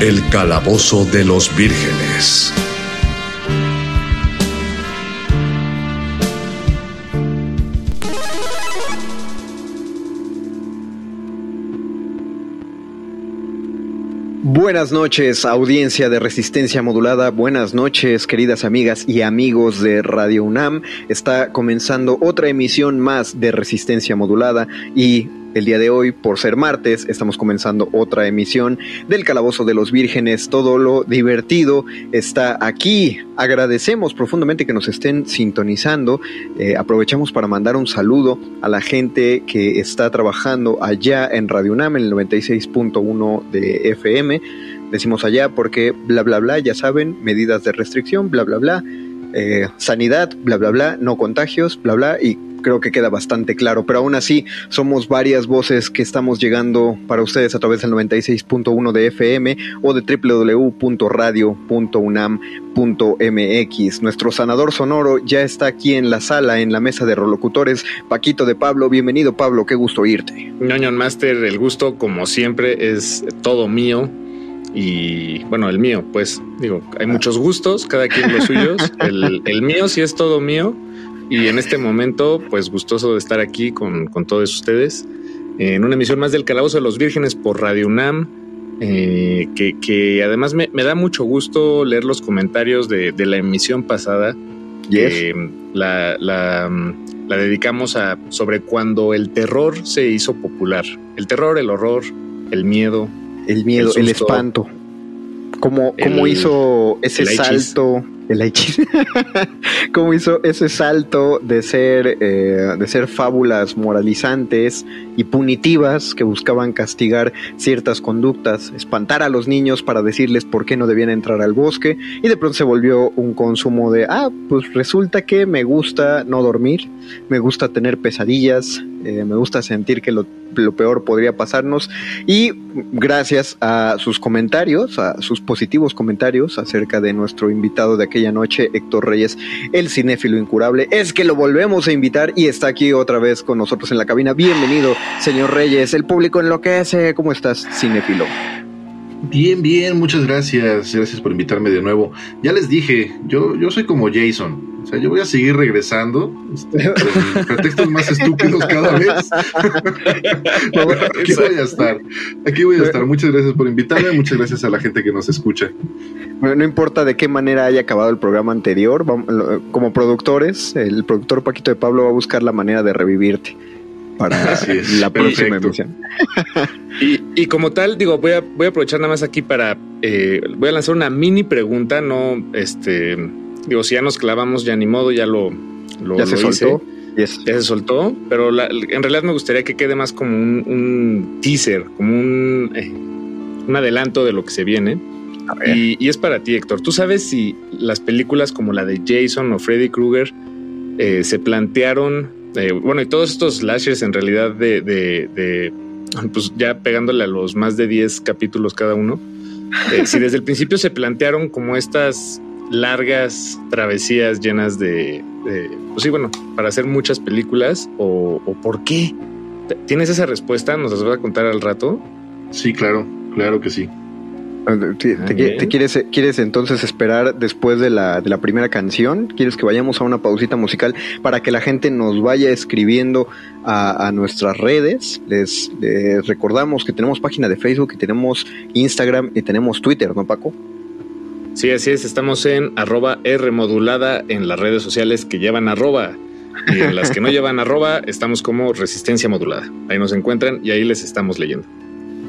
El Calabozo de los Vírgenes. Buenas noches, audiencia de Resistencia Modulada. Buenas noches, queridas amigas y amigos de Radio UNAM. Está comenzando otra emisión más de Resistencia Modulada y el día de hoy, por ser martes, estamos comenzando otra emisión del Calabozo de los Vírgenes. Todo lo divertido está aquí. Agradecemos profundamente que nos estén sintonizando. Eh, aprovechamos para mandar un saludo a la gente que está trabajando allá en Radio UNAM, en el 96.1 de FM. Decimos allá porque bla, bla, bla, ya saben, medidas de restricción, bla, bla, bla. Eh, sanidad, bla, bla, bla, no contagios, bla, bla, y creo que queda bastante claro, pero aún así somos varias voces que estamos llegando para ustedes a través del 96.1 de FM o de www.radio.unam.mx. Nuestro sanador sonoro ya está aquí en la sala, en la mesa de rolocutores. Paquito de Pablo, bienvenido Pablo, qué gusto oírte. Ñoño Master, el gusto como siempre es todo mío y bueno, el mío, pues digo, hay muchos gustos, cada quien los suyos. El, el mío sí es todo mío y en este momento, pues gustoso de estar aquí con, con todos ustedes en una emisión más del Calabozo de los Vírgenes por Radio UNAM. Eh, que, que, además me, me, da mucho gusto leer los comentarios de, de la emisión pasada. Yes. la, la, la, dedicamos a sobre cuando el terror se hizo popular. El terror, el horror, el miedo. El miedo, el, el espanto. ¿Cómo, cómo el, hizo ese salto? El cómo hizo ese salto de ser, eh, de ser fábulas moralizantes y punitivas que buscaban castigar ciertas conductas, espantar a los niños para decirles por qué no debían entrar al bosque y de pronto se volvió un consumo de, ah, pues resulta que me gusta no dormir, me gusta tener pesadillas, eh, me gusta sentir que lo, lo, peor podría pasarnos y gracias a sus comentarios, a sus positivos comentarios acerca de nuestro invitado de aquella noche, Héctor Reyes, el cinéfilo incurable, es que lo volvemos a invitar y está aquí otra vez con nosotros en la cabina. Bienvenido, señor Reyes, el público enloquece. ¿Cómo estás, cinéfilo? Bien, bien, muchas gracias. Gracias por invitarme de nuevo. Ya les dije, yo, yo soy como Jason. O sea, yo voy a seguir regresando. Este, con pretextos más estúpidos cada vez. aquí voy a estar. Aquí voy a estar. Muchas gracias por invitarme. Muchas gracias a la gente que nos escucha. Bueno, no importa de qué manera haya acabado el programa anterior, como productores, el productor Paquito de Pablo va a buscar la manera de revivirte para es, la próxima emisión. y, y, como tal, digo, voy a, voy a aprovechar nada más aquí para, eh, voy a lanzar una mini pregunta, no, este, digo, si ya nos clavamos, ya ni modo, ya lo, lo ya se soltó. Yes. Ya se soltó, pero la, en realidad me gustaría que quede más como un, un teaser, como un, eh, un, adelanto de lo que se viene. Y, y, es para ti, Héctor. ¿Tú sabes si las películas como la de Jason o Freddy Krueger eh, se plantearon eh, bueno, y todos estos slashers en realidad de, de, de, pues ya pegándole a los más de 10 capítulos cada uno, eh, si desde el principio se plantearon como estas largas travesías llenas de, de, pues sí, bueno, para hacer muchas películas o, o por qué. ¿Tienes esa respuesta? ¿Nos las vas a contar al rato? Sí, claro, claro que sí. ¿Te, te, te quieres, quieres entonces esperar después de la, de la primera canción? ¿Quieres que vayamos a una pausita musical para que la gente nos vaya escribiendo a, a nuestras redes? Les, les, recordamos que tenemos página de Facebook, que tenemos Instagram y tenemos Twitter, ¿no, Paco? Sí, así es. Estamos en arroba R modulada en las redes sociales que llevan arroba. Y en las que no llevan arroba, estamos como resistencia modulada. Ahí nos encuentran y ahí les estamos leyendo.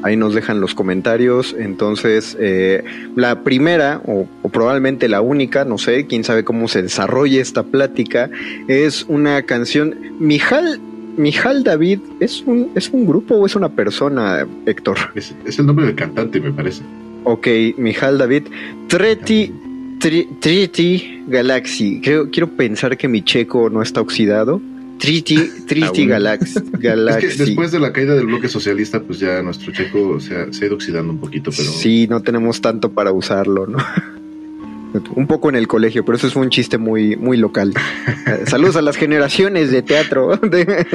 Ahí nos dejan los comentarios. Entonces, eh, la primera, o, o, probablemente la única, no sé, quién sabe cómo se desarrolla esta plática, es una canción. Mijal, Mijal David, ¿es un, ¿es un grupo o es una persona, Héctor? Es, es el nombre del cantante, me parece. Ok, Mijal David. Treti, tri, Triti Galaxy. Creo, quiero pensar que mi checo no está oxidado. Triti, Triti Galax, Galaxy. Es que después de la caída del bloque socialista, pues ya nuestro checo se ha, se ha ido oxidando un poquito, pero. Sí, no tenemos tanto para usarlo, ¿no? un poco en el colegio, pero eso es un chiste muy, muy local. Saludos a las generaciones de teatro de,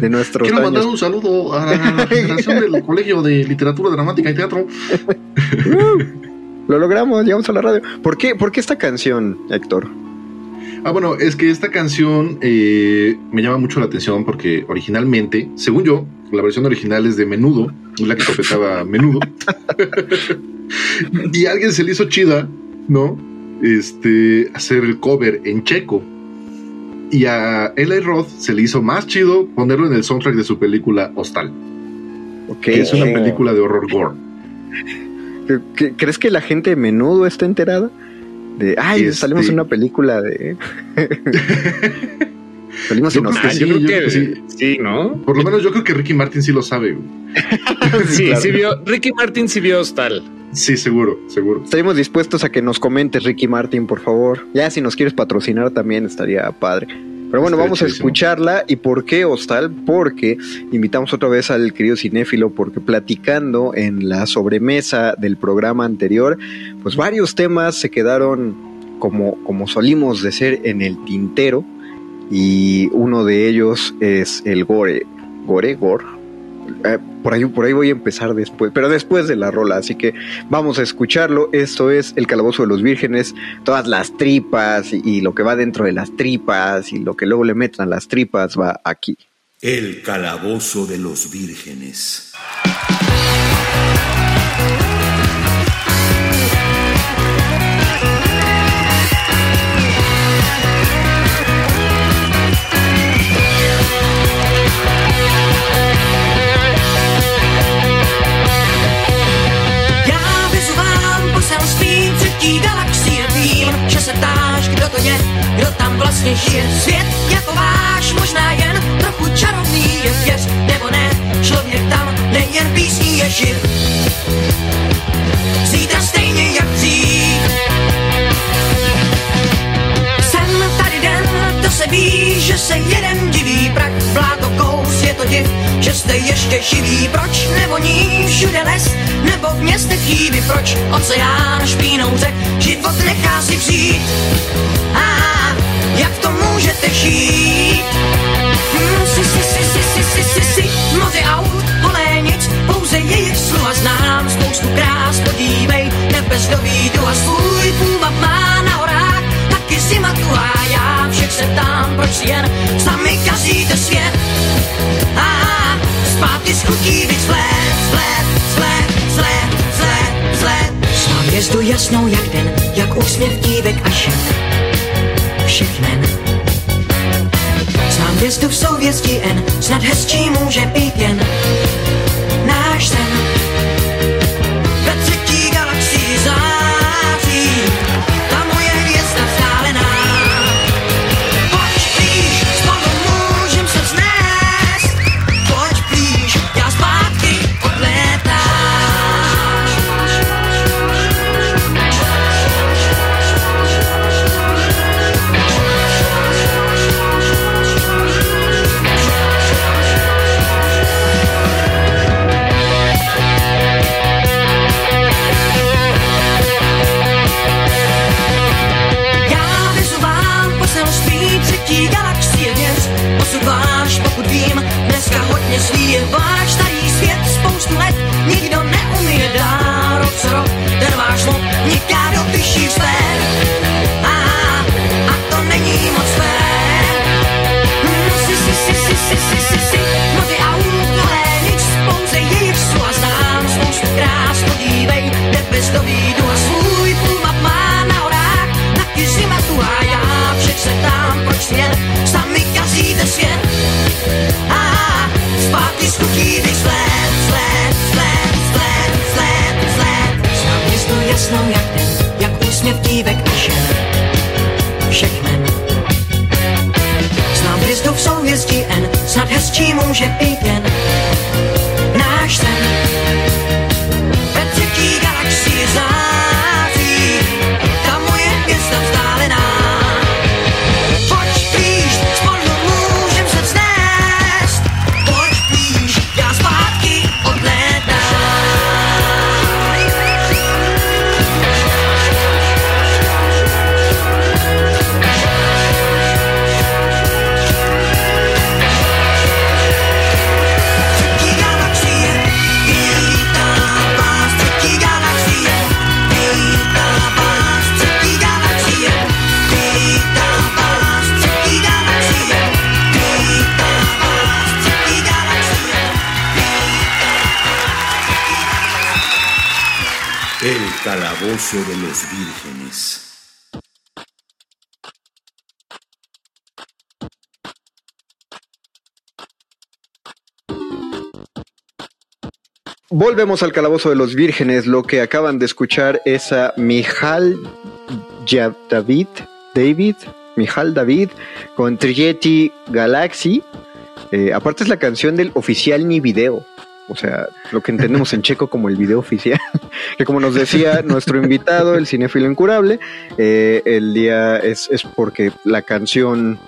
de nuestros Quiero años. mandar un saludo a la generación del colegio de literatura dramática y teatro. Lo logramos, llegamos a la radio. ¿Por qué, ¿Por qué esta canción, Héctor? Ah, bueno, es que esta canción eh, me llama mucho la atención porque originalmente, según yo, la versión original es de Menudo, la que interpretaba Menudo. y a alguien se le hizo chida, ¿no? Este, hacer el cover en checo. Y a Eli Roth se le hizo más chido ponerlo en el soundtrack de su película Hostal. Okay. Que es una película de horror gore. ¿Crees que la gente de menudo está enterada? De, ay, este... salimos en una película de. salimos yo en creo que sí, yo creo que sí. sí. ¿no? Por lo menos yo creo que Ricky Martin sí lo sabe. sí, claro. sí vio. Ricky Martin sí vio Hostal. Sí, seguro, seguro. Estaríamos dispuestos a que nos comentes, Ricky Martin, por favor. Ya si nos quieres patrocinar también estaría padre. Pero bueno, vamos a escucharla. ¿Y por qué Hostal? Porque invitamos otra vez al querido cinéfilo, porque platicando en la sobremesa del programa anterior, pues varios temas se quedaron como, como solimos de ser en el tintero. Y uno de ellos es el gore. ¿Gore? ¿Gore? Eh, por ahí, por ahí voy a empezar después, pero después de la rola, así que vamos a escucharlo. Esto es El Calabozo de los Vírgenes, todas las tripas y, y lo que va dentro de las tripas y lo que luego le metan las tripas va aquí. El Calabozo de los Vírgenes. Je, kdo tam vlastně žije. Svět jako váš, možná jen trochu čarovný je věř, nebo ne, člověk tam nejen písní je živ. Zítra stejně jak dřív. Jsem tady den, to se ví, že se jeden diví je to div, že jste ještě živí, proč? Nevoní všude les, nebo v městech chýby, proč? Oceán špínou řek, život nechá si přijít. A jak to můžete žít? Hmm, si, si, si, si, si, si, si, si, moře aut, holé nic, pouze jejich slova znám, spoustu krás, podívej, nebes do výdu a svůj půvab má na horách, taky zima tu a já všech se tam, proč si jen sami kazíte svět? A zpátky z chutí víc vzhled, vzhled, vzhled, vzhled, vzhled, vzhled. Znám hvězdu jasnou jak den, jak úsměv dívek a šen všechnen. Znám hvězdu v souvěstí N, snad hezčí může být jen náš sen. spoustu let nikdo neumí dát rok co rok, ten váš lop niká do vyšších sfér. A, a to není moc své. Krás, podívej, kde bez do vídu a svůj půlmap má na horách, taky zima tu a já všech se tam proč jen, sami kazíte svět. A, zpátky skutí, když usnou jak den, jak úsměv dívek a našel všechnem. Znám hvězdu v souvězdí N, snad hezčí může být jen calabozo de los vírgenes. Volvemos al calabozo de los vírgenes. Lo que acaban de escuchar es a Mijal David, David, Mijal David, con Trieti Galaxy. Eh, aparte es la canción del oficial ni video. O sea, lo que entendemos en checo como el video oficial. que como nos decía nuestro invitado, el cinéfilo incurable, eh, el día es, es porque la canción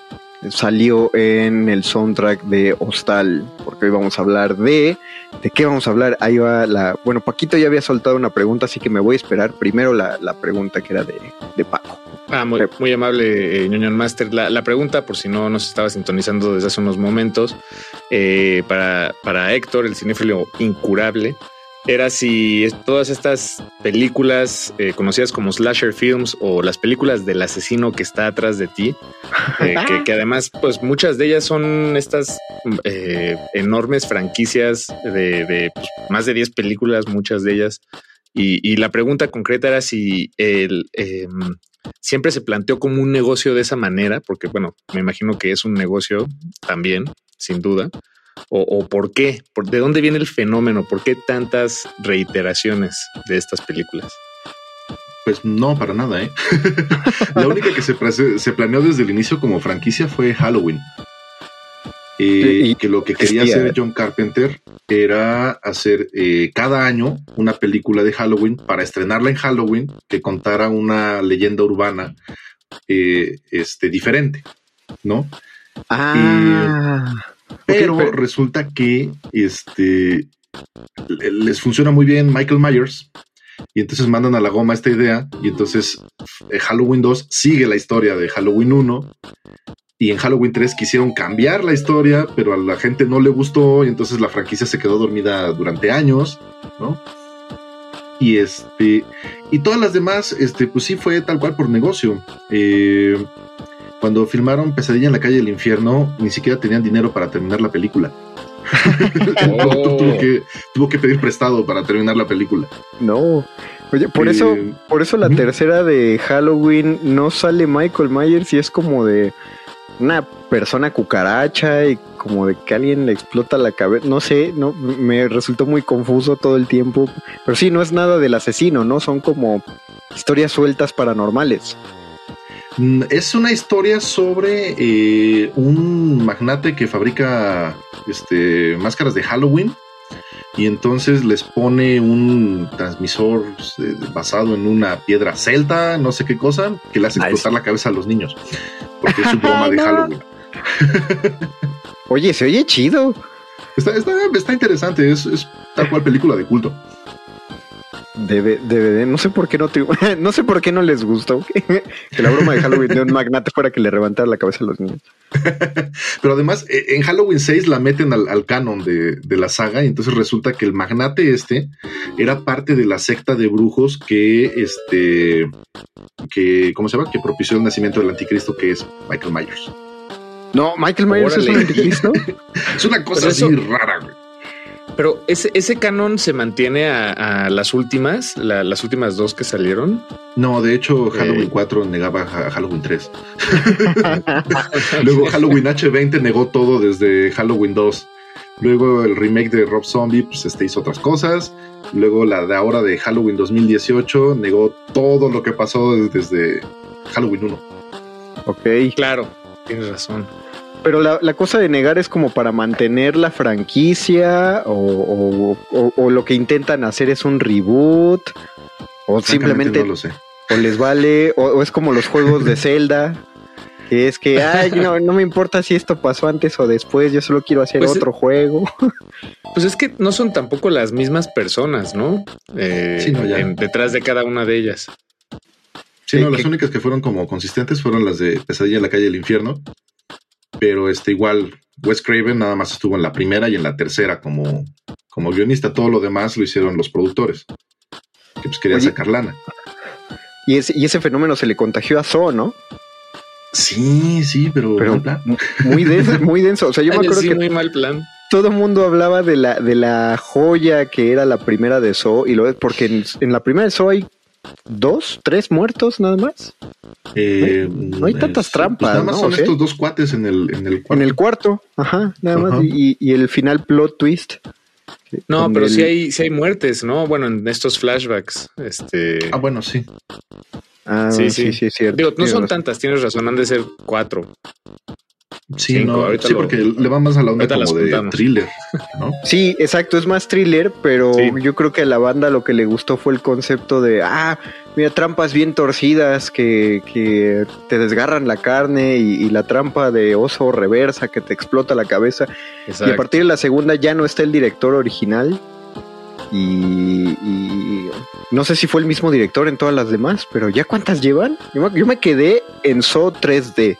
salió en el soundtrack de Hostal. Porque hoy vamos a hablar de ¿De qué vamos a hablar? Ahí va la. Bueno, Paquito ya había soltado una pregunta, así que me voy a esperar primero la, la pregunta que era de, de Paco. Ah, muy, muy amable, eh, Ñoño Master. La, la pregunta, por si no nos estaba sintonizando desde hace unos momentos, eh, para, para Héctor, el cinéfilo incurable, era si todas estas películas eh, conocidas como slasher films o las películas del asesino que está atrás de ti, eh, que, que además, pues muchas de ellas son estas eh, enormes franquicias de, de, pues, más de 10 películas, muchas de ellas. Y, y la pregunta concreta era si el, em, siempre se planteó como un negocio de esa manera, porque bueno, me imagino que es un negocio también, sin duda. O, o por qué, por, de dónde viene el fenómeno, por qué tantas reiteraciones de estas películas. Pues no, para nada, ¿eh? la única que se, planeó desde el inicio como franquicia fue Halloween. Eh, Y- que lo que quería hacer John Carpenter era hacer eh, cada año una película de Halloween para estrenarla en Halloween que contara una leyenda urbana eh, este, diferente, ¿no? Ah. Pero resulta que este le- les funciona muy bien Michael Myers y entonces mandan a la goma esta idea y entonces eh, Halloween 2 sigue la historia de Halloween 1 y en Halloween 3 quisieron cambiar la historia, pero a la gente no le gustó y entonces la franquicia se quedó dormida durante años, ¿no? Y este y todas las demás, este, pues sí fue tal cual por negocio. Eh, cuando filmaron Pesadilla en la calle del infierno, ni siquiera tenían dinero para terminar la película. Oh. tuvo, que, tuvo que pedir prestado para terminar la película. No. Oye, por Eh, eso, por eso la tercera de Halloween no sale Michael Myers y es como de una persona cucaracha y como de que alguien le explota la cabeza. No sé, no me resultó muy confuso todo el tiempo. Pero sí, no es nada del asesino, ¿no? Son como historias sueltas paranormales. Mm, Es una historia sobre eh, un magnate que fabrica este, máscaras de Halloween y entonces les pone un transmisor eh, basado en una piedra celta, no sé qué cosa, que le hace explotar la cabeza a los niños. Porque es su broma de No. Halloween. Oye, se oye chido. Está, está, está interesante, es, es tal cual película de culto. Debe, DVD, no sé por qué no no sé por qué no les gustó que la broma de Halloween de un magnate fuera que le reventara la cabeza a los niños. Pero además, eh, en Halloween 6 la meten al, al canon de, de la saga, y entonces resulta que el magnate este era parte de la secta de brujos que, este, que, ¿cómo se llama? Que propició el nacimiento del anticristo, que es Michael Myers. No, Michael Myers es un anticristo. Es una cosa Pero eso- así rara, güey. Pero ese, ese canon se mantiene a, a las últimas, la- las últimas dos que salieron. No, de hecho, Halloween 4 negaba a Halloween 3. Luego Halloween H20 negó todo desde Halloween 2. Luego el remake de Rob Zombie pues este hizo otras cosas. Luego la de ahora de Halloween 2018 negó todo lo que pasó desde Halloween 1. ok. Claro, tienes razón. Pero la, la cosa de negar es como para mantener la franquicia o, o- o- o lo que intentan hacer es un reboot o simplemente no lo sé. o les vale o, o es como los juegos de Zelda que es que ay no, no me importa si esto pasó antes o después yo solo quiero hacer Pues, otro juego Pues es que no son tampoco las mismas personas, ¿no? Eh, Sí, no, ya. en- detrás de cada una de ellas. Sí, Sí, no, las únicas que fueron como consistentes fueron las de Pesadilla en la calle del infierno. Pero este igual, Wes Craven nada más estuvo en la primera y en la tercera como, como guionista. Todo lo demás lo hicieron los productores. Que pues querían Oye. sacar lana. y ese, y ese fenómeno se le contagió a So no Sí, sí, pero, pero mal plan. muy denso muy denso o sea yo me acuerdo sí, que muy mal plan. todo el mundo hablaba de la, de la joya que era la primera de So y lo porque en, en la primera de So hay dos, tres muertos nada más. Eh, no hay tantas trampas, pues nada más ¿no? son estos dos cuates en el, en el En cuarto. el cuarto, ajá, nada más. Y, y el final plot twist. No, pero el- sí hay, sí hay muertes, ¿no? Bueno, en estos flashbacks. Este. Ah, bueno, sí. Ah, Sí, sí, sí. sí, es cierto. Digo, no son razón. tantas, tienes razón, han de ser cuatro. Sí, Cinco, no, ahorita sí, lo- porque le va más a la onda como de contamos. thriller, ¿no? Sí, exacto, es más thriller, pero Sí. yo creo que a la banda lo que le gustó fue el concepto de, ah, mira, trampas bien torcidas que, que te desgarran la carne y, y la trampa de oso reversa que te explota la cabeza. Y a partir de la segunda ya no está el director original. Y, y no sé si fue el mismo director en todas las demás, pero ¿ya cuántas llevan? Yo me, yo me quedé en So 3D,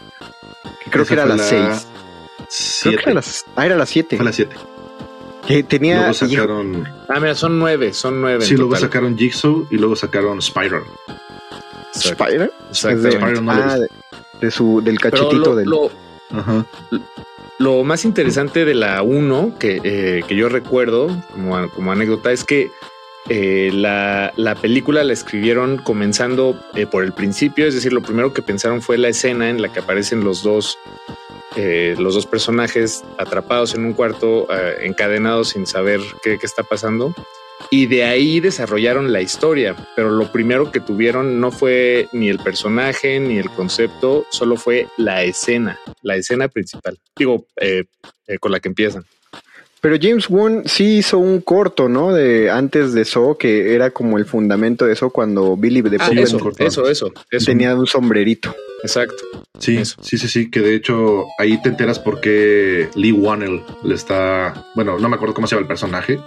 que creo Esa que era fue la 6. Creo que era la, ah, era la 7. Fue la siete. Que tenía. Luego sacaron. Ah, mira, son nueve, son nueve. Sí, en luego total. sacaron Jigsaw y luego sacaron Spiral. Exacto. Spider. Exactamente. Spider no Ah, de, de su, del cachetito lo, del. lo- Ajá. lo más interesante de la 1 que, eh, que yo recuerdo como, como anécdota es que eh, la, la película la escribieron comenzando eh, por el principio, es decir, lo primero que pensaron fue la escena en la que aparecen los dos, eh, los dos personajes atrapados en un cuarto, encadenados sin saber qué, qué está pasando. Y de ahí desarrollaron la historia, pero lo primero que tuvieron no fue ni el personaje ni el concepto, solo fue la escena, la escena principal. Digo, con la que empiezan. Pero James Wan sí hizo un corto, ¿no? De antes de So, que era como el fundamento de eso cuando Billy de Ah, eso, eso, eso, eso. tenía un sombrerito. Exacto. Sí, Eso. sí, sí, sí, que de hecho ahí te enteras por qué Lee Wannell le está, bueno, no me acuerdo cómo se llama el personaje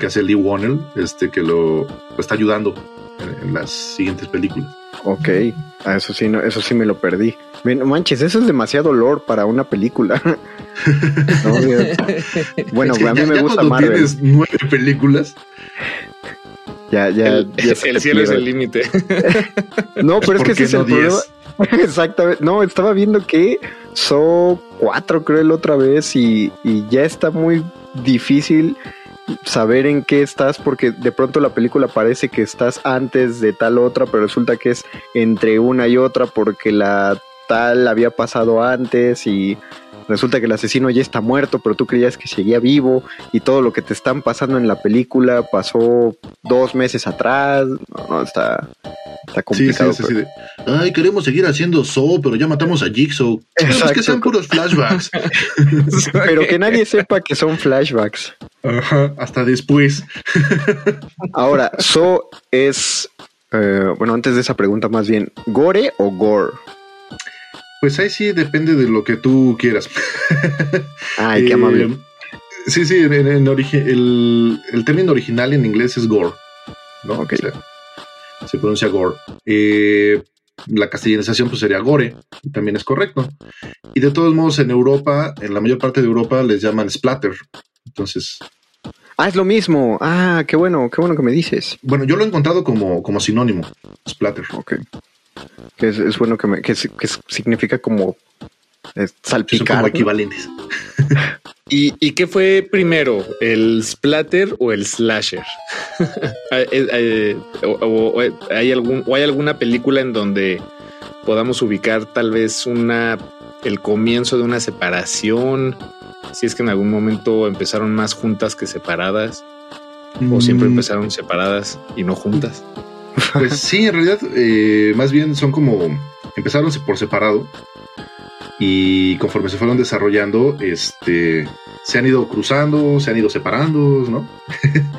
que hace Lee Wannell, este que lo, lo está ayudando en, en las siguientes películas. Ok, ah, eso sí, no, eso sí me lo perdí. No manches, eso es demasiado lore para una película. No, bueno, Es que a mí ya- me ya gusta Marvel. tienes nueve películas, Ya, ya, el ya el cielo es el límite. No, pero es ¿por que ese es el problema. Exactamente. No, estaba viendo que son cuatro, creo, la otra vez, y, y ya está muy difícil saber en qué estás, porque de pronto la película parece que estás antes de tal otra, pero resulta que es entre una y otra, porque la tal había pasado antes y resulta que el asesino ya está muerto, pero tú creías que seguía vivo y todo lo que te están pasando en la película pasó dos meses atrás. No, no, está, está sí, sí, complicado. sí, pero- sí, de, ay, queremos seguir haciendo Saw, pero ya matamos a Jigsaw. Exacto. que sean puros flashbacks. Pero que nadie sepa que son flashbacks. Ajá, hasta después. Ahora, So es. eh, bueno, antes de esa pregunta, más bien, ¿gore o gore? Pues ahí sí depende de lo que tú quieras. Ay, qué Eh, amable. Sí, sí, en, el, el término original en inglés es gore, ¿no? Ok. O sea, se pronuncia gore. Eh, la castellanización pues sería gore, también es correcto. Y de todos modos en Europa, en la mayor parte de Europa les llaman splatter. Entonces, Ah, es lo mismo. Ah, qué bueno, qué bueno que me dices. bueno, yo lo he encontrado como, como sinónimo, splatter. Ok. Que es, es bueno que me. que, significa como. eh, Son salpicar. como equivalentes. ¿Y, y qué fue primero, el splatter o el slasher? Eh, eh, o, o- o hay algún, ¿O hay alguna película en donde podamos ubicar tal vez una el comienzo de una separación? Si es que en algún momento empezaron más juntas que separadas, o siempre Mm, empezaron separadas y no juntas. Pues sí, en realidad, eh, más bien son como empezaron por separado y conforme se fueron desarrollando, este, se han ido cruzando, se han ido separando, ¿no?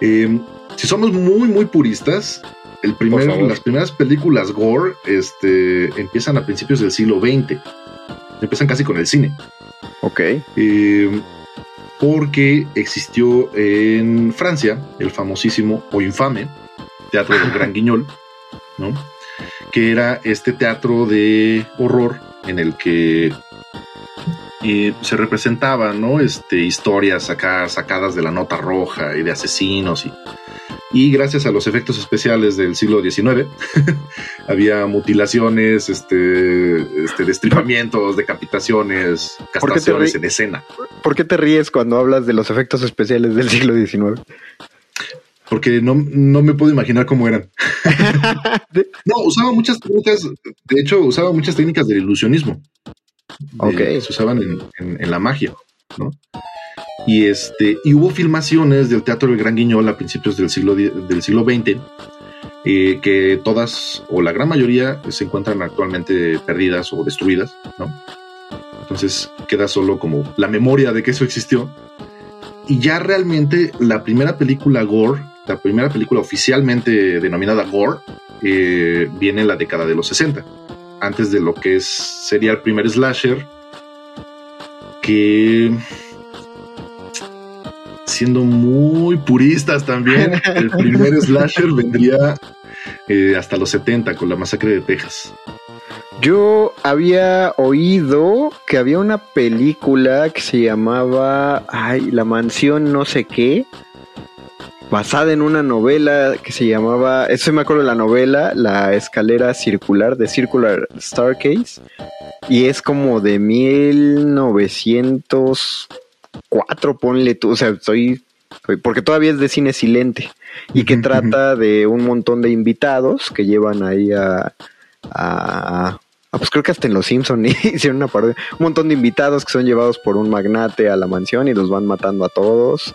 Em, si somos muy, muy puristas, el primer, las primeras películas gore este, empiezan a principios del siglo XX. Empiezan casi con el cine. Ok. Em, porque existió en Francia el famosísimo o infame Teatro del Gran Guiñol, ¿no? que era este teatro de horror en el que eh, se representaban ¿no? este, historias acá sacadas de la nota roja y de asesinos y, y gracias a los efectos especiales del siglo XIX había mutilaciones, este, este, destripamientos, decapitaciones, castraciones en escena. ¿Por qué te ríes cuando hablas de los efectos especiales del siglo XIX? Porque no, no me puedo imaginar cómo eran. no, usaba muchas técnicas, de hecho, usaba muchas técnicas del ilusionismo. Ok. se usaban en, en, la magia, ¿no? Y este, y hubo filmaciones del Teatro del Gran Guiñol a principios del siglo, del siglo XX, eh, que todas, o la gran mayoría, se encuentran actualmente perdidas o destruidas, ¿no? Entonces queda solo como la memoria de que eso existió. Y ya realmente la primera película Gore, la primera película oficialmente denominada Gore, eh, viene en la década de los 60 antes de lo que es, sería el primer slasher, que siendo muy puristas también, el primer slasher vendría eh, hasta los 70 con la masacre de Texas. Yo había oído que había una película que se llamaba Ay, La mansión no sé qué, basada en una novela que se llamaba, eso me acuerdo de la novela, La escalera circular de Circular Starcase, y es como de 1904, ponle tú, o sea, estoy, porque todavía es de cine silente, y que trata de un montón de invitados que llevan ahí a, a pues creo que hasta en Los Simpson hicieron una parodia. Un montón de invitados que son llevados por un magnate a la mansión y los van matando a todos.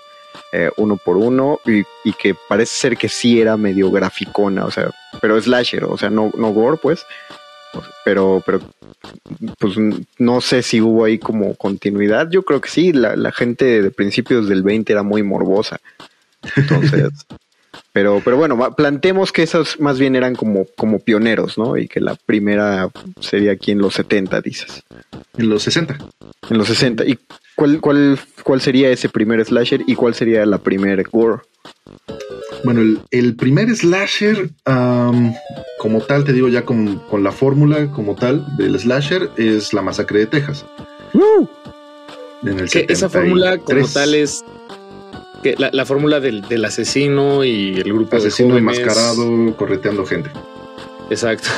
Eh, uno por uno y, que parece ser que sí era medio graficona, o sea, pero slasher, o sea, no, no gore, pues, pero, pero, pues no sé si hubo ahí como continuidad, yo creo que sí, la, gente de principios del 20 era muy morbosa, entonces... Pero, pero bueno, plantemos que esos más bien eran como, como pioneros, ¿no? Y que la primera sería aquí en los 70, dices. En los 60. En los 60. ¿Y cuál, cuál, cuál sería ese primer slasher y cuál sería la primera gore? Bueno, el, primer slasher, como tal, te digo ya con, la fórmula como tal del slasher, es la masacre de Texas. En el esa fórmula como tal es que la, fórmula del, asesino y el grupo asesino de enmascarado correteando gente. Exacto.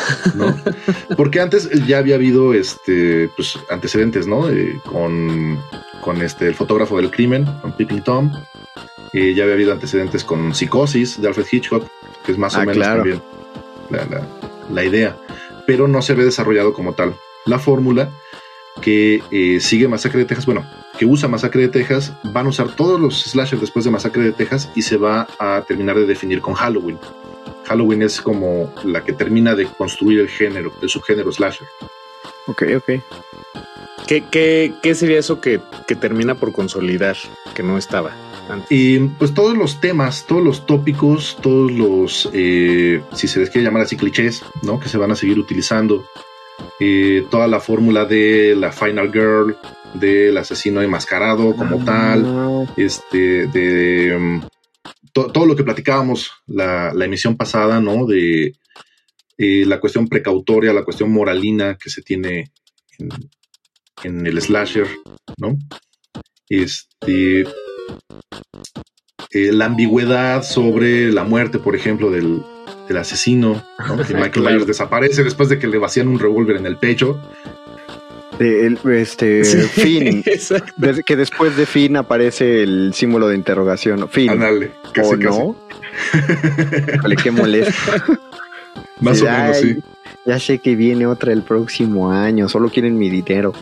Porque antes ya había habido este pues antecedentes, ¿no? Eh, con, con este el fotógrafo del crimen, con Peeping Tom. Eh, ya había habido antecedentes con Psicosis de Alfred Hitchcock, que es más o ah, menos también la, idea. Pero no se ve desarrollado como tal. La fórmula que eh, sigue Masacre de Texas, bueno, que usa Masacre de Texas, van a usar todos los slashers después de Masacre de Texas y se va a terminar de definir con Halloween. Halloween es como la que termina de construir el género, el subgénero slasher. Ok, ok. ¿Qué, qué, sería eso que, termina por consolidar, que no estaba? Y pues todos los temas, todos los tópicos, todos los, eh, si se les quiere llamar así, clichés, ¿no? Que se van a seguir utilizando. Eh, toda la fórmula de la Final Girl, del asesino enmascarado como tal, ah. este, de todo lo que platicábamos la, emisión pasada, ¿no? De eh, la cuestión precautoria, la cuestión moralina que se tiene en, el slasher, ¿no? Este, eh, la ambigüedad sobre la muerte, por ejemplo, del, asesino, ¿no? que Michael Myers desaparece después de que le vacían un revólver en el pecho este fin que después de fin aparece el símbolo de interrogación. Fin. Ándale, casi, ¿O no? qué molesto. Más o menos, sí. Ya sé que viene otra el próximo año, solo quieren mi dinero.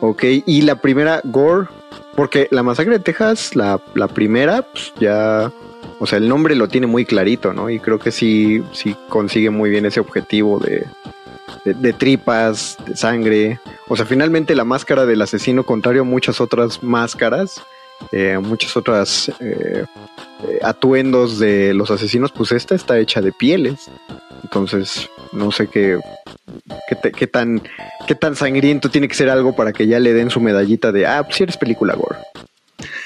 Ok, y la primera, Gore, porque la masacre de Texas, la, la primera, pues ya, o sea, el nombre lo tiene muy clarito, ¿no? Y creo que sí, sí consigue muy bien ese objetivo de, de, tripas, de sangre. O sea, finalmente la máscara del asesino, contrario a muchas otras máscaras, eh, muchas otras eh, eh, atuendos de los asesinos, pues esta está hecha de pieles. Entonces, no sé qué, qué, te- qué tan, qué tan sangriento tiene que ser algo para que ya le den su medallita de, ah, pues si eres película gore.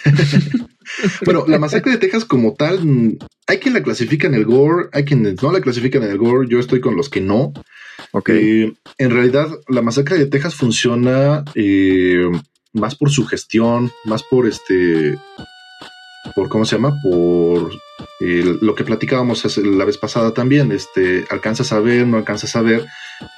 Bueno, la masacre de Texas como tal, hay quien la clasifica en el gore, hay quienes no la clasifican en el gore, yo estoy con los que no. Ok. Eh, en realidad, la masacre de Texas funciona eh, más por su gestión, más por este, por cómo se llama, por eh, lo que platicábamos la vez pasada también. Este, alcanzas a ver, no alcanzas a ver,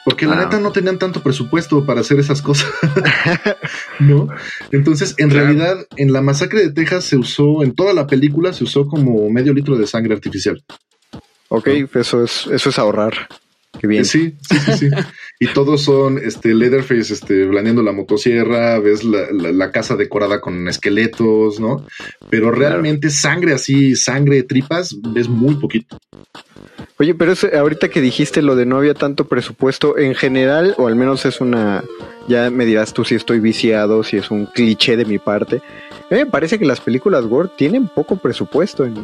porque la Ah. neta no tenían tanto presupuesto para hacer esas cosas, ¿no? Entonces, en Claro. realidad, en la masacre de Texas se usó, en toda la película se usó como medio litro de sangre artificial. Ok, eso es, eso es ahorrar. Qué bien. Sí, sí, sí, sí. y todos son este Leatherface este, blandiendo la motosierra, ves la, la- la casa decorada con esqueletos, ¿no? Pero realmente sangre así, sangre, tripas, ves muy poquito. Oye, pero es- ahorita que dijiste lo de no había tanto presupuesto en general, o al menos es una, ya me dirás tú si estoy viciado, si es un cliché de mi parte. A mí me parece que las películas gore tienen poco presupuesto en,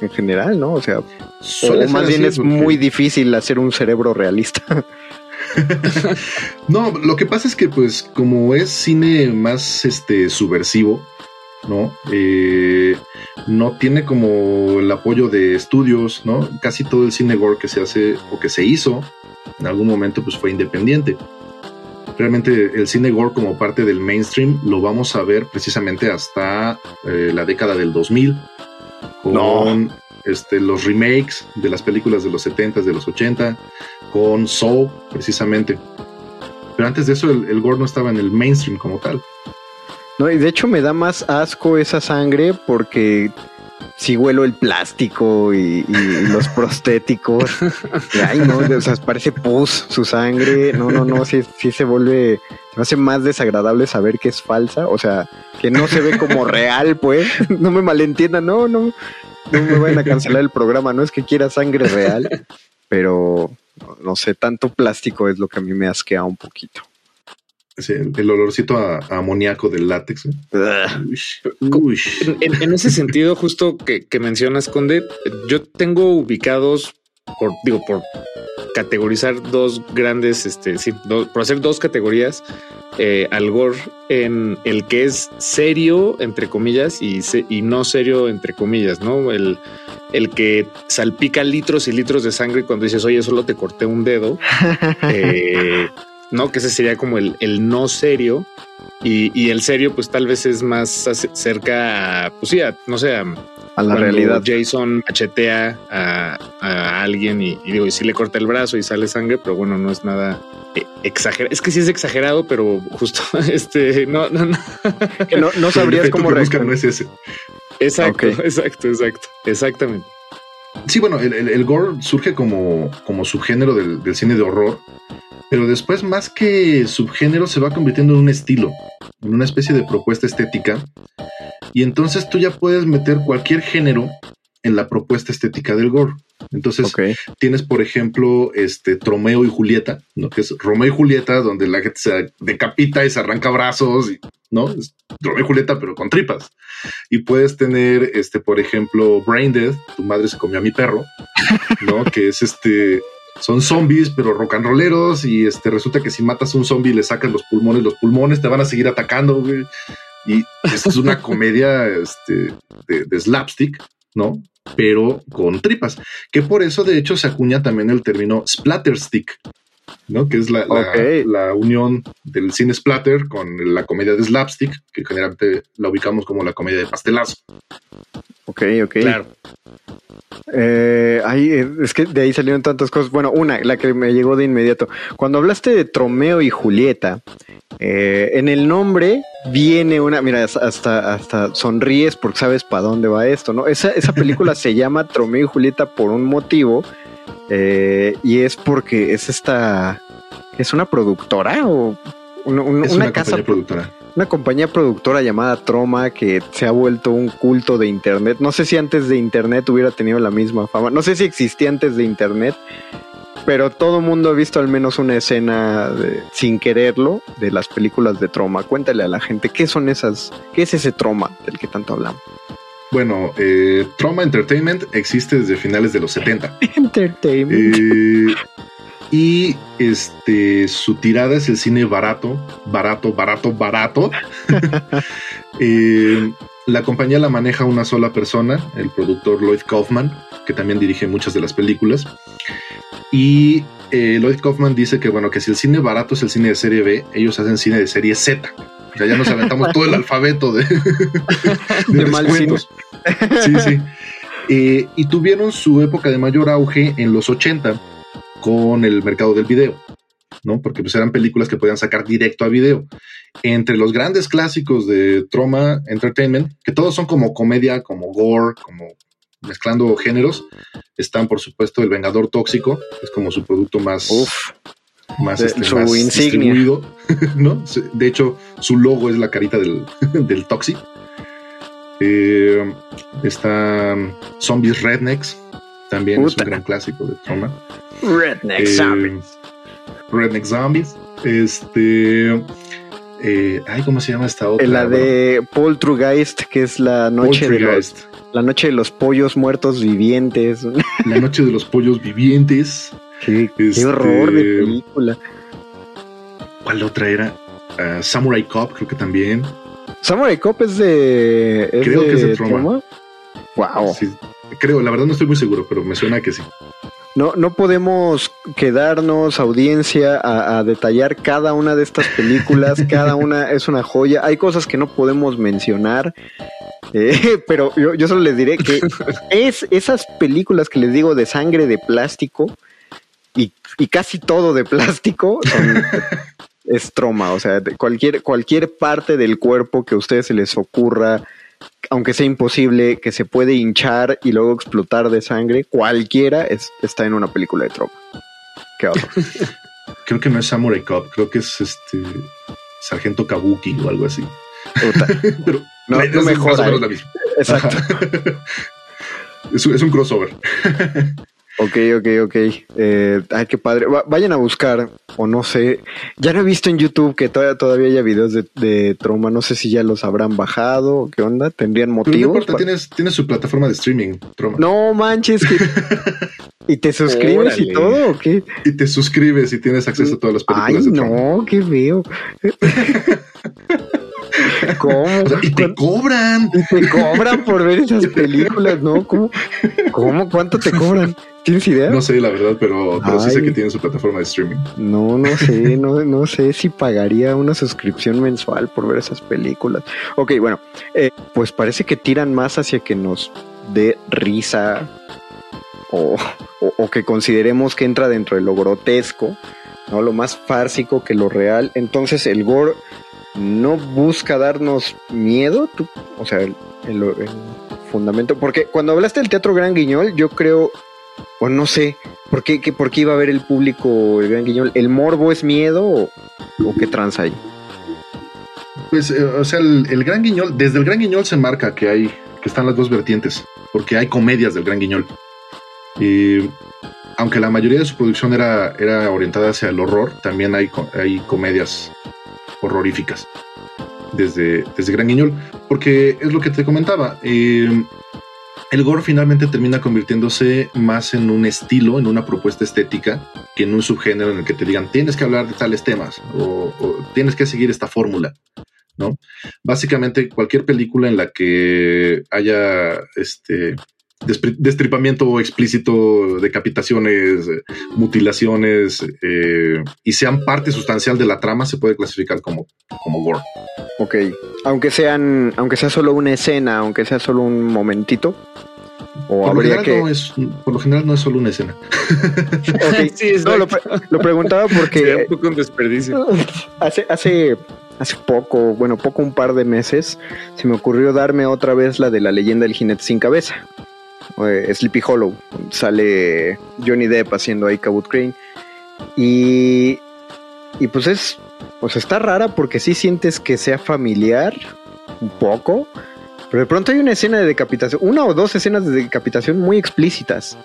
en general, ¿no? O sea, o, más bien así es porque- muy difícil hacer un cerebro realista. No, lo que pasa es que, pues, como es cine más este subversivo, ¿no? Eh, no tiene como el apoyo de estudios, ¿no? Casi todo el cine gore que se hace o que se hizo en algún momento, pues fue independiente. Realmente el cine gore como parte del mainstream lo vamos a ver precisamente hasta eh, la década del 2000 con este, los remakes de las películas de los 70s, de los 80, con Soul precisamente. Pero antes de eso el, el gore no estaba en el mainstream como tal. No, y de hecho me da más asco esa sangre porque si huelo el plástico y, los prostéticos. Ay, no, o sea, parece pus su sangre. No, no, no, sí, sí se vuelve, se me hace más desagradable saber que es falsa. O sea, que no se ve como real, pues. No me malentiendan, no, no, no me vayan a cancelar el programa. No es que quiera sangre real, pero no, no sé, tanto plástico es lo que a mí me asquea un poquito. Sí, el, olorcito a, a amoníaco del látex. ¿eh? En ese sentido, justo que, que mencionas, Conde, yo tengo ubicados por, digo, por categorizar dos grandes, este, sí, do- por hacer dos categorías eh, al gore en el que es serio, entre comillas, y, se- y no serio, entre comillas, ¿no? El, el que salpica litros y litros de sangre cuando dices, oye, solo te corté un dedo. eh, no, que ese sería como el, el no serio. Y, y el serio, pues tal vez es más cerca a, pues sí, a, no sé, a, A la realidad. Jason machetea a, a alguien y, y digo, y sí le corta el brazo y sale sangre, pero bueno, no es nada exagerado. Es que sí es exagerado, pero justo este, no, no, no. Que no, sabrías cómo reaccionar. no es ese. Exacto, exacto, exacto, exactamente. Sí, bueno, el, el- el gore surge como, como subgénero del, del cine de horror, pero después más que subgénero se va convirtiendo en un estilo, en una especie de propuesta estética, y entonces tú ya puedes meter cualquier género en la propuesta estética del gore. Entonces tienes, por ejemplo, este Tromeo y Julieta, ¿no? que es Romeo y Julieta, donde la gente se decapita y se arranca brazos, y, ¿no? Es Romeo y Julieta, pero con tripas. Y puedes tener, este, por ejemplo, Brain Dead, tu madre se comió a mi perro, ¿no? que es este. Son zombies, pero rock and rolleros. Y este resulta que si matas a un zombie y le sacas los pulmones, los pulmones te van a seguir atacando, güey. Y es una comedia este, de, de slapstick, ¿no? Pero con tripas. Que por eso, de hecho, se acuña también el término splatterstick, ¿no? Que es la, la- Ok. la unión del cine splatter con la comedia de slapstick, que generalmente la ubicamos como la comedia de pastelazo. Ok, ok. Claro. Eh, ay, eh, es que de ahí salieron tantas cosas. Bueno, una, la que me llegó de inmediato. Cuando hablaste de Tromeo y Julieta, eh, en el nombre viene una, mira, hasta, hasta sonríes porque sabes para dónde va esto, ¿no? Esa, esa película se llama Tromeo y Julieta por un motivo eh, y es porque es esta, es una productora o una, una- Es una una, casa productora. Una compañía productora llamada Troma que se ha vuelto un culto de Internet. No sé si antes de Internet hubiera tenido la misma fama. No sé si existía antes de Internet, pero todo el mundo ha visto al menos una escena de- sin quererlo de las películas de Troma. Cuéntale a la gente qué son esas, qué es ese Troma del que tanto hablamos. Bueno, eh, Trauma Entertainment existe desde finales de los 70. Entertainment. Eh, y este su tirada es el cine barato, barato, barato, barato. Eh, la compañía la maneja una sola persona, el productor Lloyd Kaufman, que también dirige muchas de las películas. Y eh, Lloyd Kaufman dice que bueno, que si el cine barato es el cine de serie B, ellos hacen cine de serie Z. O sea, ya nos aventamos todo el alfabeto de, De descuentos. Sí, sí. Eh, y tuvieron su época de mayor auge en los 80 con el mercado del video, ¿no? Porque pues eran películas que podían sacar directo a video. Entre los grandes clásicos de Troma Entertainment, que todos son como comedia, como gore, como mezclando géneros, están por supuesto El Vengador Tóxico, que es como su producto más, Uf, más, de- este, su más insignia. distribuido, ¿no? De hecho, su logo es la carita del, del Toxi. Eh, está Zombies Rednecks, también es un gran clásico de Troma. Redneck Eh, Zombies. Redneck Zombies. Este. eh, ay, ¿cómo se llama esta otra? La de Poltergeist, que es la Bueno, noche de los, la noche de los pollos muertos vivientes. La noche de los pollos vivientes. qué, qué Este- horror de película. ¿Cuál otra era? Ah, Samurai Cop, creo que también. Samurai Cop es de. ¿es Creo que es de Troma. Wow. Sí, creo, la verdad no estoy muy seguro, pero me suena que sí. No, no podemos quedarnos, audiencia, a, a detallar cada una de estas películas. cada una es una joya. Hay cosas que no podemos mencionar. eh, pero yo, yo solo les diré que es esas películas que les digo de sangre de plástico y, y casi todo de plástico son, es troma. O sea, cualquier, cualquier parte del cuerpo que a ustedes se les ocurra, aunque sea imposible, que se puede hinchar y luego explotar de sangre, cualquiera es- está en una película de troma. Qué horror. Creo que no es Samurai Cop, creo que es este Sargento Kabuki o algo así. Pero No, no. Exacto. Es, un- es un crossover. Ok, ok, ok. Eh, ay, qué padre. Va- vayan a buscar, o no sé. Ya no he visto en YouTube que todavía, todavía haya videos de, de Troma. No sé si ya los habrán bajado o qué onda. ¿Tendrían Pero no motivos? importa, para- tienes, tienes su plataforma de streaming, Troma. No manches. que- ¿Y te suscribes y todo o qué? Y te suscribes y tienes acceso a todas las Ay, películas de Troma. no, qué feo. ¿Cómo? O sea, y te cobran. Y te cobran por ver esas películas, ¿no? ¿Cómo? ¿Cómo? ¿Cuánto te cobran? ¿Tienes idea? No sé, la verdad, pero, pero sí sé que tienen su plataforma de streaming. No, no sé, no, no sé si pagaría una suscripción mensual por ver esas películas. Ok, bueno, eh, pues parece que tiran más hacia que nos dé risa o, o- o que consideremos que entra dentro de lo grotesco, ¿no? Lo más fársico que lo real. Entonces el gore no busca darnos miedo, tú- o sea, el, el- el fundamento. Porque cuando hablaste del Teatro Gran Guiñol, yo creo, o no sé, ¿por qué, por qué iba a ver el público el Gran Guiñol? ¿El morbo es miedo o, qué trans hay? Pues, eh, o sea, el, el Gran Guiñol, desde el Gran Guiñol se marca que hay, que están las dos vertientes, porque hay comedias del Gran Guiñol. Y aunque la mayoría de su producción era, era orientada hacia el horror, también hay, hay comedias horroríficas desde, desde Gran Guiñol, porque es lo que te comentaba. eh, el gore finalmente termina convirtiéndose más en un estilo, en una propuesta estética, que en un subgénero en el que te digan tienes que hablar de tales temas o, o tienes que seguir esta fórmula. ¿no? Básicamente cualquier película en la que haya este destripamiento explícito, decapitaciones, eh, mutilaciones eh, y sean parte sustancial de la trama se puede clasificar como, como gore. Ok, aunque sean, aunque sea solo una escena, aunque sea solo un momentito, o Por lo, que... no es, por lo general no es solo una escena. Ok, Sí, no, lo, exacto. pre- lo preguntaba Sería porque un poco un desperdicio. hace, hace, hace poco, bueno, poco un par de meses, se me ocurrió darme otra vez la de la leyenda del jinete sin cabeza. Eh, Sleepy Hollow. Sale Johnny Depp haciendo ahí Cabot Crane. Y, y pues es, pues está rara porque sí sientes que sea familiar un poco. Pero de pronto hay una escena de decapitación, una o dos escenas de decapitación muy explícitas.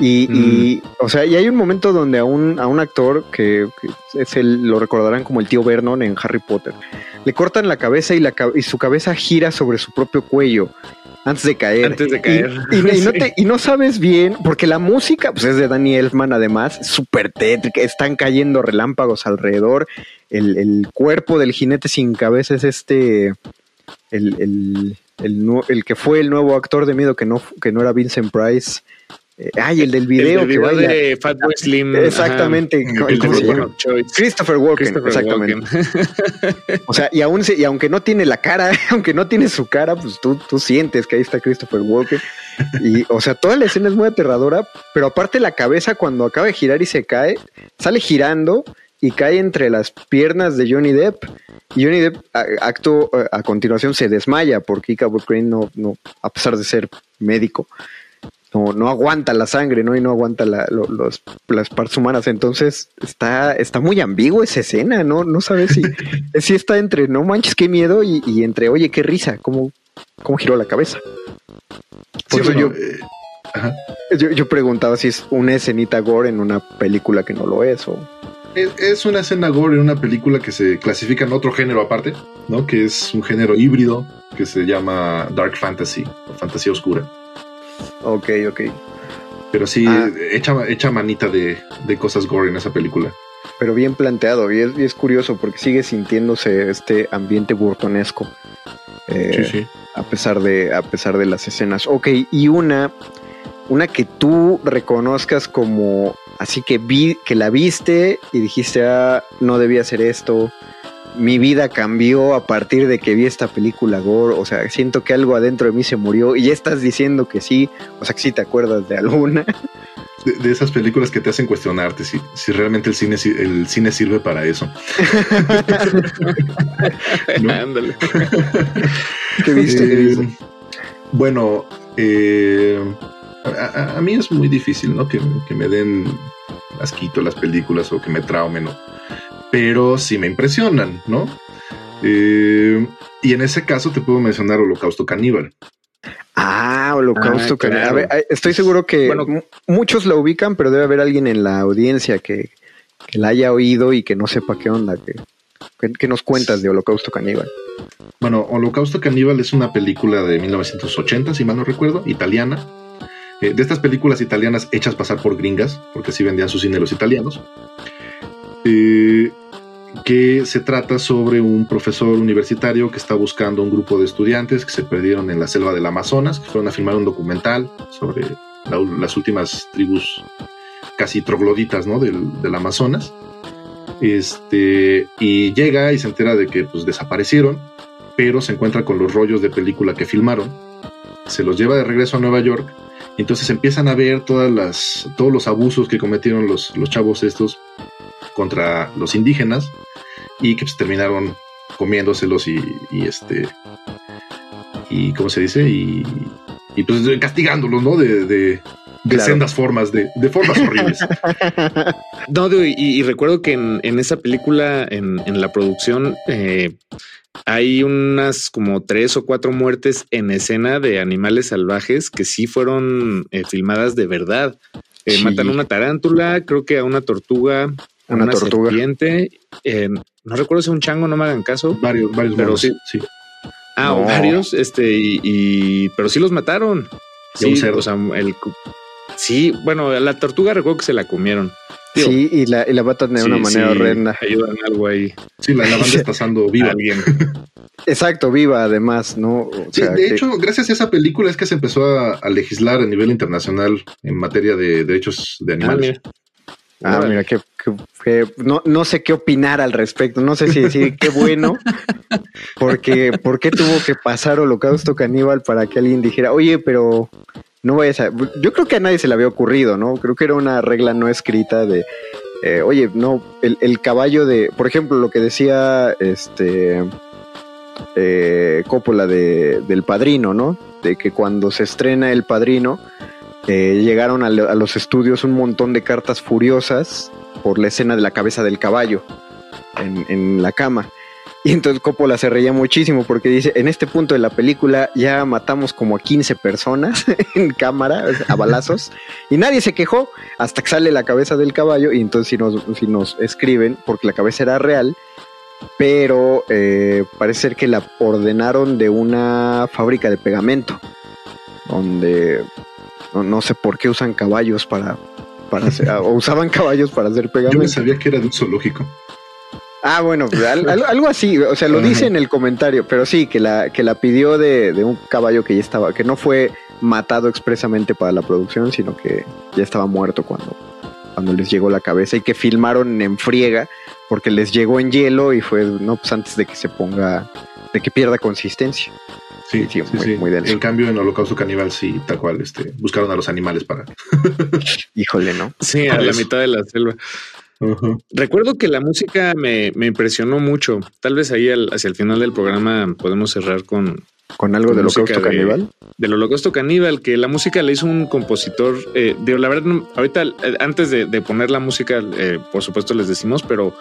Y, y, o sea, y hay un momento donde a un, a un actor que, que es el, lo recordarán como el tío Vernon en Harry Potter, le cortan la cabeza y, la, y su cabeza gira sobre su propio cuello antes de caer. Antes de caer. Y, y- y no te- y no sabes bien, porque la música pues, es de Danny Elfman además, súper tétrica, están cayendo relámpagos alrededor, el, el cuerpo del jinete sin cabeza es este, el, el, el que fue el nuevo actor de miedo que no, que no era Vincent Price. Eh, ay, el del video, el que video baila. de Fatboy Slim. Exactamente. Christopher Walken, Christopher exactamente. Walken. O sea, y aún se- y aunque no tiene la cara, aunque no tiene su cara, pues tú, tú sientes que ahí está Christopher Walken. Y, o sea, toda la escena es muy aterradora, pero aparte la cabeza cuando acaba de girar y se cae, sale girando y cae entre las piernas de Johnny Depp. Y Johnny Depp, a- acto a continuación, se desmaya porque Ichabod Crane no, no, a pesar de ser médico, no, no aguanta la sangre, ¿no? Y no aguanta la- lo- los, las partes humanas. Entonces está, está muy ambiguo esa escena, ¿no? No sabes si, si está entre no manches, qué miedo y, y entre oye, qué risa, cómo, cómo giró la cabeza. Por Sí, eso bueno, yo, eh, ajá. yo, yo preguntaba si es una escenita gore en una película que no lo es. O... Es, es una escena gore en una película que se clasifica en otro género aparte, ¿no? Que es un género híbrido que se llama Dark Fantasy o Fantasía Oscura. Ok, ok. Pero sí, Ah. echa, echa manita de, de cosas gore en esa película. Pero bien planteado y es, y es curioso porque sigue sintiéndose este ambiente burtonesco. Eh, sí, sí. a pesar de a pesar de las escenas. Ok, y una una que tú reconozcas como así que vi que la viste y dijiste ah no debía hacer esto. Mi vida cambió a partir de que vi esta película gore. O sea, siento que algo adentro de mí se murió y ya estás diciendo que sí. O sea, que sí te acuerdas de alguna. De, de esas películas que te hacen cuestionarte si, si realmente el cine, el cine sirve para eso. Ándale. ¿Qué viste? ¿Qué Eh, viste? bueno, eh, a, a- a mí es muy difícil, ¿no? Que, que me den asquito las películas o que me traumen, ¿no? Pero sí me impresionan, ¿no? Eh, y en ese caso te puedo mencionar Holocausto Caníbal. Ah, Holocausto Ah, Caníbal. claro. A ver, estoy seguro que Bueno. muchos la ubican, pero debe haber alguien en la audiencia que, que la haya oído y que no sepa qué onda. Que, que- que nos cuentas de Holocausto Caníbal? Bueno, Holocausto Caníbal es una película de 1980, si mal no recuerdo, italiana. Eh, de estas películas italianas hechas pasar por gringas, porque así vendían su cine los italianos. Eh, que se trata sobre un profesor universitario que está buscando un grupo de estudiantes que se perdieron en la selva del Amazonas, que fueron a filmar un documental sobre la- las últimas tribus casi trogloditas ¿no? del, del Amazonas. Este, y llega y se entera de que pues, desaparecieron, pero se encuentra con los rollos de película que filmaron. Se los lleva de regreso a Nueva York. Entonces empiezan a ver todas las, todos los abusos que cometieron los, los chavos estos contra los indígenas y que pues, terminaron comiéndoselos y, y este y cómo se dice y, y, pues castigándolos no de, de, sendas formas de, de formas horribles No, y, y recuerdo que en, en esa película, en, en la producción, eh, hay unas como tres o cuatro muertes en escena de animales salvajes que sí fueron eh, filmadas de verdad. Eh, Sí. Matan a una tarántula, creo que a una tortuga, Una tortuga. serpiente. eh, no recuerdo si un chango, no me hagan caso. varios varios Pero sí. sí. Ah, No. varios, este, y, y- pero sí los mataron. Sí, cerdo. o sea, el, sí, bueno, la tortuga recuerdo que se la comieron. Sí, y la, y la matan de sí, una manera sí, horrenda. Ayudan algo ahí. Sí, la, la van destazando viva. Alguien. Exacto, viva además, ¿no? O Sí, sea, de que- hecho, gracias a esa película es que se empezó a, a legislar a nivel internacional en materia de derechos de Ah, animales. Ah, Órale. mira, que, que- que no, no sé qué opinar al respecto. No sé si decir qué bueno, porque ¿por qué tuvo que pasar Holocausto Caníbal para que alguien dijera, oye, pero no vayas a... Yo creo que a nadie se le había ocurrido, ¿no? Creo que era una regla no escrita de, eh, oye, no, el, el caballo de, por ejemplo, lo que decía este eh, Coppola de, del Padrino, ¿no? De que cuando se estrena El Padrino, eh, llegaron a, lo- a los estudios un montón de cartas furiosas por la escena de la cabeza del caballo en, en la cama. Y entonces Coppola se reía muchísimo porque dice, en este punto de la película ya matamos como a 15 personas en cámara, a balazos, y nadie se quejó hasta que sale la cabeza del caballo y entonces si nos, si nos escriben, porque la cabeza era real, pero eh, parece ser que la ordenaron de una fábrica de pegamento, donde no, no sé por qué usan caballos para, para hacer, o usaban caballos para hacer Yo pegamento. me sabía que era de un zoológico. Ah, bueno, pues, al- al- algo así, o sea, lo dice en el comentario, pero sí, que la, que la pidió de, de un caballo que ya estaba, que no fue matado expresamente para la producción, sino que ya estaba muerto cuando, cuando les llegó la cabeza y que filmaron en friega porque les llegó en hielo y fue, no, pues antes de que se ponga, de que pierda consistencia. Sí, Sí, sí, muy- sí. muy denso. En cambio, en Holocausto Caníbal, sí, tal cual, este, buscaron a los animales para. Híjole, ¿no? Sí, a la mitad de la selva. Recuerdo que la música me, me impresionó mucho. Tal vez ahí al- hacia el final del programa podemos cerrar con Con algo Con de música holocausto de- caníbal. del Holocausto Caníbal, que la música la hizo un compositor. Eh, digo, la verdad, ahorita eh, antes de, de poner la música, eh, por supuesto les decimos, pero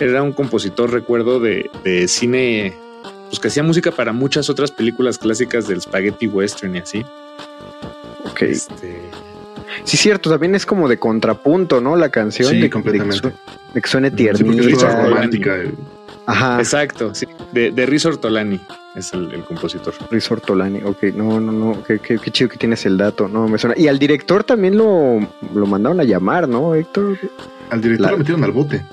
era un compositor, recuerdo, de, de cine, pues que hacía música para muchas otras películas clásicas del spaghetti western y así. Ok. Este, Sí, cierto, también es como de contrapunto, ¿no? La canción. Sí, de, completamente. De que, su- de que suene tiernita. una romántica. eh, Ajá. Exacto, sí. De, de Riz Ortolani es el, el compositor. Riz Ortolani, ok, no, no, no, qué, qué- qué chido que tienes el dato, no, me suena. Y al director también lo, lo mandaron a llamar, ¿no, Héctor? Al director La- lo metieron al bote.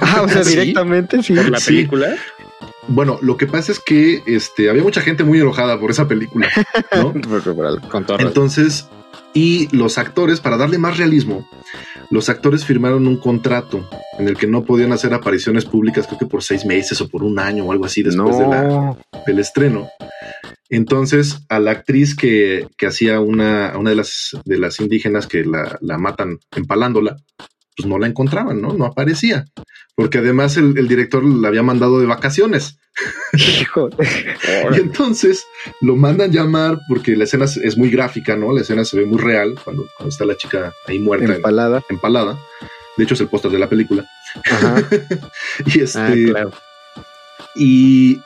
Ah, o sea, ¿Sí? directamente, sí. Por la Sí. Bueno, lo que pasa es que este, había mucha gente muy enojada por esa película, ¿no? Entonces, y los actores, para darle más realismo, los actores firmaron un contrato en el que no podían hacer apariciones públicas, creo que por seis meses o por un año o algo así después de la, No, del estreno. Entonces, a la actriz que, que hacía una, una de las, de las indígenas que la, la matan empalándola, pues no la encontraban, ¿no? No aparecía. Porque además el, el director la había mandado de vacaciones. hijo. Y entonces lo mandan llamar porque la escena es- muy gráfica, ¿no? La escena se ve muy real cuando, cuando está la chica ahí muerta, en- Empalada. empalada. De hecho, es el póster de la película. Ajá. Y este, Ah, claro. y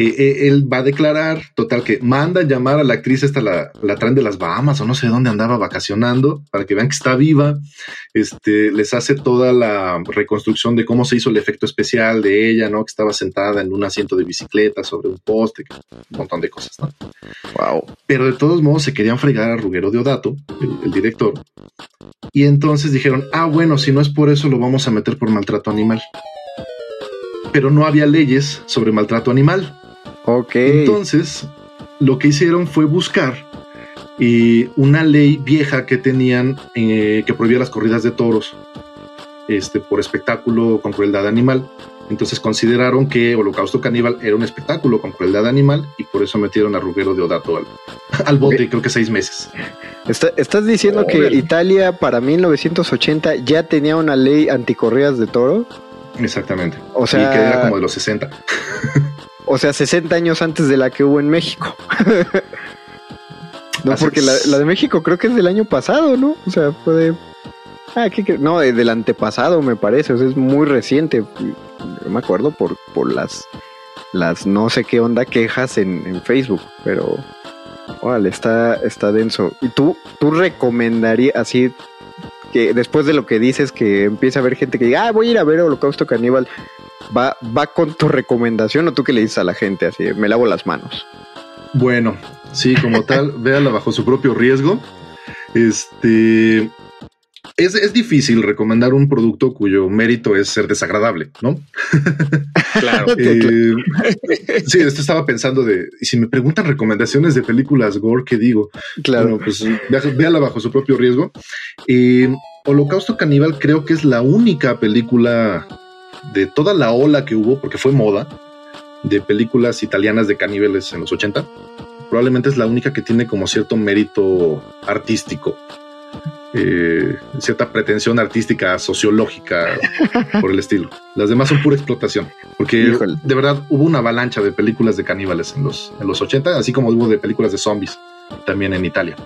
eh, eh, él va a declarar, total, que manda llamar a la actriz esta, la, la traen de las Bahamas o no sé dónde andaba vacacionando, para que vean que está viva. Este, les hace toda la reconstrucción de cómo se hizo el efecto especial de ella, ¿no? Que estaba sentada en un asiento de bicicleta sobre un poste, un montón de cosas, ¿no? Wow. Pero de todos modos se querían fregar a Ruggero Deodato, el, el director. Y entonces dijeron, ah, bueno, si no es por eso, lo vamos a meter por maltrato animal. Pero no había leyes sobre maltrato animal. Ok. Entonces, lo que hicieron fue buscar eh, una ley vieja que tenían eh, que prohibía las corridas de toros este, por espectáculo con crueldad animal. Entonces consideraron que Holocausto Caníbal era un espectáculo con crueldad animal y por eso metieron a Ruggero Deodato al, al bote, creo que seis meses. Está- estás diciendo que. Italia para 1980 ya tenía una ley anticorridas de toro. Exactamente. O y que era sea, como de los 60. o sea, 60 años antes de la que hubo en México. no, Así porque la, de México creo que es del año pasado, ¿no? O sea, fue de... Ah, ¿qué cre- No, de- del antepasado me parece, o sea, es muy reciente. No me acuerdo por, por las, las no sé qué onda quejas en, en Facebook, pero... Órale, está, está denso. ¿Y tú, tú recomendarías así que después de lo que dices que empieza a haber gente que diga, ah, voy a ir a ver Holocausto Caníbal, va, va con tu recomendación o tú que le dices a la gente así, me lavo las manos? Bueno, sí, como tal, véala bajo su propio riesgo. Este. Es, es difícil recomendar un producto cuyo mérito es ser desagradable, ¿no? Claro. Eh, sí, esto estaba pensando de, y si me preguntan recomendaciones de películas gore, ¿qué digo? Claro. Bueno, pues véala bajo su propio riesgo. Eh, Holocausto Caníbal creo que es la única película de toda la ola que hubo, porque fue moda, de películas italianas de caníbales en los 80. Probablemente es la única que tiene como cierto mérito artístico. Eh, cierta pretensión artística, sociológica, por el estilo. Las demás son pura explotación, porque Híjole. de verdad hubo una avalancha de películas de caníbales en los, en los 80, así como hubo de películas de zombies también en Italia.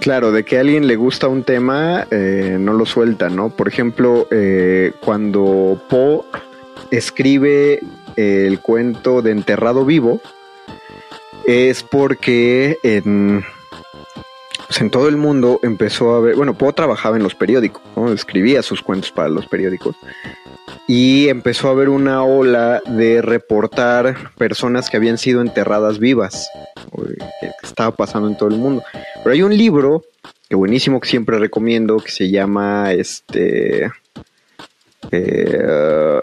Claro, de que a alguien le gusta un tema, eh, no lo suelta, ¿no? Por ejemplo, eh, cuando Poe escribe el cuento de Enterrado Vivo es porque en, pues en todo el mundo empezó a haber, bueno, Poe trabajaba en los periódicos, ¿no? escribía sus cuentos para los periódicos y empezó a haber una ola de reportar personas que habían sido enterradas vivas, que estaba pasando en todo el mundo. Pero hay un libro que buenísimo que siempre recomiendo que se llama este eh,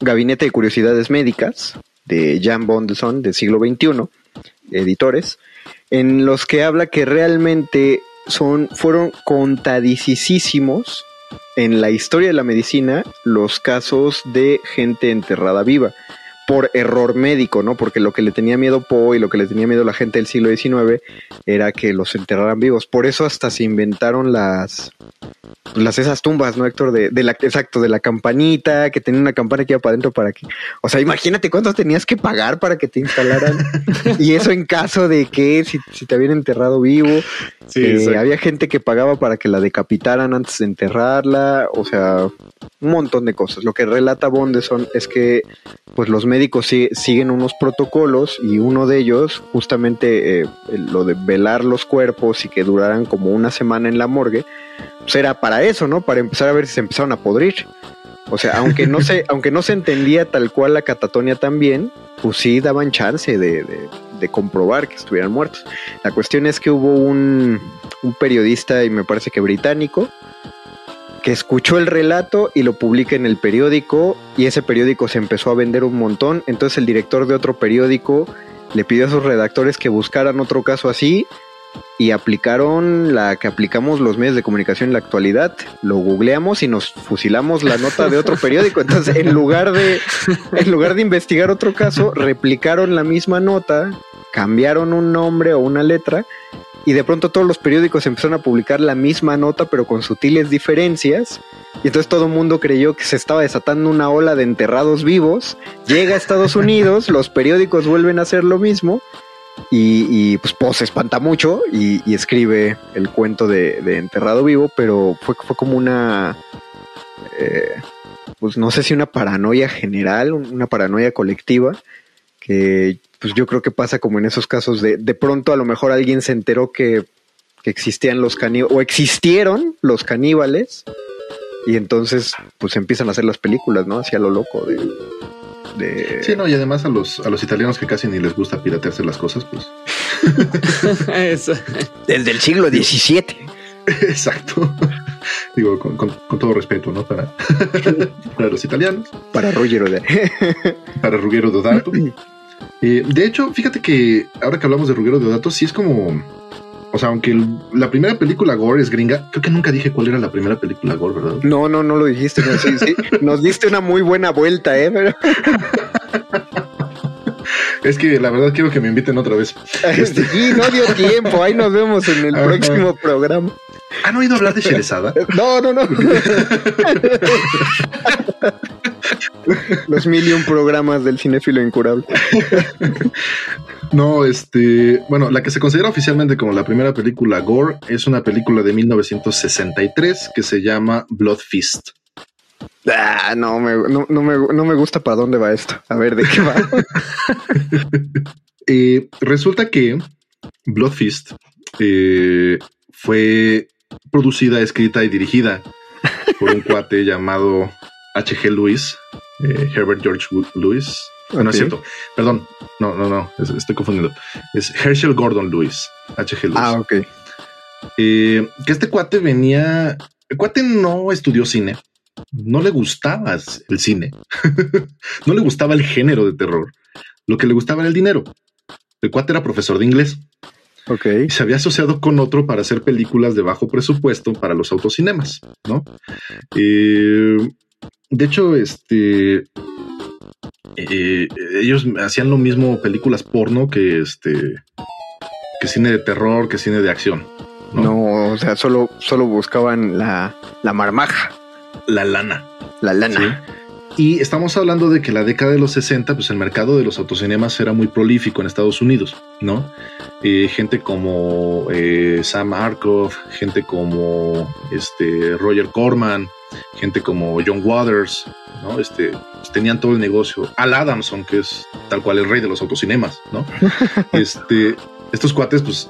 Gabinete de Curiosidades Médicas de Jan Bondelson del siglo XXI, editores, en los que habla que realmente son, fueron contadicísimos en la historia de la medicina los casos de gente enterrada viva por error médico, ¿no? Porque lo que le tenía miedo Poe y lo que le tenía miedo la gente del siglo XIX era que los enterraran vivos. Por eso hasta se inventaron las, las esas tumbas, ¿no, Héctor? De, de la, exacto, de la campanita, que tenía una campana que iba para adentro para que. O sea, imagínate cuántos tenías que pagar para que te instalaran. y eso en caso de que si, si te habían enterrado vivo. Sí, eh, había gente que pagaba para que la decapitaran antes de enterrarla. O sea, un montón de cosas. Lo que relata Bondeson es que pues los médicos siguen unos protocolos y uno de ellos, justamente eh, lo de velar los cuerpos y que duraran como una semana en la morgue, pues era para eso, ¿no? Para empezar a ver si se empezaron a podrir. O sea, aunque no se, aunque no se entendía tal cual la catatonia también, pues sí daban chance de, de- de comprobar que estuvieran muertos. La cuestión es que hubo un, un periodista, y me parece que británico, que escuchó el relato y lo publica en el periódico y ese periódico se empezó a vender un montón. Entonces el director de otro periódico le pidió a sus redactores que buscaran otro caso así y aplicaron la que aplicamos los medios de comunicación en la actualidad. Lo googleamos y nos fusilamos la nota de otro periódico. Entonces en lugar de, en lugar de investigar otro caso, replicaron la misma nota, cambiaron un nombre o una letra y de pronto todos los periódicos empezaron a publicar la misma nota pero con sutiles diferencias. Y entonces todo el mundo creyó que se estaba desatando una ola de enterrados vivos. Llega a Estados Unidos los periódicos vuelven a hacer lo mismo y, y, pues Poe se espanta mucho y, y escribe el cuento de, de enterrado vivo pero fue, fue como una eh, pues no sé si una paranoia general una paranoia colectiva que pues yo creo que pasa como en esos casos de de pronto a lo mejor alguien se enteró que, que existían los caníbales o existieron los caníbales y entonces pues empiezan a hacer las películas, ¿no? Hacia lo loco de... de- Sí, no, y además a los, a los italianos que casi ni les gusta piratearse las cosas, pues. Eso. Desde el siglo XVII. Exacto. Digo, con, con- con todo respeto, ¿no? Para, para los italianos, Para Ruggero de... para Ruggero Dodato. Eh, de hecho, fíjate que ahora que hablamos de Ruggero Dodato, sí es como. O sea, aunque el- la primera película Gore es gringa, creo que nunca dije cuál era la primera película Gore, ¿verdad? No, no, no lo dijiste. no, sí, sí. Nos diste una muy buena vuelta, ¿eh? Pero... Es que la verdad quiero que me inviten otra vez. Este- Sí, no dio tiempo. Ahí nos vemos en el Ajá. próximo programa. ¿Han oído hablar de Sherezada? No, no, no. Los mil y un programas del cinéfilo incurable. No, este, bueno, la que se considera oficialmente como la primera película Gore es una película de 1963 que se llama Blood Fist. Ah, no me, no, no me, no me gusta para dónde va esto. A ver, ¿de qué va? Eh, resulta que Blood Fist eh, fue producida, escrita y dirigida por un cuate llamado H.G. Lewis, eh, Herbert George Lewis. Ah, No es cierto, perdón, no, no, no, es- estoy confundiendo. Es Herschel Gordon Lewis, H.G. Lewis. Ah, ok. Eh, que este cuate venía. El cuate no estudió cine. No le gustaba el cine. no le gustaba el género de terror. Lo que le gustaba era el dinero. El cuate era profesor de inglés Ok. y se había asociado con otro para hacer películas de bajo presupuesto para los autocinemas, ¿no? Eh, de hecho, este. eh, ellos hacían lo mismo películas porno que este. que cine de terror, que cine de acción. No, o sea, solo, solo buscaban la, la marmaja, La lana. la lana. Y estamos hablando de que la década de los 60, pues el mercado de los autocinemas era muy prolífico en Estados Unidos, ¿no? Eh, gente como eh, Sam Arkoff, gente como este Roger Corman, gente como John Waters, ¿no? Este, tenían todo el negocio. Al Adamson, que es tal cual el rey de los autocinemas, ¿no? este, estos cuates, pues,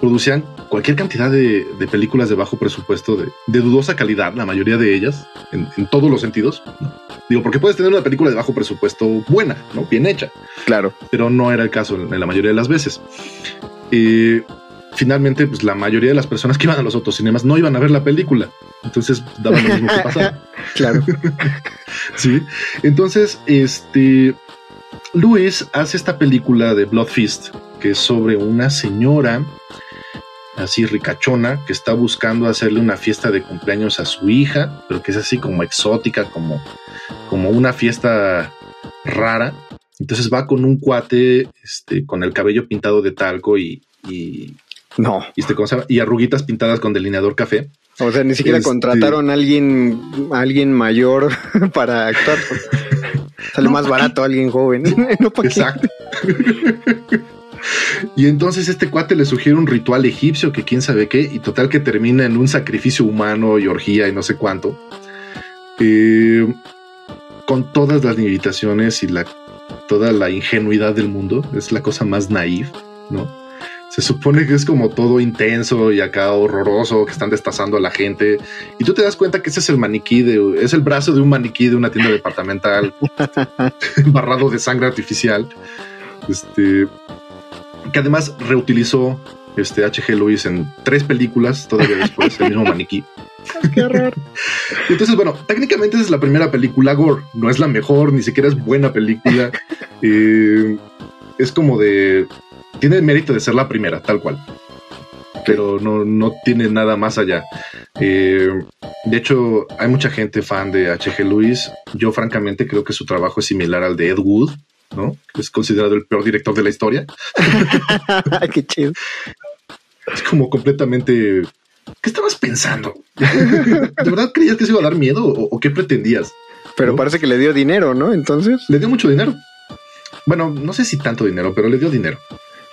producían cualquier cantidad de, de películas de bajo presupuesto, de, de, dudosa calidad, la mayoría de ellas, en, en todos los sentidos. ¿no? Digo, porque puedes tener una película de bajo presupuesto buena, ¿no? Bien hecha. Claro. Pero no era el caso en, en la mayoría de las veces. Eh, finalmente, pues la mayoría de las personas que iban a los autocinemas no iban a ver la película. Entonces daban lo mismo que pasaba. claro. sí. Entonces, este. Luis hace esta película de Blood Fist, que es sobre una señora así ricachona que está buscando hacerle una fiesta de cumpleaños a su hija, pero que es así como exótica, como, como una fiesta rara. Entonces va con un cuate este, con el cabello pintado de talco y, y no. Y, este, ¿cómo se llama? y arruguitas pintadas con delineador café. O sea, ni siquiera este... contrataron a alguien, a alguien mayor para actuar. Sale no, más barato a alguien joven. no, Exacto. y entonces este cuate le sugiere un ritual egipcio que quién sabe qué, y total que termina en un sacrificio humano y orgía y no sé cuánto. Eh, con todas las limitaciones y la, toda la ingenuidad del mundo. Es la cosa más naif, ¿no? Se supone que es como todo intenso y acá horroroso, que están destazando a la gente. Y tú te das cuenta que ese es el maniquí de, es el brazo de un maniquí de una tienda departamental barrado de sangre artificial. Este, que además reutilizó este H.G. Lewis en tres películas, todavía después, el mismo maniquí. Qué horror. Entonces, bueno, técnicamente es la primera película Gore, no es la mejor, ni siquiera es buena película. Eh, es como de tiene el mérito de ser la primera, tal cual. Pero no, no tiene nada más allá. Eh, de hecho, hay mucha gente fan de H.G. Lewis. Yo, francamente, creo que su trabajo es similar al de Ed Wood, ¿no? Es considerado el peor director de la historia. Qué chido. Es como completamente. ¿Qué estabas pensando? ¿De verdad creías que se iba a dar miedo o, o qué pretendías? Pero ¿no? parece que le dio dinero, ¿no? Entonces. Le dio mucho dinero. Bueno, no sé si tanto dinero, pero le dio dinero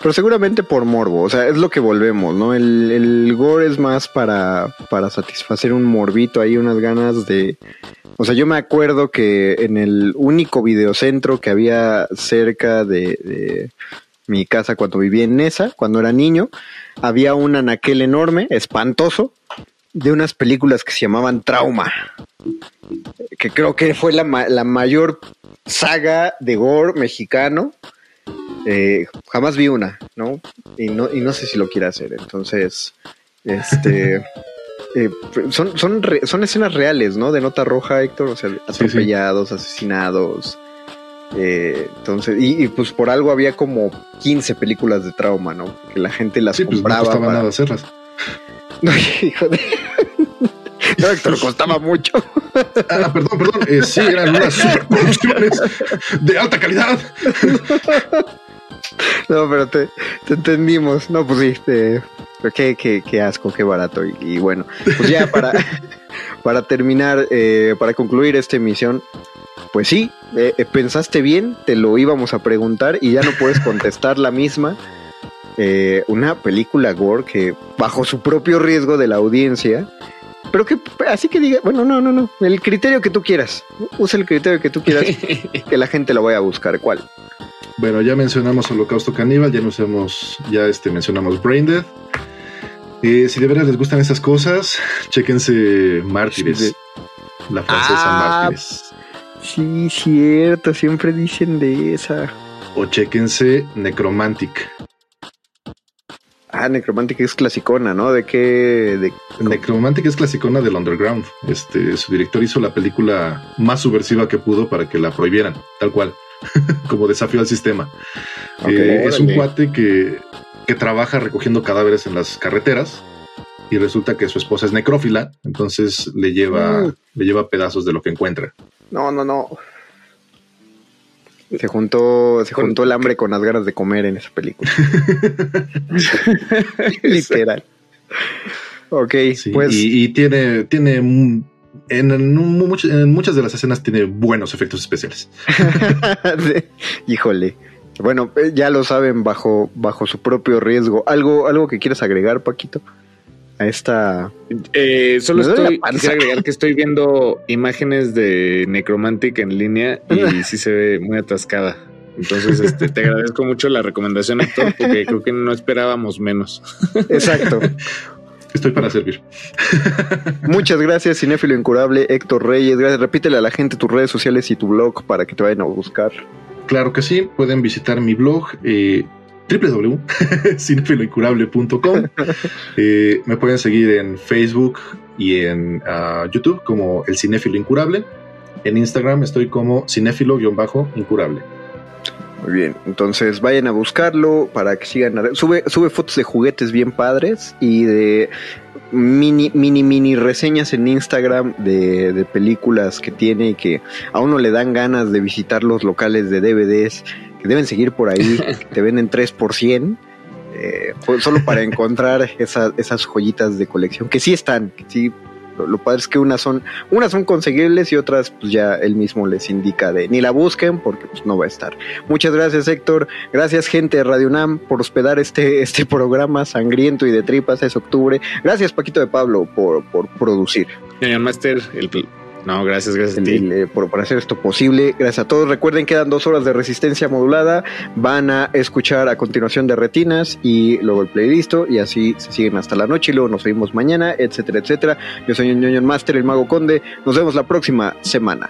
pero seguramente por morbo, o sea, es lo que volvemos, ¿no? El, gore es más para, para satisfacer un morbito, hay unas ganas de... O sea, yo me acuerdo que en el único videocentro que había cerca de, mi casa cuando vivía en Nesa, cuando era niño, había un anaquel enorme, espantoso, de unas películas que se llamaban Trauma, que creo que fue la, la mayor saga de gore mexicano eh, jamás vi una, ¿no? Y no, y no sé si lo quiere hacer. Entonces, este. eh, son, son, re, son escenas reales, ¿no? De nota roja, Héctor. O sea, atropellados, sí, sí. asesinados. Eh, entonces, y, y, pues por algo había como 15 películas de trauma, ¿no? Que la gente las sí, compraba. Pues no para... nada hacerlas. No, hijo de. No, Héctor, costaba mucho. Ah, perdón, perdón. Eh, sí, eran unas superproducciones de alta calidad. No, pero te, te, entendimos. No, pues sí, te, qué, qué, qué, asco, qué barato. Y, y bueno, pues ya para, para terminar, eh, para concluir esta emisión, pues sí, eh, pensaste bien, te lo íbamos a preguntar y ya no puedes contestar la misma. Eh, una película gore que bajo su propio riesgo de la audiencia, pero que así que diga, bueno, no, no, no, el criterio que tú quieras, usa el criterio que tú quieras, que la gente lo vaya a buscar. ¿Cuál? Bueno, ya mencionamos Holocausto Caníbal, ya nos hemos, ya este, mencionamos Braindead. Eh, si de veras les gustan esas cosas, chéquense Mártires, la francesa ah, Mártires. Sí, cierto, siempre dicen de esa. O chéquense Necromantic. Ah, Necromantic es clasicona, ¿no? ¿De qué? De... Necromantic es clasicona del underground. Este, su director hizo la película más subversiva que pudo para que la prohibieran, tal cual. como desafío al sistema. Okay, eh, es un cuate que, que trabaja recogiendo cadáveres en las carreteras y resulta que su esposa es necrófila, entonces le lleva, mm. le lleva pedazos de lo que encuentra. No, no, no. Se juntó, se juntó el hambre con las ganas de comer en esa película. Literal. Ok, sí, pues. Y, y, tiene, tiene en, en, en, muchas de las escenas tiene buenos efectos especiales. Híjole. Bueno, eh, ya lo saben bajo, bajo su propio riesgo. ¿Algo, algo que quieras agregar, Paquito? A esta. Eh, solo estoy, quisiera agregar que estoy viendo imágenes de Necromantic en línea y sí se ve muy atascada. Entonces, este, te agradezco mucho la recomendación, Héctor, porque creo que no esperábamos menos. Exacto. Estoy para servir. Muchas gracias, Cinéfilo Incurable, Héctor Reyes. Gracias. Repítele a la gente tus redes sociales y tu blog para que te vayan a buscar. Claro que sí, pueden visitar mi blog eh, www.cinefiloincurable.com. Eh, me pueden seguir en Facebook y en ah, YouTube como El Cinéfilo Incurable. En Instagram estoy como cinéfilo-incurable. Muy bien, entonces vayan a buscarlo para que sigan. a- Sube, sube fotos de juguetes bien padres y de mini, mini, mini reseñas en Instagram de, de películas que tiene y que a uno le dan ganas de visitar los locales de DVDs que deben seguir por ahí, que te venden 3 por 100. eh, pues, solo para encontrar esa- esas joyitas de colección que sí están, que sí lo, lo padre es que unas son, unas son conseguibles y otras pues ya él mismo les indica de ni la busquen porque pues no va a estar. Muchas gracias Héctor, gracias gente de Radio UNAM por hospedar este, este programa sangriento y de tripas, es octubre. Gracias Paquito de Pablo por, por producir. Señor Master, el... No, gracias, gracias a ti. el, por, por hacer esto posible. Gracias a todos. Recuerden, quedan dos horas de resistencia modulada. Van a escuchar a continuación de Retinas y luego el playlist y así se siguen hasta la noche y luego nos vemos mañana, etcétera, etcétera. Yo soy Ñoño Master, el Mago Conde. Nos vemos la próxima semana.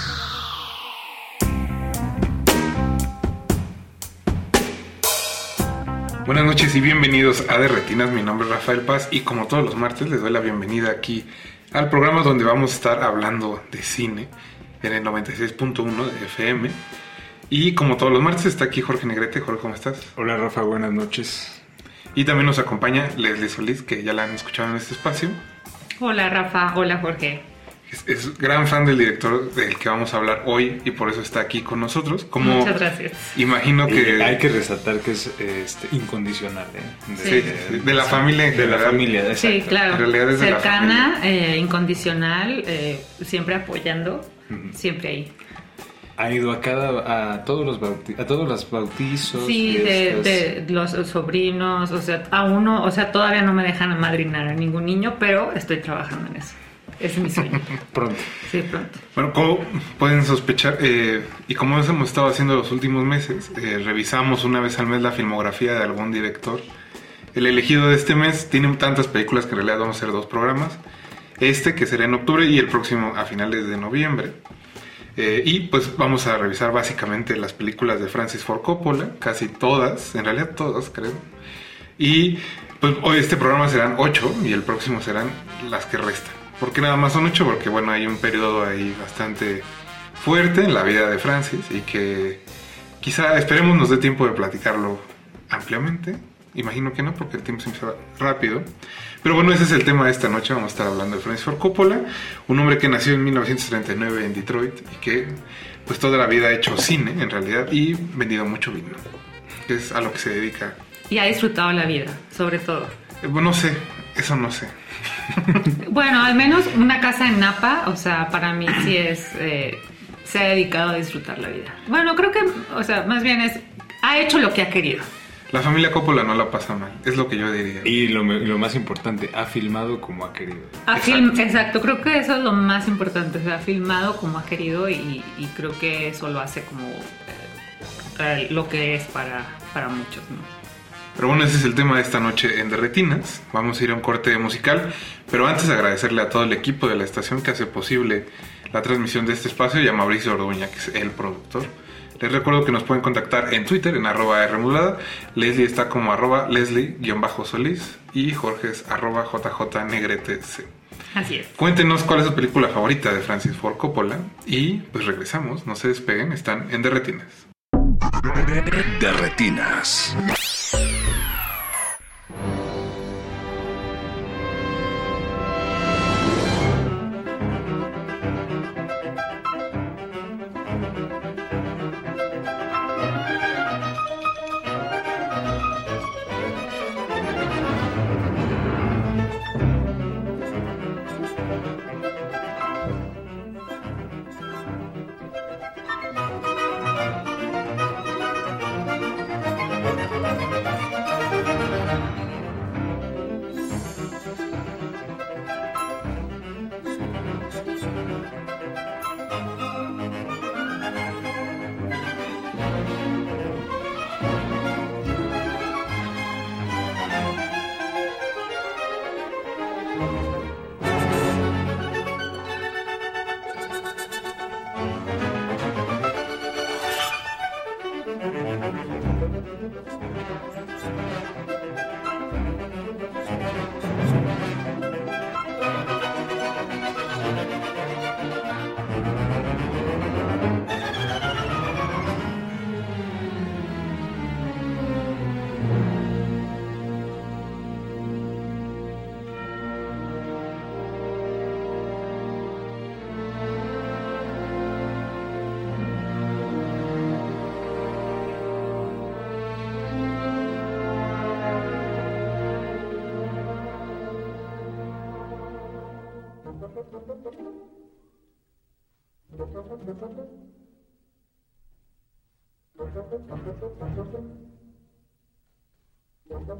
Buenas noches y bienvenidos a De Retinas. Mi nombre es Rafael Paz y como todos los martes les doy la bienvenida aquí al programa donde vamos a estar hablando de cine en el 96.1 de FM. Y como todos los martes está aquí Jorge Negrete. Jorge, ¿cómo estás? Hola Rafa, buenas noches. Y también nos acompaña Leslie Solís, que ya la han escuchado en este espacio. Hola Rafa, hola Jorge. Es, es gran fan del director del que vamos a hablar hoy y por eso está aquí con nosotros. Como Muchas gracias. imagino que... hay que resaltar que es este, incondicional, ¿eh? Sí, sí, de la familia en De la familia, Sí, claro. En realidad es de la Cercana, eh, incondicional, eh, siempre apoyando, siempre ahí. Ha ido a cada a todos los bauti- a todos los bautizos. Sí, de, de los sobrinos, o sea, a uno, o sea, todavía no me dejan amadrinar a ningún niño, pero estoy trabajando en eso. Es mi sueño. pronto. Sí, pronto. Bueno, como pueden sospechar, eh, y como hemos estado haciendo los últimos meses, eh, revisamos una vez al mes la filmografía de algún director. El elegido de este mes tiene tantas películas que en realidad vamos a hacer dos programas. Este que será en octubre y el próximo a finales de noviembre. Eh, y pues vamos a revisar básicamente las películas de Francis Ford Coppola, casi todas, en realidad todas creo. Y pues hoy este programa serán ocho y el próximo serán las que restan. ¿Por qué nada más son ocho? Porque bueno, hay un periodo ahí bastante fuerte en la vida de Francis y que quizá esperemos nos dé tiempo de platicarlo ampliamente. Imagino que no, porque el tiempo se va rápido. Pero bueno, ese es el tema de esta noche. Vamos a estar hablando de Francis Ford Coppola, un hombre que nació en 1939 en Detroit y que pues toda la vida ha hecho cine en realidad y vendido mucho vino, que es a lo que se dedica. Y ha disfrutado la vida, sobre todo. Eh, bueno, no sé, eso no sé. Bueno, al menos una casa en Napa, o sea, para mí sí es, eh, se ha dedicado a disfrutar la vida. Bueno, creo que, o sea, más bien es, ha hecho lo que ha querido. La familia Coppola no la pasa mal, es lo que yo diría. Y lo, más importante, ha filmado como ha querido. Ha film- exacto, creo que eso es lo más importante. O sea, ha filmado como ha querido y, y creo que eso lo hace como eh, lo que es para, para muchos, ¿no? Pero bueno, ese es el tema de esta noche en Derretinas. Vamos a ir a un corte musical, pero antes agradecerle a todo el equipo de la estación que hace posible la transmisión de este espacio y a Mauricio Orduña, que es el productor. Les recuerdo que nos pueden contactar en Twitter, en arroba Rmodulada. Leslie está como arroba Leslie-Solís y Jorge es arroba JJNegretec. Así es. Cuéntenos cuál es su película favorita de Francis Ford Coppola y pues regresamos, no se despeguen, están en Derretinas. De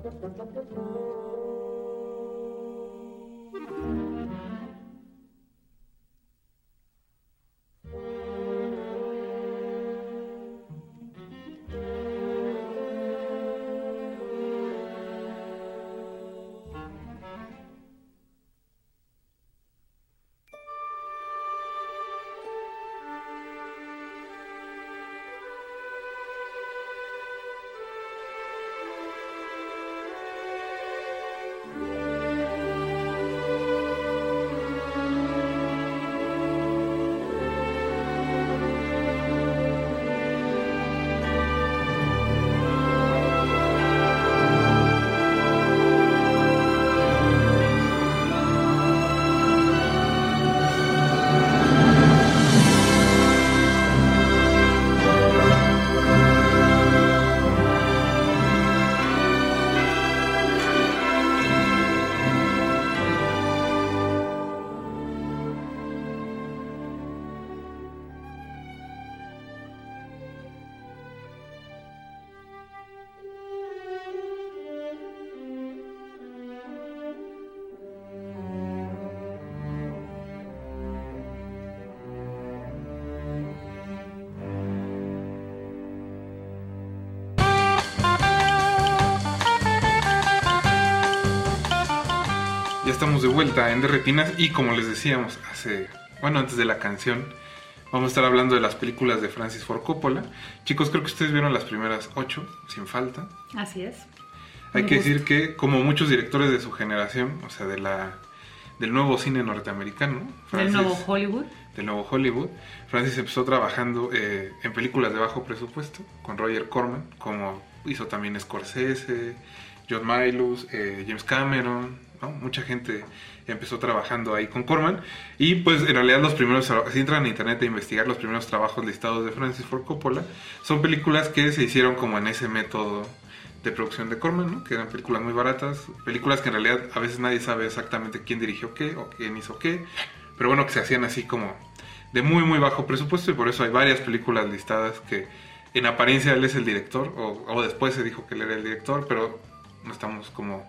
retinas. Ya estamos de vuelta en Derretinas y como les decíamos hace, bueno, antes de la canción, vamos a estar hablando de las películas de Francis Ford Coppola. Chicos, creo que ustedes vieron las primeras ocho, sin falta. Así es. Hay Me que gusta. decir que, como muchos directores de su generación, o sea, de la, del nuevo cine norteamericano, Del nuevo Hollywood. del nuevo Hollywood, Francis empezó trabajando eh, en películas de bajo presupuesto con Roger Corman, como hizo también Scorsese, John Milos, eh, James Cameron, mucha gente empezó trabajando ahí con Corman y pues en realidad los primeros, si entran a internet a investigar los primeros trabajos listados de Francis Ford Coppola, son películas que se hicieron como en ese método de producción de Corman, ¿no? que eran películas muy baratas, películas que en realidad a veces nadie sabe exactamente quién dirigió qué o quién hizo qué, pero bueno, que se hacían así como de muy muy bajo presupuesto y por eso hay varias películas listadas que en apariencia él es el director o, o después se dijo que él era el director, pero no estamos como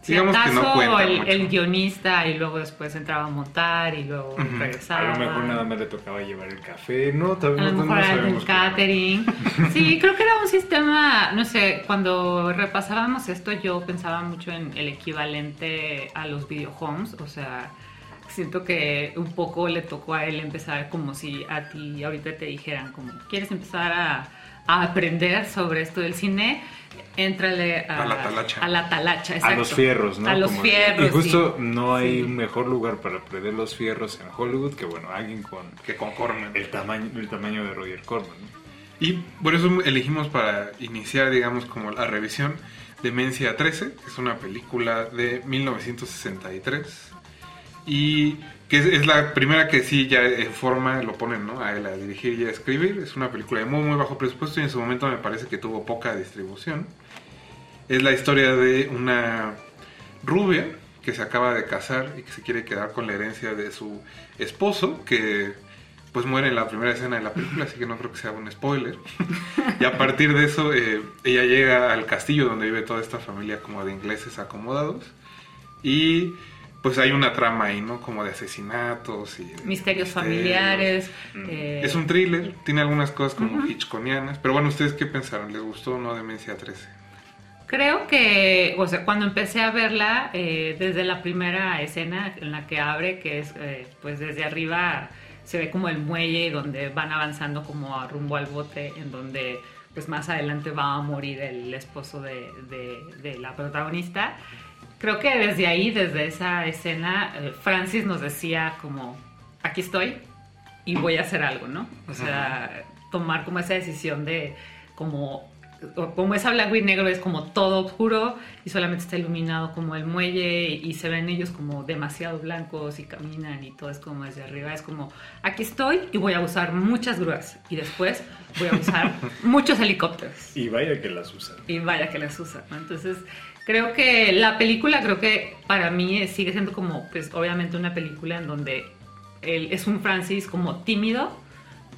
Si digamos que no acaso cuenta el, mucho. el guionista y luego después entraba a montar y luego regresaba. A lo mejor nada más le tocaba llevar el café. No, vez A lo no, no mejor era el catering. Sí, creo que era un sistema, no sé, cuando repasábamos esto yo pensaba mucho en el equivalente a los videohomes, o sea, siento que un poco le tocó a él empezar como si a ti ahorita te dijeran como, ¿quieres empezar a, a aprender sobre esto del cine? Éntrale a, A la talacha. A la talacha, A los fierros, ¿no? A los Como- fierros. Y justo sí. no hay Sí. un mejor lugar para aprender los fierros en Hollywood que, bueno, alguien con que con Corman. el tamaño, el tamaño de Roger Corman. ¿no? Y por eso elegimos para iniciar, digamos, como la revisión Demencia 13, que es una película de 1963 y que es, la primera que sí ya en forma lo ponen, ¿no? A él a dirigir y a escribir. Es una película de muy muy bajo presupuesto y en su momento me parece que tuvo poca distribución. Es la historia de una rubia que se acaba de casar y que se quiere quedar con la herencia de su esposo, que pues muere en la primera escena de la película, así que no creo que sea un spoiler. y a partir de eso, eh, ella llega al castillo donde vive toda esta familia como de ingleses acomodados. Y pues hay una trama ahí, ¿no? Como de asesinatos y... Misterios misterios. familiares. Eh, Es un thriller, tiene algunas cosas como Ujú. hitchconianas. Pero bueno, ¿ustedes qué pensaron? ¿Les gustó o no Demencia 13? Creo que, o sea, cuando empecé a verla, eh, desde la primera escena en la que abre, que es, eh, pues desde arriba se ve como el muelle donde van avanzando como a rumbo al bote, en donde, pues más adelante va a morir el esposo de, de- de la protagonista. Creo que desde ahí, desde esa escena, eh, Francis nos decía como, aquí estoy y voy a hacer algo, ¿no? O sea, tomar como esa decisión de como como es a blanco y negro es como todo oscuro y solamente está iluminado como el muelle y se ven ellos como demasiado blancos y caminan y todo es como desde arriba es como aquí estoy y voy a usar muchas grúas y después voy a usar muchos helicópteros Y vaya que las usan. y vaya que las usa, ¿no? Entonces, creo que la película, creo que para mí es- sigue siendo como, pues obviamente una película en donde él es un Francis como tímido,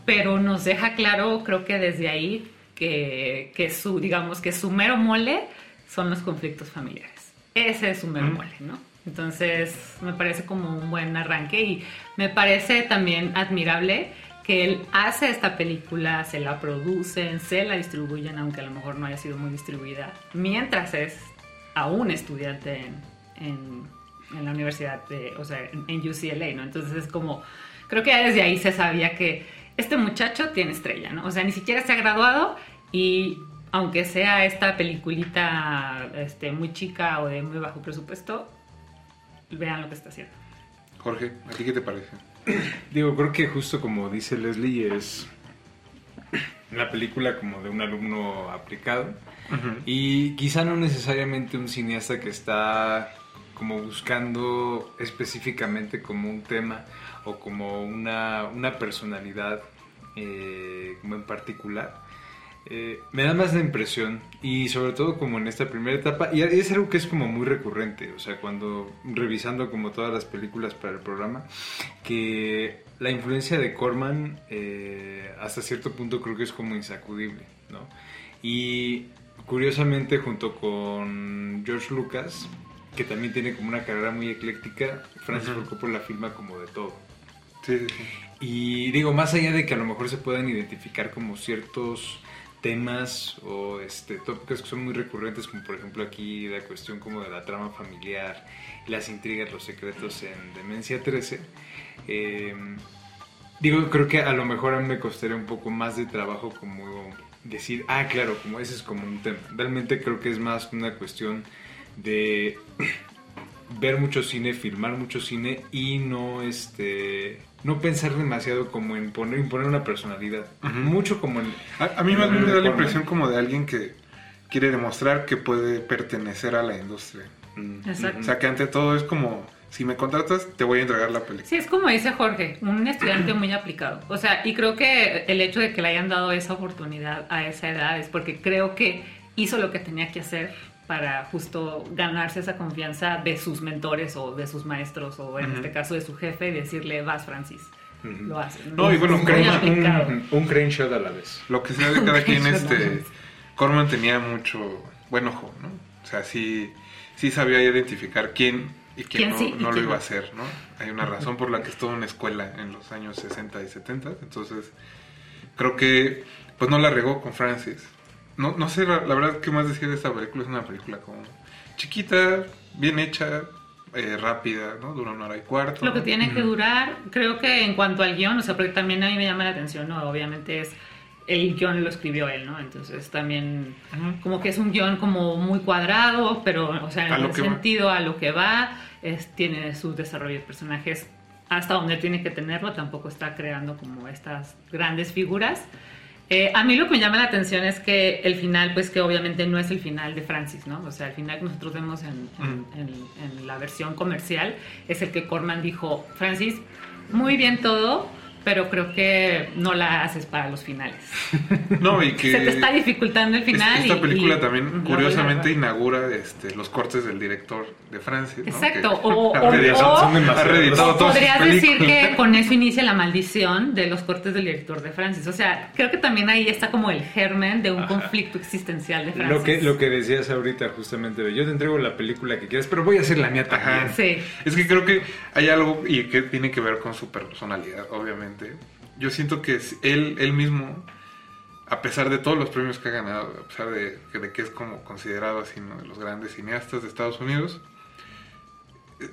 pero nos deja claro, creo que desde ahí, que, que su, digamos, que su mero mole son los conflictos familiares. Ese es su mero Ujú. mole, ¿no? Entonces, me parece como un buen arranque y me parece también admirable que él hace esta película, se la producen, se la distribuyen, aunque a lo mejor no haya sido muy distribuida, mientras es aún estudiante en, en- en la universidad, de, o sea, en, en UCLA, ¿no? Entonces es como, creo que ya desde ahí se sabía que este muchacho tiene estrella, ¿no? O sea, ni siquiera se ha graduado y aunque sea esta peliculita este, muy chica o de muy bajo presupuesto, vean lo que está haciendo. Jorge, ¿a ti qué te parece? Digo, creo que justo como dice Leslie, es la película como de un alumno aplicado. Y quizá no necesariamente un cineasta que está como buscando específicamente como un tema o como una, una personalidad eh, como en particular. Eh, me da más la impresión y sobre todo como en esta primera etapa y es algo que es como muy recurrente o sea cuando revisando como todas las películas para el programa que la influencia de Corman eh, hasta cierto punto creo que es como insacudible ¿no? y curiosamente junto con George Lucas que también tiene como una carrera muy ecléctica Francis. Ford Coppola filma como de todo Sí, sí, sí. y digo, más allá de que a lo mejor se puedan identificar como ciertos temas o este, tópicos que son muy recurrentes, como por ejemplo aquí la cuestión como de la trama familiar, las intrigas, los secretos en Demencia 13, eh, digo, creo que a lo mejor a mí me costaría un poco más de trabajo como decir, ah, claro, como ese es como un tema. Realmente creo que es más una cuestión de ver mucho cine, filmar mucho cine y no este no pensar demasiado como en poner imponer una personalidad. Mucho como en A, a mí en más bien me da la impresión como de alguien que quiere demostrar que puede pertenecer a la industria. Exacto. O sea, que ante todo es como, si me contratas, te voy a entregar la película. Sí, es como dice Jorge, un estudiante muy aplicado. O sea, y creo que el hecho de que le hayan dado esa oportunidad a esa edad es porque creo que hizo lo que tenía que hacer para justo ganarse esa confianza de sus mentores o de sus maestros o en este caso de su jefe y decirle, vas Francis, lo hacen. No, y bueno. Un, un crane shot a la vez. Lo que sea de cada quien, este. Corman tenía mucho buen ojo, ¿no? O sea, sí, sí sabía identificar quién y quién, ¿Quién no, sí y no lo quién iba a hacer, ¿no? Hay una razón por la que estuvo en la escuela en los años 60 y 70, entonces creo que pues no la regó con Francis. No, no sé, la, la verdad, qué más decir de esta película. Es una película como chiquita, bien hecha, eh, rápida, ¿no? Dura una hora y cuarto. Lo que tiene que durar, creo que en cuanto al guion, o sea, porque también a mí me llama la atención, ¿no? Obviamente es el guion lo escribió él, ¿no? Entonces también como que es un guion como muy cuadrado, pero, o sea, en el que va. sentido a lo que va, es, tiene su desarrollo de personajes hasta donde tiene que tenerlo, tampoco está creando como estas grandes figuras. Eh, a mí lo que me llama la atención es que el final, pues que obviamente no es el final de Francis, ¿no? O sea, el final que nosotros vemos en, en- en- en la versión comercial es el que Corman dijo, Francis, muy bien todo, pero creo que no la haces para los finales. No, y que... Se te está dificultando el final. Esta y- película y también, curiosamente, inaugura este, los cortes del director de Francis. ¿no? Exacto, Que o, ha o- reeditado- podrías decir que con eso inicia la maldición de los cortes del director de Francis. O sea, creo que también ahí está como el germen de un conflicto existencial de Francis. Lo que, lo que decías ahorita, justamente, yo te entrego la película que quieras, pero voy a hacer la mía también. Ajá. Sí. Es que creo que hay algo y que tiene que ver con su personalidad, obviamente. Yo siento que él, él mismo, a pesar de todos los premios que ha ganado, a pesar de, de que es como considerado así uno de los grandes cineastas de Estados Unidos,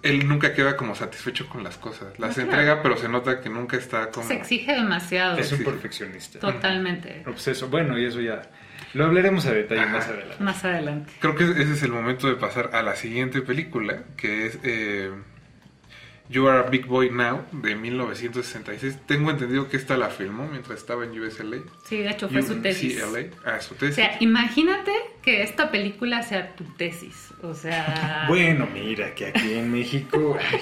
él nunca queda como satisfecho con las cosas. Las No, claro. entrega, pero se nota que nunca está como... Se exige demasiado. Es un perfeccionista. Totalmente. Obseso. Bueno, y eso ya lo hablaremos a detalle Ajá. más adelante. Más adelante. Creo que ese es el momento de pasar a la siguiente película, que es eh, You Are a Big Boy Now, de 1966. Tengo entendido que esta la filmó mientras estaba en USLA. Sí, de hecho fue su tesis. UCLA. Ah, su O tesis. sea, imagínate que esta película sea tu tesis. O sea, Bueno, mira, que aquí en México. ay,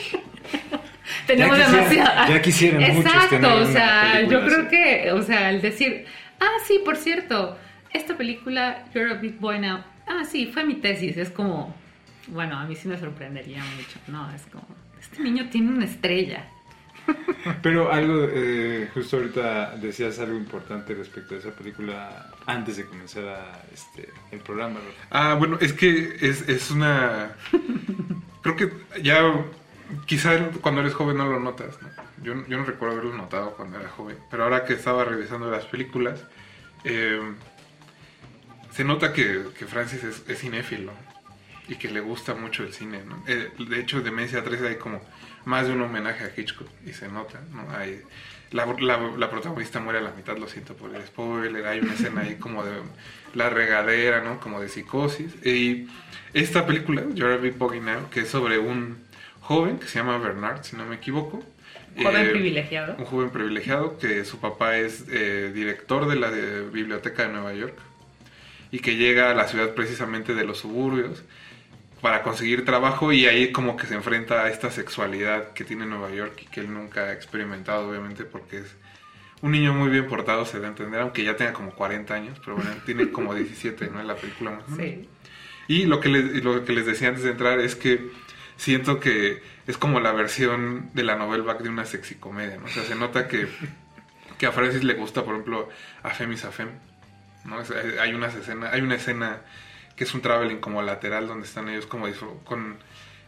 tenemos ya quisiera- demasiado. ya quisieran muchos Exacto, tener o sea, yo creo así. que, o sea, el decir, ah, sí, por cierto, esta película, You're a Big Boy Now, ah, sí, fue mi tesis. Es como, bueno, a mí sí me sorprendería mucho, ¿no? Es como, este niño tiene una estrella. Pero algo, eh, justo ahorita decías algo importante respecto a esa película antes de comenzar a, este, el programa. ¿no? Ah, bueno, es que es, es una... Creo que ya quizá cuando eres joven no lo notas, ¿no? Yo, yo no recuerdo haberlo notado cuando era joven, pero ahora que estaba revisando las películas, eh, se nota que, que Francis es, es cinéfilo y que le gusta mucho el cine, ¿no? Eh, de hecho, de Demencia 3 hay como más de un homenaje a Hitchcock y se nota, ¿no? Hay, la, la- la protagonista muere a la mitad, lo siento por el spoiler, hay una escena ahí como de la regadera, ¿no? Como de psicosis. Y esta película, You're a Big Buggy Now, que es sobre un joven que se llama Bernard, si no me equivoco. Joven Eh, privilegiado. Un joven privilegiado que su papá es eh, director de la de- Biblioteca de Nueva York y que llega a la ciudad precisamente de los suburbios para conseguir trabajo y ahí como que se enfrenta a esta sexualidad que tiene Nueva York y que él nunca ha experimentado obviamente porque es un niño muy bien portado, se da a entender, aunque ya tenga como 40 años, pero bueno, tiene como 17, ¿no? En la película más o menos. Sí. Y lo que, les, lo que les decía antes de entrar es que siento que es como la versión de la novelback de una sexicomedia, ¿no? O sea, se nota que, que a Francis le gusta, por ejemplo, a Femis a Fem, ¿no? Hay, unas escena, hay una escena que es un traveling como lateral donde están ellos como con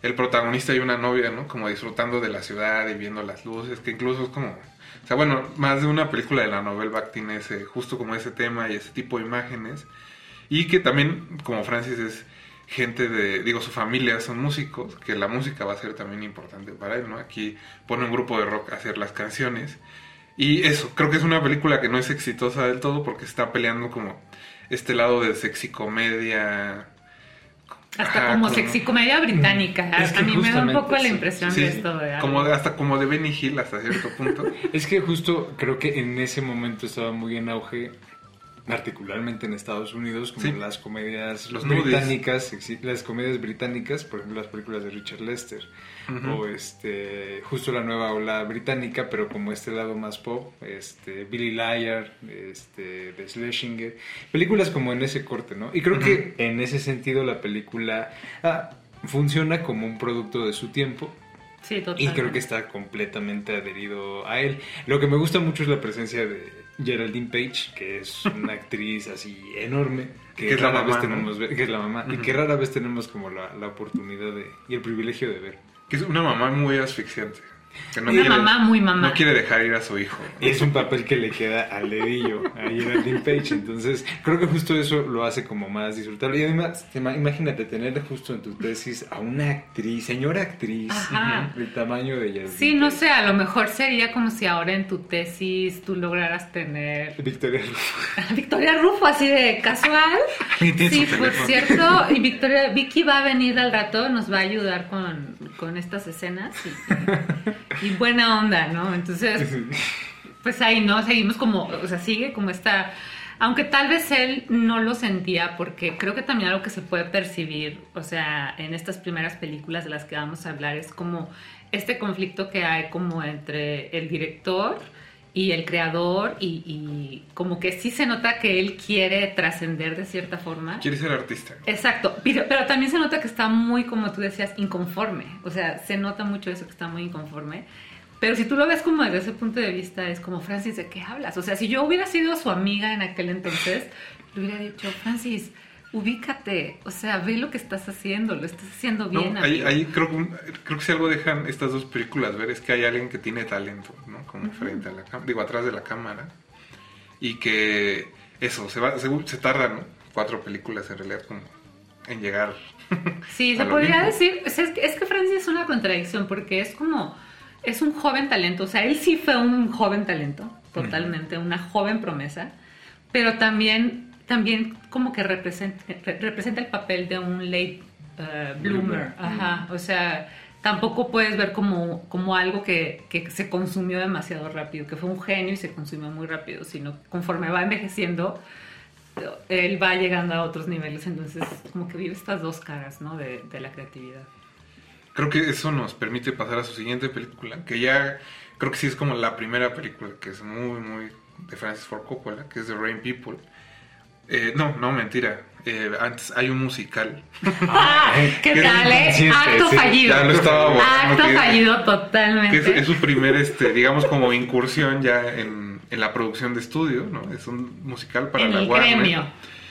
el protagonista y una novia, ¿no? Como disfrutando de la ciudad y viendo las luces, que incluso es como... O sea, bueno, más de una película de la novelback tiene ese, justo como ese tema y ese tipo de imágenes. Y que también, como Francis es gente de, digo, su familia son músicos, que la música va a ser también importante para él, ¿no? Aquí pone un grupo de rock a hacer las canciones. Y eso, creo que es una película que no es exitosa del todo porque está peleando como este lado de sexicomedia. Hasta Ajá, como sexicomedia británica. Es que a mí me da un poco la impresión Sí, de esto. De como hasta como de Benny Hill hasta cierto punto. Es que justo creo que en ese momento estaba muy en auge, particularmente en Estados Unidos, como Sí. las comedias Los británicas, las comedias británicas, por ejemplo las películas de Richard Lester, O este, justo la nueva ola británica, pero como este lado más pop, este, Billy Liar, este, de Schlesinger, películas como en ese corte, ¿no? Y creo que en ese sentido la película ah, funciona como un producto de su tiempo, Sí, Y totalmente. creo que está completamente adherido a él. Lo que me gusta mucho es la presencia de Geraldine Page, que es una actriz así enorme, que, Que es la rara mamá, vez tenemos, que es la mamá, y que rara vez tenemos como la, la oportunidad de, y el privilegio de ver. Que es una mamá muy asfixiante. Que no Una quiere- mamá muy mamá. No quiere dejar ir a su hijo. Y es un papel que le queda al dedillo a Geraldine Page. Entonces, creo que justo eso lo hace como más disfrutable. Y además, te ima- imagínate tener justo en tu tesis a una actriz, señora actriz, Ajá. del tamaño de Geraldine Sí, no sé, a lo mejor sería como si ahora en tu tesis tú lograras tener Victoria a Victoria Rufo así de casual. Sí, por cierto, y Victoria, Vicky va a venir al rato, nos va a ayudar con, con estas escenas y, y buena onda, ¿no? Entonces, pues ahí no, seguimos como, o sea, sigue como esta, aunque tal vez él no lo sentía, porque creo que también algo que se puede percibir, o sea, en estas primeras películas de las que vamos a hablar, es como este conflicto que hay como entre el director y el creador y, y como que sí se nota que él quiere trascender de cierta forma. Quiere ser artista. Exacto, pero, pero también se nota que está muy, como tú decías, inconforme. O sea, se nota mucho eso que está muy inconforme. Pero si tú lo ves como desde ese punto de vista, es como, Francis, ¿de qué hablas? O sea, si yo hubiera sido su amiga en aquel entonces, le hubiera dicho, Francis, ubícate, o sea, ve lo que estás haciendo, lo estás haciendo bien. No, ahí, amigo". ahí creo, que- creo que si algo dejan estas dos películas ver es que hay alguien que tiene talento, ¿no? Como frente a la cámara, digo, atrás de la cámara. Y que eso, se, va, se, se tardan, ¿no? Cuatro películas en realidad como en llegar. Sí, se podría decir, o sea, es que, es que Francis es una contradicción porque es como, es un joven talento, o sea, él sí fue un joven talento, totalmente, una joven promesa, pero también, también como que representa, re- representa el papel de un late eh, bloomer, Bloomer. ajá, o sea, tampoco puedes ver como, como algo que, que se consumió demasiado rápido, que fue un genio y se consumió muy rápido, sino conforme va envejeciendo, él va llegando a otros niveles, entonces como que vive estas dos caras, ¿no? De, de la creatividad. Creo que eso nos permite pasar a su siguiente película, que ya creo que sí es como la primera película que es muy, muy de Francis Ford Coppola, que es The Rain People. Eh, no, no, mentira. Eh, antes hay un musical. Ah, ¿Qué tal, eh? Acto sí. fallido. Ya lo estaba Acto fallido totalmente. es, es su primer, este, digamos, como incursión ya en, en la producción de estudio, ¿no? Es un musical para en la el Warner. gremio,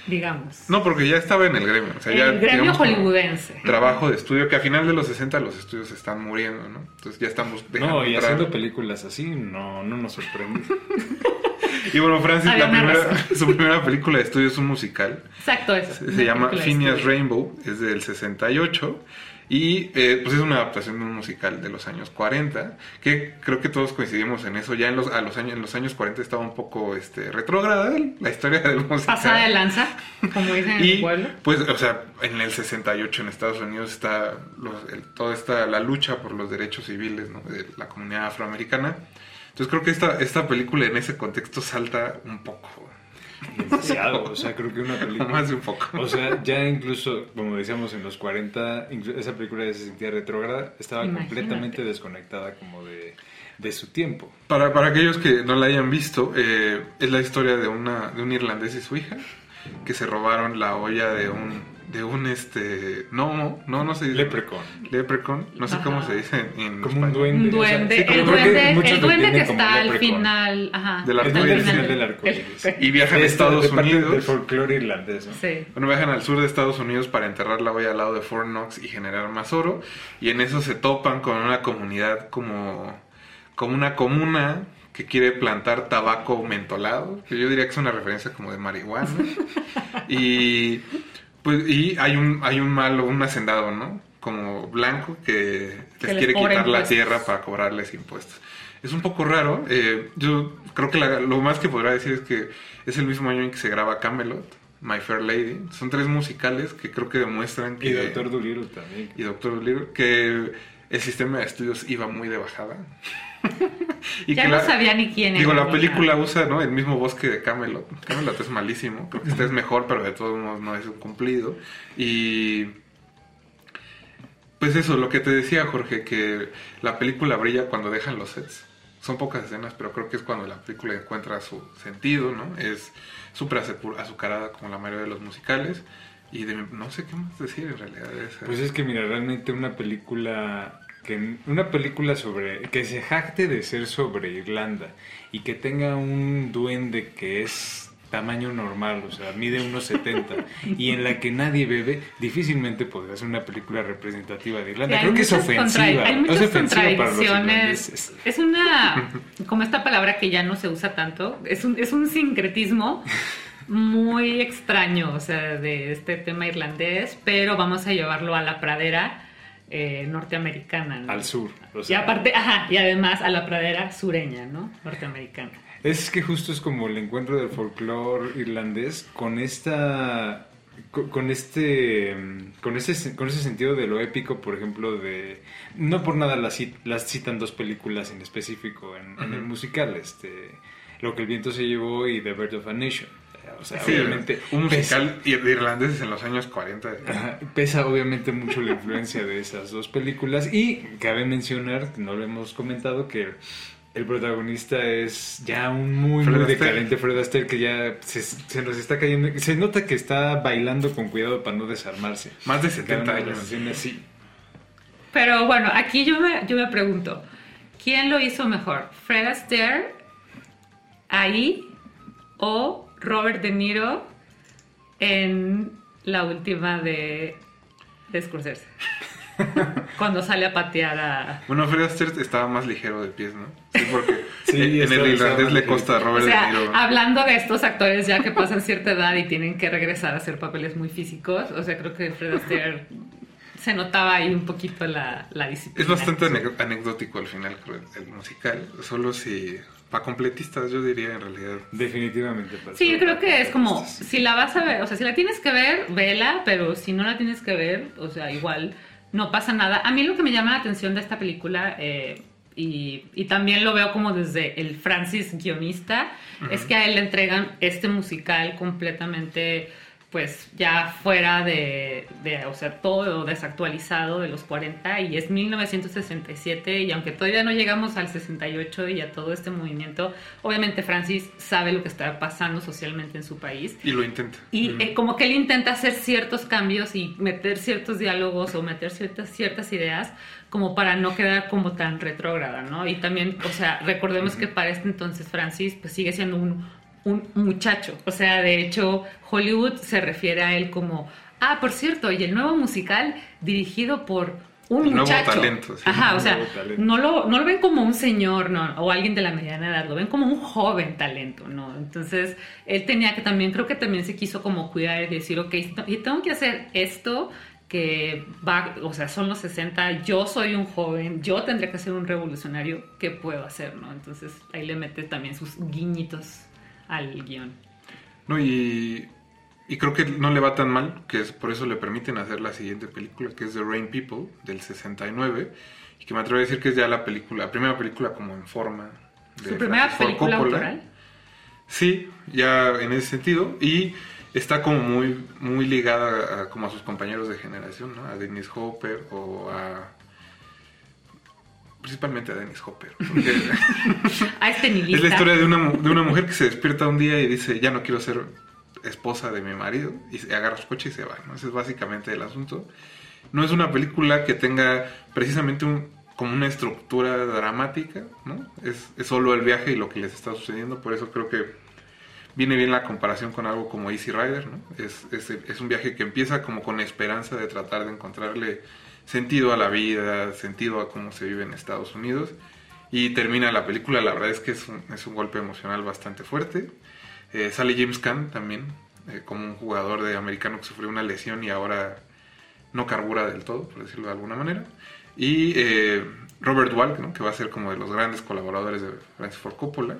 digamos. No, porque ya estaba en el gremio. O sea, En ya, el gremio digamos, hollywoodense. Trabajo de estudio, que a final de los 60 los estudios se están muriendo, ¿no? Entonces ya estamos dejando No, y entrar- haciendo películas así, no, no nos sorprende. Y bueno, Francis, la primera, su primera película de estudio es un musical. Exacto, eso. Se, se llama Phineas. Rainbow, es del 68. Y eh, pues es una adaptación de un musical de los años 40, que creo que todos coincidimos en eso. Ya en los, a los años, en los años 40 estaba un poco este, retrógrada la historia del musical. Pasada de lanza, como dicen en Y el pueblo. pues, o sea, en el 68 en Estados Unidos está los- el- toda esta la lucha por los derechos civiles ¿no? de la comunidad afroamericana. Entonces creo que esta, esta película en ese contexto salta un poco. Demasiado, o sea, creo que una película... Más de un poco. O sea, ya incluso, como decíamos, en los 40, inclu- esa película ya se sentía retrógrada, estaba Imagínate. completamente desconectada como de, de su tiempo. Para, para aquellos que no la hayan visto, eh, es la historia de, una, de un irlandés y su hija que se robaron la olla de un de un este no no no se dice Leprechaun. leprechaun no sé Ajá. cómo se dice en, en Como un español. duende. Un duende, sí, como el que duende, el que está al final, ajá, Del final arcoíris. el- y viajan a Esta- Estados de Unidos Del folclore irlandés, ¿no? Sí. Bueno, viajan al sur de Estados Unidos para enterrar la olla al lado de Fort Knox y generar más oro. Y en eso se topan con una comunidad como, como una comuna que quiere plantar tabaco mentolado. Que yo diría que es una referencia como de marihuana. y pues y hay un, hay un malo, un hacendado, ¿no? Como blanco que Que les quiere quitar la impuestos. tierra para cobrarles impuestos. Es un poco raro. eh, yo creo que la- lo más que podría decir es que es el mismo año en que se graba Camelot, My Fair Lady. Son tres musicales que creo que demuestran que... Y Doctor Dolittle también. y Doctor Dolittle, que el sistema de estudios iba muy de bajada. Y Ya que no la- sabía ni quién Digo, era, la ni película nada. usa ¿no? el mismo bosque de Camelot. Camelot es malísimo, creo que este es mejor, pero de todos modos no es un cumplido. Y pues eso, lo que te decía Jorge, que la película brilla cuando dejan los sets. Son pocas escenas, pero creo que es cuando la película encuentra su sentido, ¿no? Es súper azucarada como la mayoría de los musicales. Y de- no sé qué más decir en realidad. de esa- Pues es que, mira, realmente una película que una película sobre que se jacte de ser sobre Irlanda y que tenga un duende que es tamaño normal, o sea, mide unos 70 y en la que nadie bebe, difícilmente podría ser una película representativa de Irlanda. Sí, Creo que es ofensiva. hay es muchas ofensiva para los contradicciones. irlandeses. Es una, como esta palabra que ya no se usa tanto, es un, es un sincretismo muy extraño, o sea, de este tema irlandés, pero vamos a llevarlo a la pradera eh, norteamericana. ¿no? Al sur. o Y aparte, ajá, y además a la pradera sureña, ¿no? Norteamericana. Es que justo es como el encuentro del folclore irlandés con esta co- con este con ese con ese sentido de lo épico por ejemplo de no por nada las, cit- las citan dos películas en específico en, en el musical este lo que el viento se llevó y The Birth of a Nation o sea Sí, obviamente un pesa- musical ir- de irlandeses en los años 40. Ajá, pesa obviamente mucho la influencia de esas dos películas y cabe mencionar, no lo hemos comentado, que el protagonista es ya un muy, Fred muy Astaire. decadente Fred Astaire que ya se, se nos está cayendo, se nota que está bailando con cuidado para no desarmarse. Más de Cada 70 una de las años. sí. Pero bueno, aquí yo me, yo me pregunto, ¿quién lo hizo mejor? ¿Fred Astaire ahí o Robert De Niro en la última de, de Scorsese? Cuando sale a patear a... Bueno, Fred Astaire estaba más ligero de pies, ¿no? Sí, porque Sí, en estaba- el irlandés más le ligero. costa a O Robert sea, De Niro. hablando de estos actores ya que pasan cierta edad y tienen que regresar a hacer papeles muy físicos, o sea, creo que Fred Astaire se notaba ahí un poquito la, la disciplina. Es bastante ane- anecdótico al final, creo, el musical. Solo si... Para completistas, yo diría en realidad. Definitivamente. para Sí, yo creo que es como, si la vas a ver, o sea, si la tienes que ver, vela, pero si no la tienes que ver, o sea, igual no pasa nada. A mí lo que me llama la atención de esta película, eh, y, y también lo veo como desde el Francis guionista, es que a él le entregan este musical completamente, pues ya fuera de, de, o sea, todo desactualizado de los 40 y es 1967 y aunque todavía no llegamos al 68 y a todo este movimiento, obviamente Francis sabe lo que está pasando socialmente en su país Y lo intenta. y Mm. eh, como que él intenta hacer ciertos cambios y meter ciertos diálogos o meter ciertas, ciertas ideas como para no quedar como tan retrógrada, ¿no? Y también, o sea, recordemos que para este entonces Francis pues sigue siendo un, un muchacho. O sea, de hecho, Hollywood se refiere a él como, ah, por cierto, y el nuevo musical dirigido por un El nuevo muchacho. talento, sí. Ajá, o sea, no lo, no lo ven como un señor no, o alguien de la mediana edad, lo ven como un joven talento, ¿no? Entonces, él tenía que también, creo que también se quiso como cuidar y decir, ok, y tengo que hacer esto que va, o sea, son los 60, yo soy un joven, yo tendría que ser un revolucionario, ¿qué puedo hacer, no? Entonces, ahí le mete también sus guiñitos al guion. No, y, y creo que no le va tan mal, que es por eso le permiten hacer la siguiente película, que es The Rain People, del 69, y que me atrevo a decir que es ya la película, la primera película como en forma. de Su primera Francis película Coppola. autoral. Sí, ya en ese sentido, y está como muy, muy ligada a, como a sus compañeros de generación, ¿no? A Dennis Hopper o a... Principalmente a Dennis Hopper. A este es nihilista. la historia de una, de una mujer que se despierta un día y dice, ya no quiero ser esposa de mi marido, y se agarra su coche y se va. ¿no? Ese es básicamente el asunto. No es una película que tenga precisamente un, como una estructura dramática, ¿no? Es, es solo el viaje y lo que les está sucediendo, por eso creo que viene bien la comparación con algo como Easy Rider, ¿no? Es, es, es un viaje que empieza como con esperanza de tratar de encontrarle sentido a la vida, sentido a cómo se vive en Estados Unidos, y termina la película, la verdad es que es un, es un golpe emocional bastante fuerte. Eh, sale James Caan también, eh, como un jugador de americano que sufrió una lesión y ahora no carbura del todo, por decirlo de alguna manera. Y eh, Robert ¿no? que va a ser como de los grandes colaboradores de Francis Ford Coppola,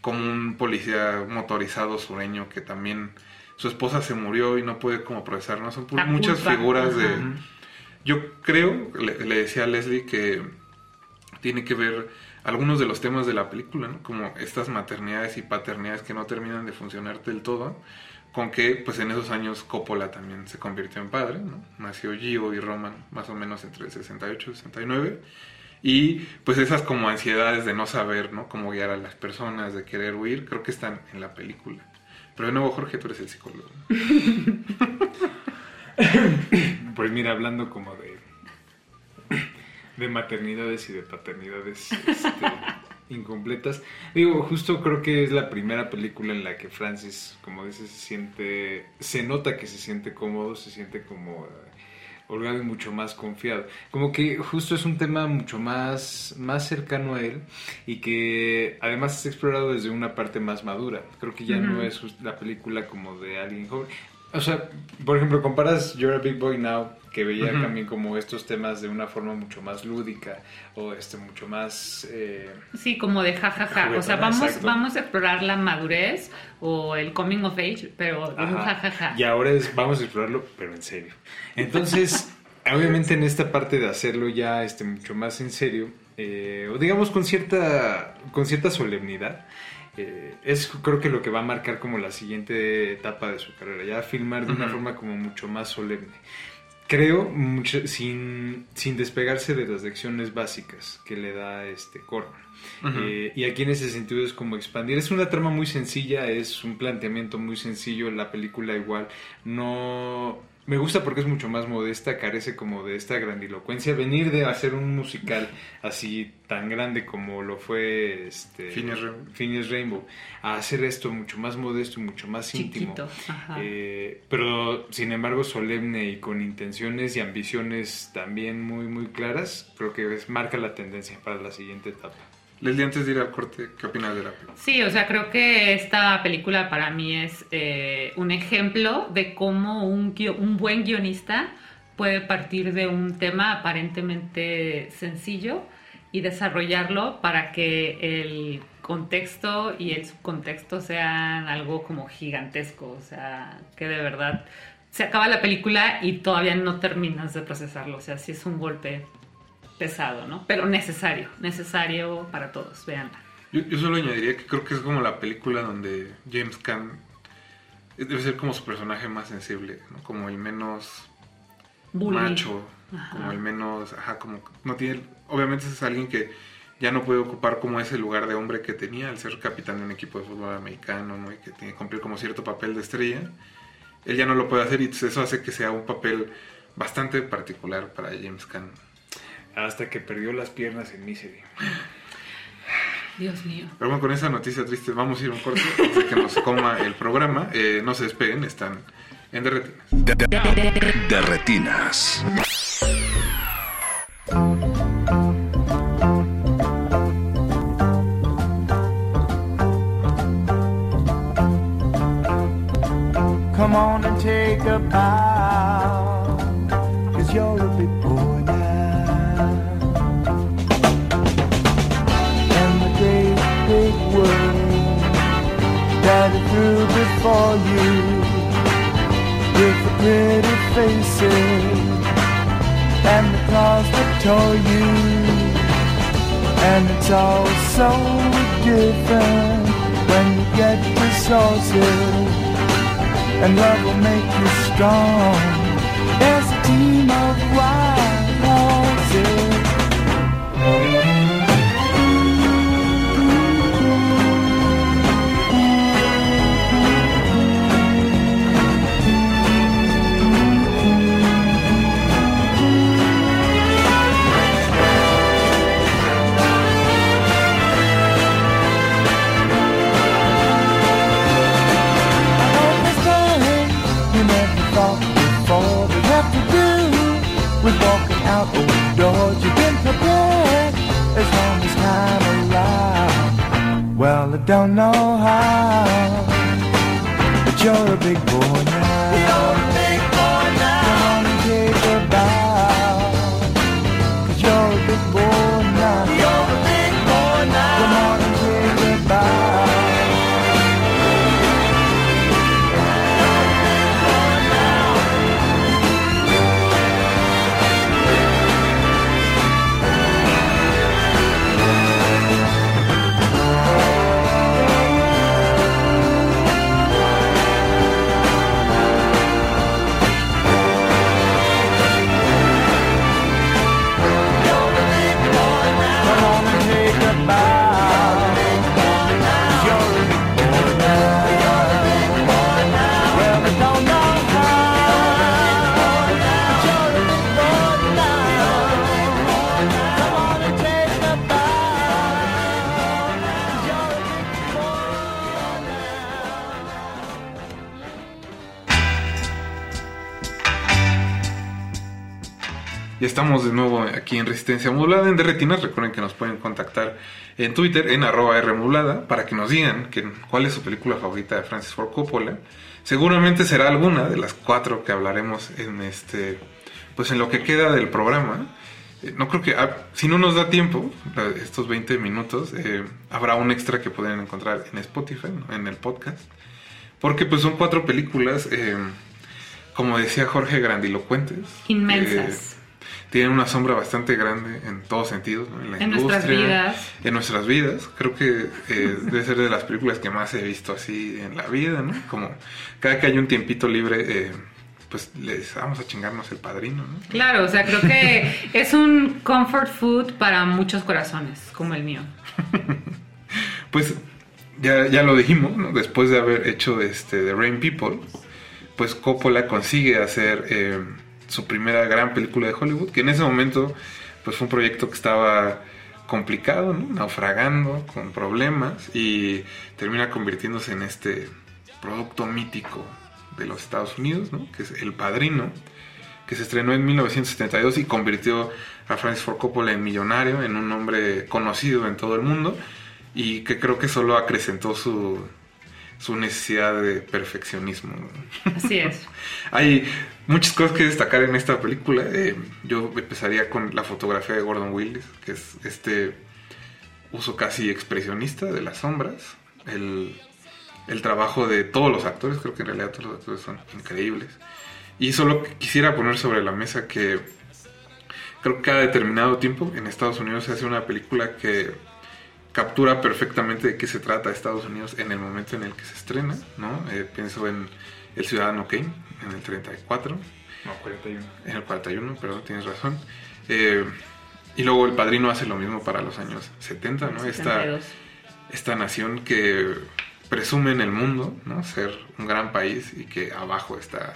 como un policía motorizado sureño que también su esposa se murió y no puede como procesar, ¿no? Son muchas figuras de... Yo creo, le, decía a Leslie que tiene que ver algunos de los temas de la película, ¿no? Como estas maternidades y paternidades que no terminan de funcionar del todo, con que pues en esos años Coppola también se convirtió en padre, ¿no? Nació Gio y Roman más o menos entre el 68 y el 69. Y pues esas como ansiedades de no saber, ¿no? Cómo guiar a las personas, de querer huir, creo que están en la película. Pero de nuevo, Jorge, tú eres el psicólogo. Pues mira, hablando como de de maternidades y de paternidades este, incompletas. Digo, justo creo que es la primera película en la que Francis, como dices, se siente, se nota que se siente cómodo, se siente como eh, holgado y mucho más confiado. Como que justo es un tema mucho más, más cercano a él y que además es explorado desde una parte más madura. Creo que ya no es la película como de alguien joven. O sea, por ejemplo, comparas You're a Big Boy Now, que veía también como estos temas de una forma mucho más lúdica o este mucho más... eh, Sí, como de jajaja. O sea, vamos, exacto. vamos a explorar la madurez o el coming of age, pero de jajaja. Y ahora es, vamos a explorarlo, pero en serio. Entonces, obviamente en esta parte de hacerlo ya este, mucho más en serio, eh, o digamos con cierta, con cierta solemnidad, eh, es creo que lo que va a marcar como la siguiente etapa de su carrera, ya filmar de una forma como mucho más solemne. Creo, mucho- sin, sin despegarse de las lecciones básicas que le da este Corman. Eh, y aquí en ese sentido es como expandir. Es una trama muy sencilla, es un planteamiento muy sencillo. La película igual no... Me gusta porque es mucho más modesta, carece como de esta grandilocuencia. Venir de hacer un musical así tan grande como lo fue este, Rainbow. A hacer esto mucho más modesto y mucho más íntimo. Ajá. Eh, pero sin embargo solemne y con intenciones y ambiciones también muy muy claras, creo que es, marca la tendencia para la siguiente etapa. Leslie, antes de ir al corte, ¿qué opinas de la película? Sí, o sea, creo que esta película para mí es eh, un ejemplo de cómo un, un buen guionista puede partir de un tema aparentemente sencillo y desarrollarlo para que el contexto y el subcontexto sean algo como gigantesco, o sea, que de verdad se acaba la película y todavía no terminas de procesarlo, o sea, sí es un golpe pesado, ¿no? Pero necesario, necesario para todos, véanla. Yo, yo solo añadiría que creo que es como la película donde James Caan debe ser como su personaje más sensible, ¿no? Como el menos Bully. macho, Ajá. como el menos, ajá, como no tiene, obviamente es alguien que ya no puede ocupar como ese lugar de hombre que tenía al ser capitán de un equipo de fútbol americano, ¿no? Y que tiene que cumplir como cierto papel de estrella. Él ya no lo puede hacer y eso hace que sea un papel bastante particular para James Caan. Hasta que perdió las piernas en Misery. Dios mío. Pero bueno, con esa noticia triste vamos a ir a un corte antes de que nos coma el programa. Eh, no se despeguen, están en Derretinas. De, de- de retinas. Come on and take a bow, before you, with the pretty faces and the claws that tore you. And it's all so different when you get resources and love will make you strong. There's a team of wild horses. Out those doors. You've been prepared as long as time allowed. Well, I don't know how, but you're a big boy Ya estamos de nuevo aquí en Resistencia Modulada en Derretinas. Recuerden que nos pueden contactar en Twitter en arroba Rmodulada para que nos digan que, cuál es su película favorita de Francis Ford Coppola. Seguramente será alguna de las cuatro que hablaremos en este, pues en lo que queda del programa. Eh, No creo que, ah, si no nos da tiempo, estos 20 minutos, eh, habrá un extra que pueden encontrar en Spotify, ¿no? en el podcast. Porque pues son cuatro películas, eh, como decía Jorge, grandilocuentes. Inmensas. Eh, tienen una sombra bastante grande en todos sentidos, ¿no? en la En nuestras industria, vidas. en nuestras vidas. Creo que eh, debe ser de las películas que más he visto así en la vida, ¿no? Como cada que hay un tiempito libre, eh, pues les vamos a chingarnos el padrino, ¿no? Claro, o sea, creo que es un comfort food para muchos corazones, como el mío. Pues ya, ya lo dijimos, ¿no? Después de haber hecho este The Rain People, pues Coppola consigue hacer eh, su primera gran película de Hollywood, que en ese momento pues fue un proyecto que estaba complicado, naufragando, con problemas, y termina convirtiéndose en este producto mítico de los Estados Unidos, ¿no? que es El Padrino, que se estrenó en 1972 y convirtió a Francis Ford Coppola en millonario, en un hombre conocido en todo el mundo, y que creo que solo acrecentó su, su necesidad de perfeccionismo. Así es. Hay muchas cosas que destacar en esta película. Eh, yo empezaría con la fotografía de Gordon Willis, que es este uso casi expresionista de las sombras. El, el trabajo de todos los actores, creo que en realidad todos los actores son increíbles. Y solo quisiera poner sobre la mesa que creo que cada determinado tiempo en Estados Unidos se hace una película que captura perfectamente de qué se trata Estados Unidos en el momento en el que se estrena, ¿no? Eh, pienso en El Ciudadano Kane, en el 34. No, 41. En el 41, perdón, tienes razón. Eh, y luego El Padrino hace lo mismo para los años 70, ¿no? Esta, 72. esta nación que presume en el mundo, ¿no? Ser un gran país y que abajo está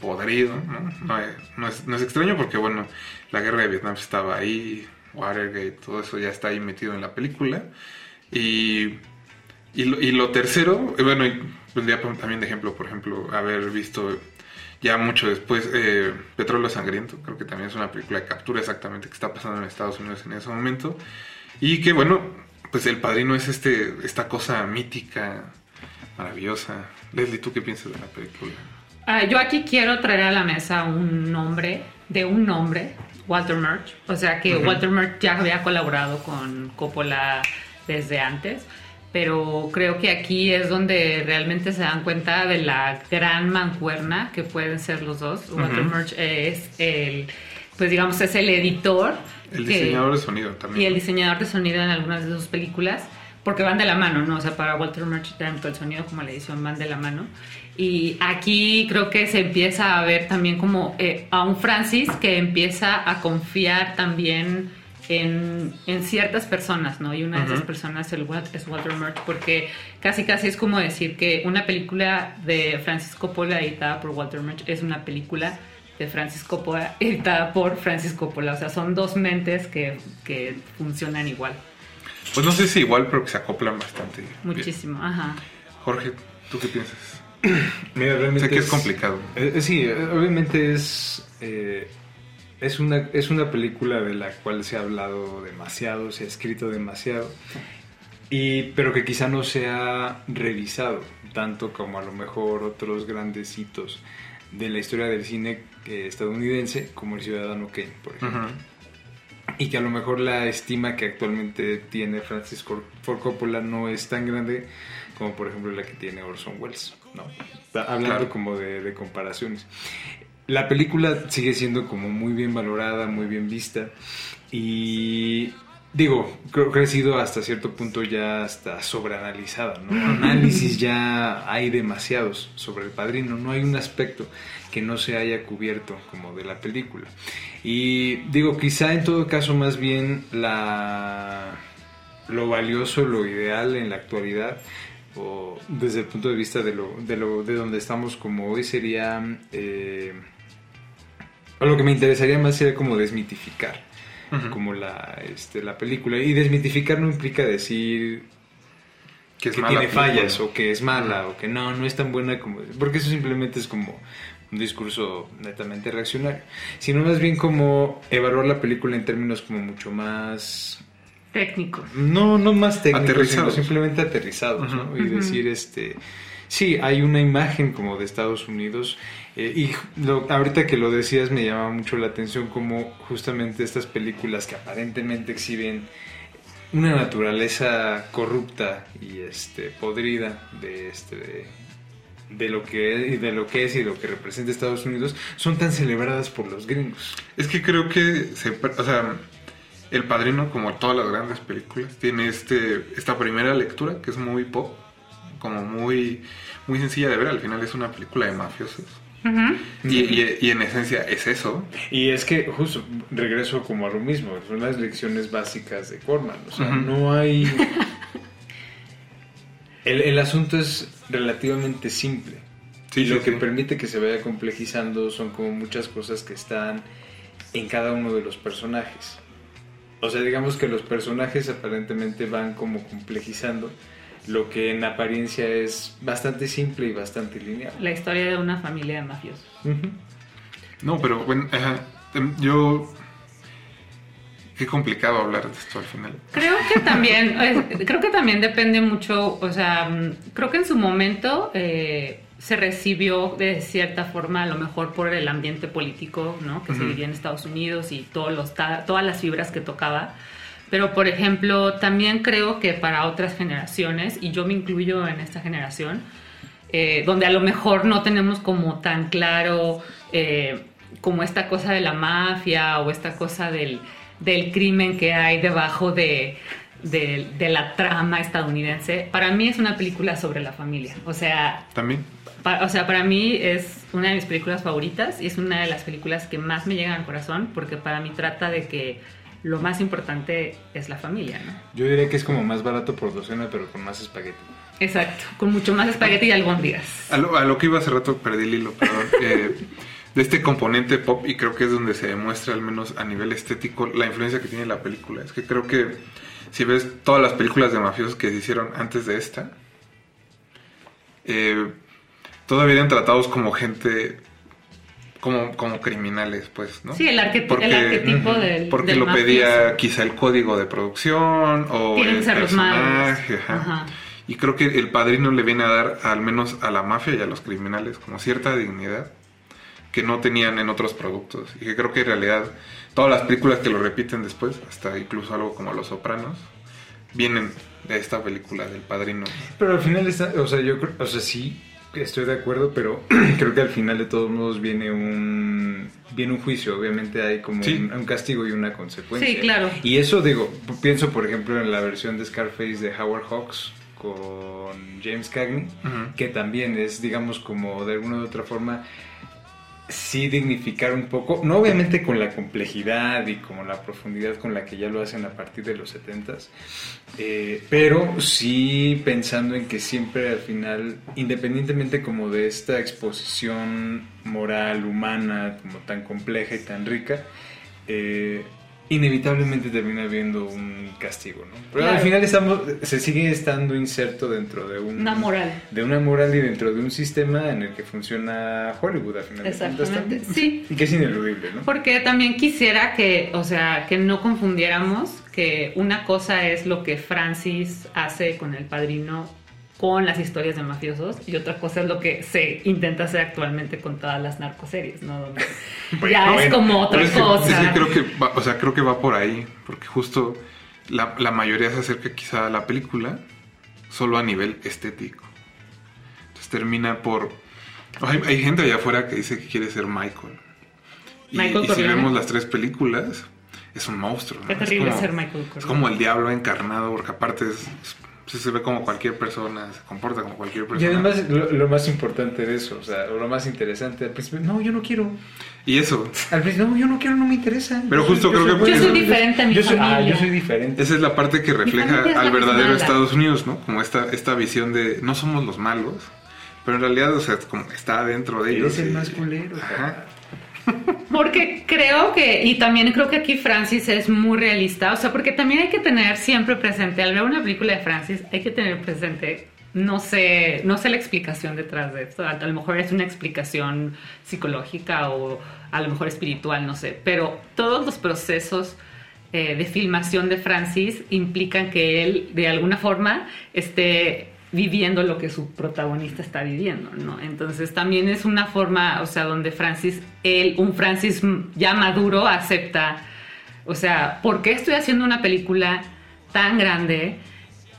podrido, ¿no? No es, no es- no es extraño porque, bueno, la guerra de Vietnam estaba ahí, Watergate, todo eso ya está ahí metido en la película. Y, y, lo, tercero, bueno, vendría también de ejemplo, por ejemplo, haber visto ya mucho después eh, Petróleo Sangriento, creo que también es una película que captura exactamente qué está pasando en Estados Unidos en ese momento. Y que, bueno, pues El Padrino es este esta cosa mítica, maravillosa. Leslie, ¿tú qué piensas de la película? Ah, yo aquí quiero traer a la mesa un nombre, de un nombre, Walter Murch. O sea que. Walter Murch ya había colaborado con Coppola desde antes, pero creo que aquí es donde realmente se dan cuenta de la gran mancuerna que pueden ser los dos. Walter. Murch es el, pues digamos, es el editor. El que- diseñador de sonido también. y el diseñador de sonido en algunas de sus películas, porque van de la mano, ¿no? O sea, para Walter Murch, tanto el sonido como la edición van de la mano. Y aquí creo que se empieza a ver también como eh, a un Francis que empieza a confiar también en, en ciertas personas, ¿no? Y una de esas personas el es Walter Murch, porque casi casi es como decir que una película de Francis Coppola editada por Walter Murch es una película de Francis Coppola editada por Francis Coppola. O sea, son dos mentes que, que funcionan igual. Pues no sé si igual, pero que se acoplan bastante. bien. Muchísimo, ajá. Jorge, ¿tú qué piensas? Mira, realmente Sé que es complicado. eh, eh, sí, obviamente es eh, es una es una película de la cual se ha hablado demasiado, se ha escrito demasiado y pero que quizá no se ha revisado tanto como a lo mejor otros grandes hitos de la historia del cine estadounidense como el Ciudadano Kane, por ejemplo. Y que a lo mejor la estima que actualmente tiene Francis Ford Coppola no es tan grande como por ejemplo la que tiene Orson Welles, ¿no? Hablando Claro. como de, de comparaciones. La película sigue siendo como muy bien valorada, muy bien vista y digo, creo que ha sido hasta cierto punto ya hasta sobreanalizada, ¿no? Análisis ya hay demasiados sobre el padrino, no hay un aspecto que no se haya cubierto como de la película. Y digo, quizá en todo caso más bien la lo valioso, lo ideal en la actualidad o desde el punto de vista de lo de lo de donde estamos como hoy sería eh, o lo que me interesaría más sería como desmitificar como la este la película. Y desmitificar no implica decir Que es que mala tiene película. fallas o que es mala o que no no es tan buena como porque eso simplemente es como un discurso netamente reaccionario, sino más bien como evaluar la película en términos como mucho más Técnicos. no, no más técnicos, sino Aterrizados. simplemente aterrizados, ¿no? Y decir, este, sí, hay una imagen como de Estados Unidos, eh, y lo- ahorita que lo decías me llama mucho la atención como justamente estas películas que aparentemente exhiben una naturaleza corrupta y este podrida de este de, de lo que de lo que es y lo que representa Estados Unidos son tan celebradas por los gringos. Es que creo que se, o sea, El Padrino, como todas las grandes películas, tiene este esta primera lectura que es muy pop, como muy muy sencilla de ver. Al final es una película de mafiosos. Y, y- y en esencia es eso. Y es que justo regreso como a lo mismo, son las lecciones básicas de Corman, o sea, no hay el, el asunto es relativamente simple. Sí, y lo sí, que sí. permite que se vaya complejizando son como muchas cosas que están en cada uno de los personajes. O sea, digamos que los personajes aparentemente van como complejizando lo que en apariencia es bastante simple y bastante lineal. La historia de una familia de mafiosos. No, pero bueno, em, yo qué complicado hablar de esto al final. Creo que también, eh, creo que también depende mucho, o sea, mm, creo que en su momento eh, se recibió de cierta forma, a lo mejor por el ambiente político, ¿no? Que se Ujú. vivía en Estados Unidos y todos los, todas las fibras que tocaba. Pero, por ejemplo, también creo que para otras generaciones, y yo me incluyo en esta generación, eh, donde a lo mejor no tenemos como tan claro eh, como esta cosa de la mafia o esta cosa del, del crimen que hay debajo de, de- de la trama estadounidense. Para mí es una película sobre la familia. O sea, También. O sea, para mí es una de mis películas favoritas y es una de las películas que más me llegan al corazón porque para mí trata de que lo más importante es la familia, ¿no? Yo diría que es como más barato por docena, pero con más espagueti. Exacto, con mucho más espagueti y albóndigas. A lo, a lo que iba hace rato perdí el hilo, perdón. eh, de este componente pop y creo que es donde se demuestra al menos a nivel estético la influencia que tiene la película. Es que creo que si ves todas las películas de mafiosos que se hicieron antes de esta, eh, todavía eran tratados como gente, como, como criminales, pues, ¿no? Sí, el, arqueti- el arquetipo del Porque del lo mafioso. pedía quizá el código de producción o Tienen que ser los malos. ajá. Ajá. Y creo que el padrino le viene a dar, al menos a la mafia y a los criminales, como cierta dignidad que no tenían en otros productos. Y que creo que en realidad todas las películas que lo repiten después, hasta incluso algo como Los Sopranos, vienen de esta película del padrino. Pero al final está, o sea, yo creo, o sea, sí, estoy de acuerdo, pero creo que al final de todos modos viene un viene un juicio, obviamente hay como Sí. un, un castigo y una consecuencia. Sí, claro. Y eso digo, pienso por ejemplo en la versión de Scarface de Howard Hawks con James Cagney, que también es digamos como de alguna u otra forma sí dignificar un poco, no obviamente con la complejidad y como la profundidad con la que ya lo hacen a partir de los 70s, eh, pero sí pensando en que siempre al final, independientemente como de esta exposición moral, humana, como tan compleja y tan rica, eh, inevitablemente termina habiendo un castigo, ¿no? Pero al final estamos, se sigue estando inserto dentro de un Una moral. de una moral y dentro de un sistema en el que funciona Hollywood a final Exactamente, sí. Y que es ineludible, ¿no? Porque también quisiera que, o sea, que no confundiéramos que una cosa es lo que Francis hace con el padrino con las historias de mafiosos y otra cosa es lo que se intenta hacer actualmente con todas las narcoseries, ¿no? Donde ya es Bueno, como otra es que- cosa. es que creo que va, o sea, creo que va por ahí, porque justo la, la mayoría se acerca quizá a la película solo a nivel estético. Entonces termina por... Hay, hay gente allá afuera que dice que quiere ser Michael. Y, Michael y si vemos las tres películas, es un monstruo. ¿no? Qué Es terrible como- ser Michael Es Corleone. como el diablo encarnado, porque aparte es, es- sí se ve como cualquier persona, se comporta como cualquier Y persona. además lo, lo más importante de eso, o sea, lo más interesante, al principio, no, yo no quiero. Y eso. Al principio, no, yo no quiero, no me interesa. Pero justo creo que- Yo soy diferente a mi yo soy, ah, familia. yo soy diferente. Esa es la parte que refleja al verdadero mala. Estados Unidos, ¿no? Como esta, esta visión de no somos los malos, pero en realidad, o sea, como está dentro de ellos. Eres el y- más culero. Ajá. Porque creo que, y también creo que aquí Francis es muy realista, o sea, porque también hay que tener siempre presente, al ver una película de Francis, hay que tener presente no sé, no sé la explicación detrás de esto. A, lo mejor es una explicación psicológica o a lo mejor espiritual, no sé. Pero todos los procesos eh, de filmación de Francis implican que él, de alguna forma, esté viviendo lo que su protagonista está viviendo, ¿no? Entonces también es una forma, o sea, donde Francis, él, un Francis ya maduro, acepta, o sea, ¿por qué estoy haciendo una película tan grande?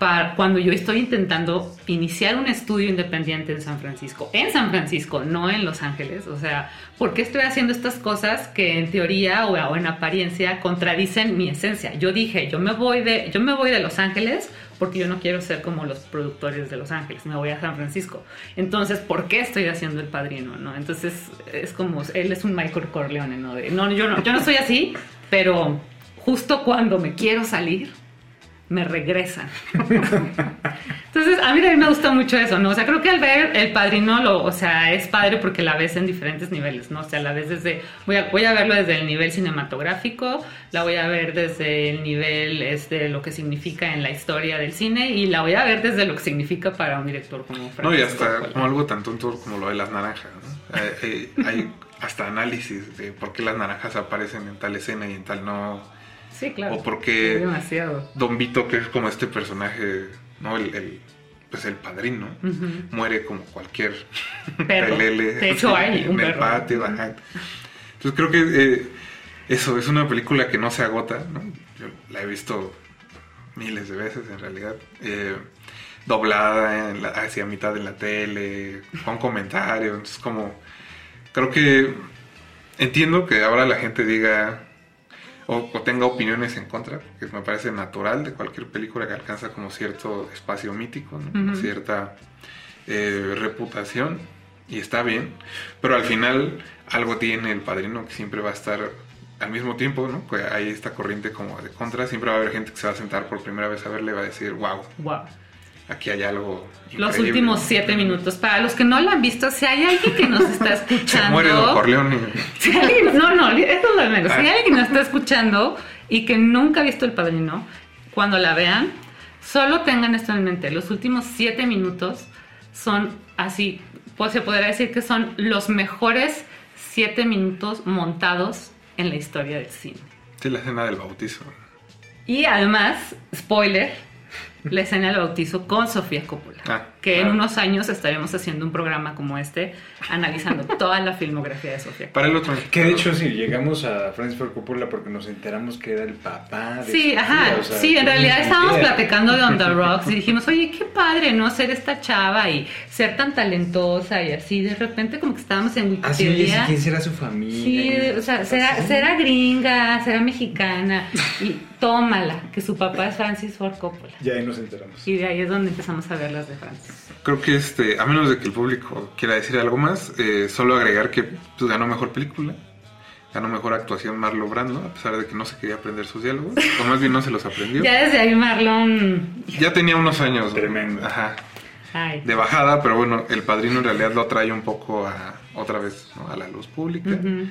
para cuando yo estoy intentando iniciar un estudio independiente en San Francisco, en San Francisco, no en Los Ángeles, o sea, ¿por qué estoy haciendo estas cosas que en teoría o, o en apariencia contradicen mi esencia? Yo dije, yo me voy de, yo me voy de Los Ángeles porque yo no quiero ser como los productores de Los Ángeles, me voy a San Francisco. Entonces, ¿por qué estoy haciendo El Padrino? ¿no? Entonces, es como, él es un Michael Corleone, ¿no? No, yo no, yo no soy así, pero justo cuando me quiero salir, me regresan. Entonces, a mí también me gusta mucho eso, ¿no? O sea, creo que al ver el padrino, lo, o sea, es padre porque la ves en diferentes niveles, ¿no? O sea, la ves desde, voy a, voy a verlo desde el nivel cinematográfico, la voy a ver desde el nivel este, lo que significa en la historia del cine y la voy a ver desde lo que significa para un director como Francisco No, y hasta como algo tan tonto como lo de las naranjas, ¿no? Eh, eh, hay hasta análisis de por qué las naranjas aparecen en tal escena y en tal no. Sí, claro. O por qué Es demasiado. Don Vito, que es como este personaje, ¿no? El, el- pues el padrino, Ujú. muere como cualquier Perro. pelele De hecho, hay en un el perro. patio. ajá. Entonces creo que eh, eso es una película que no se agota, ¿no? Yo la he visto miles de veces en realidad. eh, doblada en la- hacia mitad de la tele, con comentarios, entonces como creo que entiendo que ahora la gente diga o, o tenga opiniones en contra, que me parece natural de cualquier película que alcanza como cierto espacio mítico, ¿no? Cierta eh, reputación, y está bien, pero al final algo tiene el padrino que siempre va a estar al mismo tiempo, ¿no? Pues hay esta corriente como de contra, siempre va a haber gente que se va a sentar por primera vez a verle y va a decir, wow, Wow. Aquí hay algo. Los increíble". últimos siete minutos. Para los que no lo han visto, si hay alguien que nos está Se escuchando. muere Don Corleone. Si alguien- no, no, esto es lo menos. Si Ah. hay alguien que nos está escuchando y que nunca ha visto El Padrino, cuando la vean, solo tengan esto en mente. Los últimos siete minutos son así, pues se podría decir que son los mejores siete minutos montados en la historia del cine. Sí, la escena del bautizo. Y además, spoiler, la escena del bautizo con Sofía Coppola. Ah, Que en unos años estaremos haciendo un programa como este, analizando toda la filmografía de Sofía Coppola. Para el otro. Que de hecho sí, llegamos a Francis Ford Coppola porque nos enteramos que era el papá de Sí, Sofía, ajá. o sea, sí, en realidad estábamos idea. platicando de On the Rocks y dijimos, oye, qué padre, ¿no? Ser esta chava y ser tan talentosa y así. De repente, como que estábamos en Ah, sí, oye, Wikipedia. ¿quién será su familia? Sí, o sea, será, será gringa, será mexicana y tómala, que su papá es Francis Ford Coppola. Ya ahí nos enteramos. Y de ahí es donde empezamos a ver las de Francis. Creo que este, a menos de que el público quiera decir algo más, eh, solo agregar que pues, ganó mejor película, ganó mejor actuación Marlon Brando, a pesar de que no se quería aprender sus diálogos, o más bien no se los aprendió. Ya desde ahí Marlon... Ya tenía unos años Tremendo. ajá, Ay. de bajada, pero bueno, el padrino en realidad lo trae un poco a otra vez ¿no? a la luz pública. Ujú.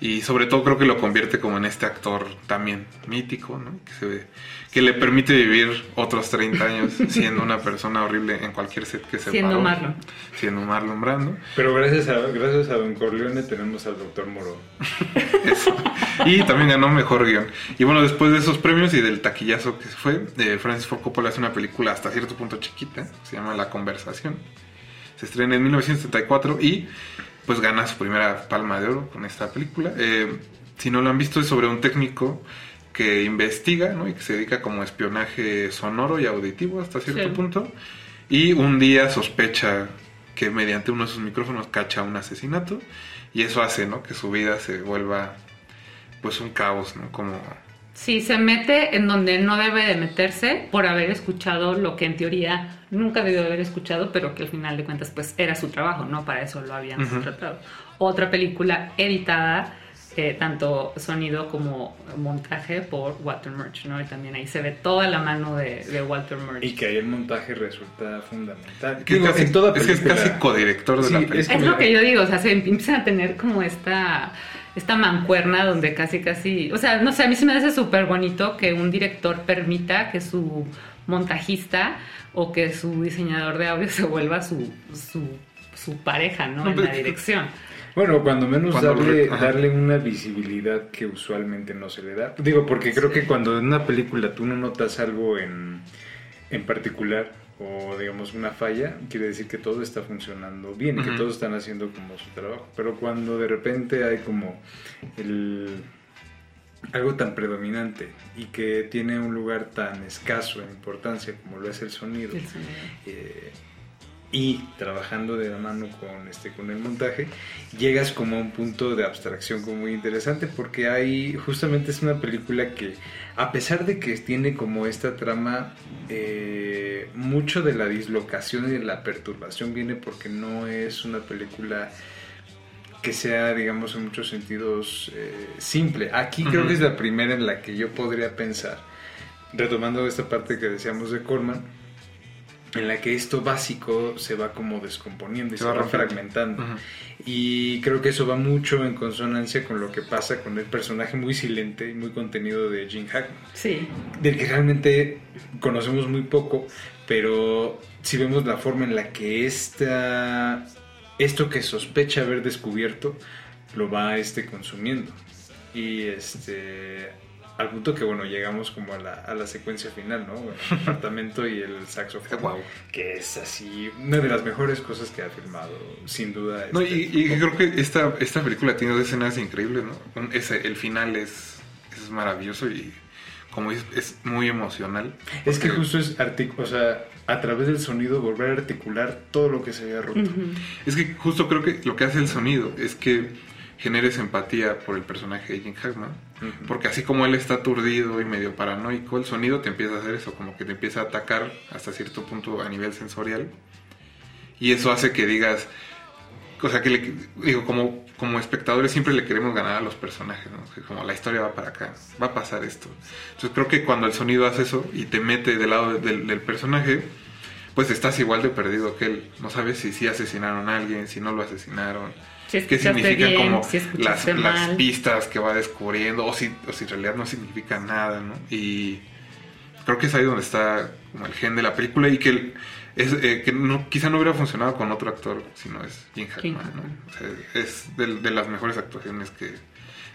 Y sobre todo creo que lo convierte como en este actor también mítico, ¿no? Que, se ve, que le permite vivir otros 30 años siendo una persona horrible en cualquier set que se Siendo paró. Marlon. Siendo Marlon Brando. Pero gracias a, gracias a Don Corleone tenemos al Doctor Moro. Eso. Y también ganó mejor guion. Y bueno, después de esos premios y del taquillazo que se fue, eh, Francis Ford Coppola hace una película hasta cierto punto chiquita, se llama La Conversación. Se estrena en 1974 y pues gana su primera palma de oro con esta película. Eh, si no lo han visto, es sobre un técnico que investiga ¿no? y que se dedica como espionaje sonoro y auditivo hasta cierto Sí. punto. Y un día sospecha que mediante uno de sus micrófonos cacha un asesinato y eso hace ¿no? que su vida se vuelva pues un caos, ¿no? Como Sí, se mete en donde no debe de meterse por haber escuchado lo que en teoría nunca debió de haber escuchado, pero que al final de cuentas pues era su trabajo, ¿no? Para eso lo habían Ujú. contratado. Otra película editada, eh, tanto sonido como montaje por Walter Murch, ¿no? Y también ahí se ve toda la mano de, de Walter Murch. Y que ahí el montaje resulta fundamental. que es Digo, casi, en toda es que es película- casi codirector de Sí, la es película. Es lo que yo digo, o sea, se empiezan a tener como esta, esta mancuerna donde casi, casi, o sea, no sé, a mí se me hace súper bonito que un director permita que su montajista o que su diseñador de audio se vuelva su, su, su pareja, ¿no? No, en la dirección. Bueno, cuando menos Cuando darle, darle una visibilidad que usualmente no se le da. Digo, porque creo que cuando en una película tú no notas algo en, en particular o digamos una falla, quiere decir que todo está funcionando bien que todos están haciendo como su trabajo. Pero cuando de repente hay como el algo tan predominante y que tiene un lugar tan escaso en importancia como lo es el sonido, El sonido. eh, y trabajando de la mano con este con el montaje llegas como a un punto de abstracción como muy interesante porque hay justamente es una película que a pesar de que tiene como esta trama eh, mucho de la dislocación y de la perturbación viene porque no es una película que sea, digamos, en muchos sentidos eh, simple. Aquí creo Ujú. que es la primera en la que yo podría pensar, retomando esta parte que decíamos de Corman, en la que esto básico se va como descomponiendo y se, Se va va, fragmentando. Ujú. Y creo que eso va mucho en consonancia con lo que pasa con el personaje muy silente y muy contenido de Gene Hackman Sí. del que realmente conocemos muy poco, pero si vemos la forma en la que esta, esto que sospecha haber descubierto lo va este consumiendo. Y este al punto que bueno, llegamos como a la, a la secuencia final, ¿no? El apartamento y el saxofón, Guau. que es así una de las mejores cosas que ha filmado, sin duda. No, este y, y creo que esta, esta película tiene dos escenas increíbles, ¿no? Un- ese, el final es, es maravilloso y como es, es muy emocional. Es que justo es artic- o sea, a través del sonido volver a articular todo lo que se había roto. Es que justo creo que lo que hace el sonido es que generes empatía por el personaje de Jim Hackman. Ujú. Porque así como él está aturdido y medio paranoico, el sonido te empieza a hacer eso, como que te empieza a atacar hasta cierto punto a nivel sensorial. Y eso hace que digas, o sea, que le, digo, como, como espectadores siempre le queremos ganar a los personajes, ¿no? Que como la historia va para acá, va a pasar esto. Entonces creo que cuando el sonido hace eso y te mete del lado del, del personaje, pues estás igual de perdido que él. No sabes si sí asesinaron a alguien, si no lo asesinaron. Si ¿Qué bien, como si las, las pistas que va descubriendo o si, o si en realidad no significa nada, ¿no? Y creo que es ahí donde está como el gen de la película y que, el- es, eh, que no, quizá no hubiera funcionado con otro actor, sino es Jim Hackman, ¿no? O sea, es de, de las mejores actuaciones que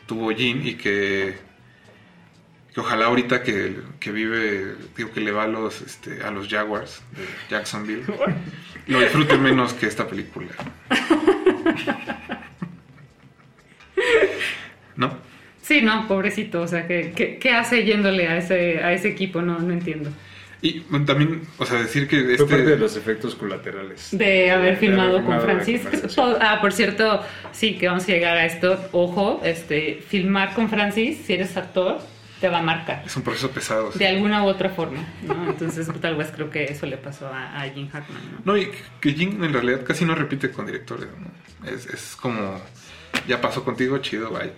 tuvo Jim y que, que ojalá ahorita que, que vive, digo que le va a los, este, a los Jaguars de Jacksonville, lo disfrute menos que esta película. ¿No? Sí, no, pobrecito. O sea, ¿qué, qué, qué hace yéndole a ese, a ese equipo? No, no entiendo. Y bueno, también, o sea, decir que Fue este... parte de los efectos colaterales. De haber filmado con filmado la Francis. ah, por cierto, sí, que vamos a llegar a esto. Ojo, este, filmar con Francis, si eres actor, te va a marcar. Es un proceso pesado. sí. De alguna u otra forma, ¿no? Entonces, tal vez creo que eso le pasó a, a Jim Hackman, ¿no? No, y que Jim en realidad casi no repite con directores, ¿no? Es, es como, ya pasó contigo, chido, bye.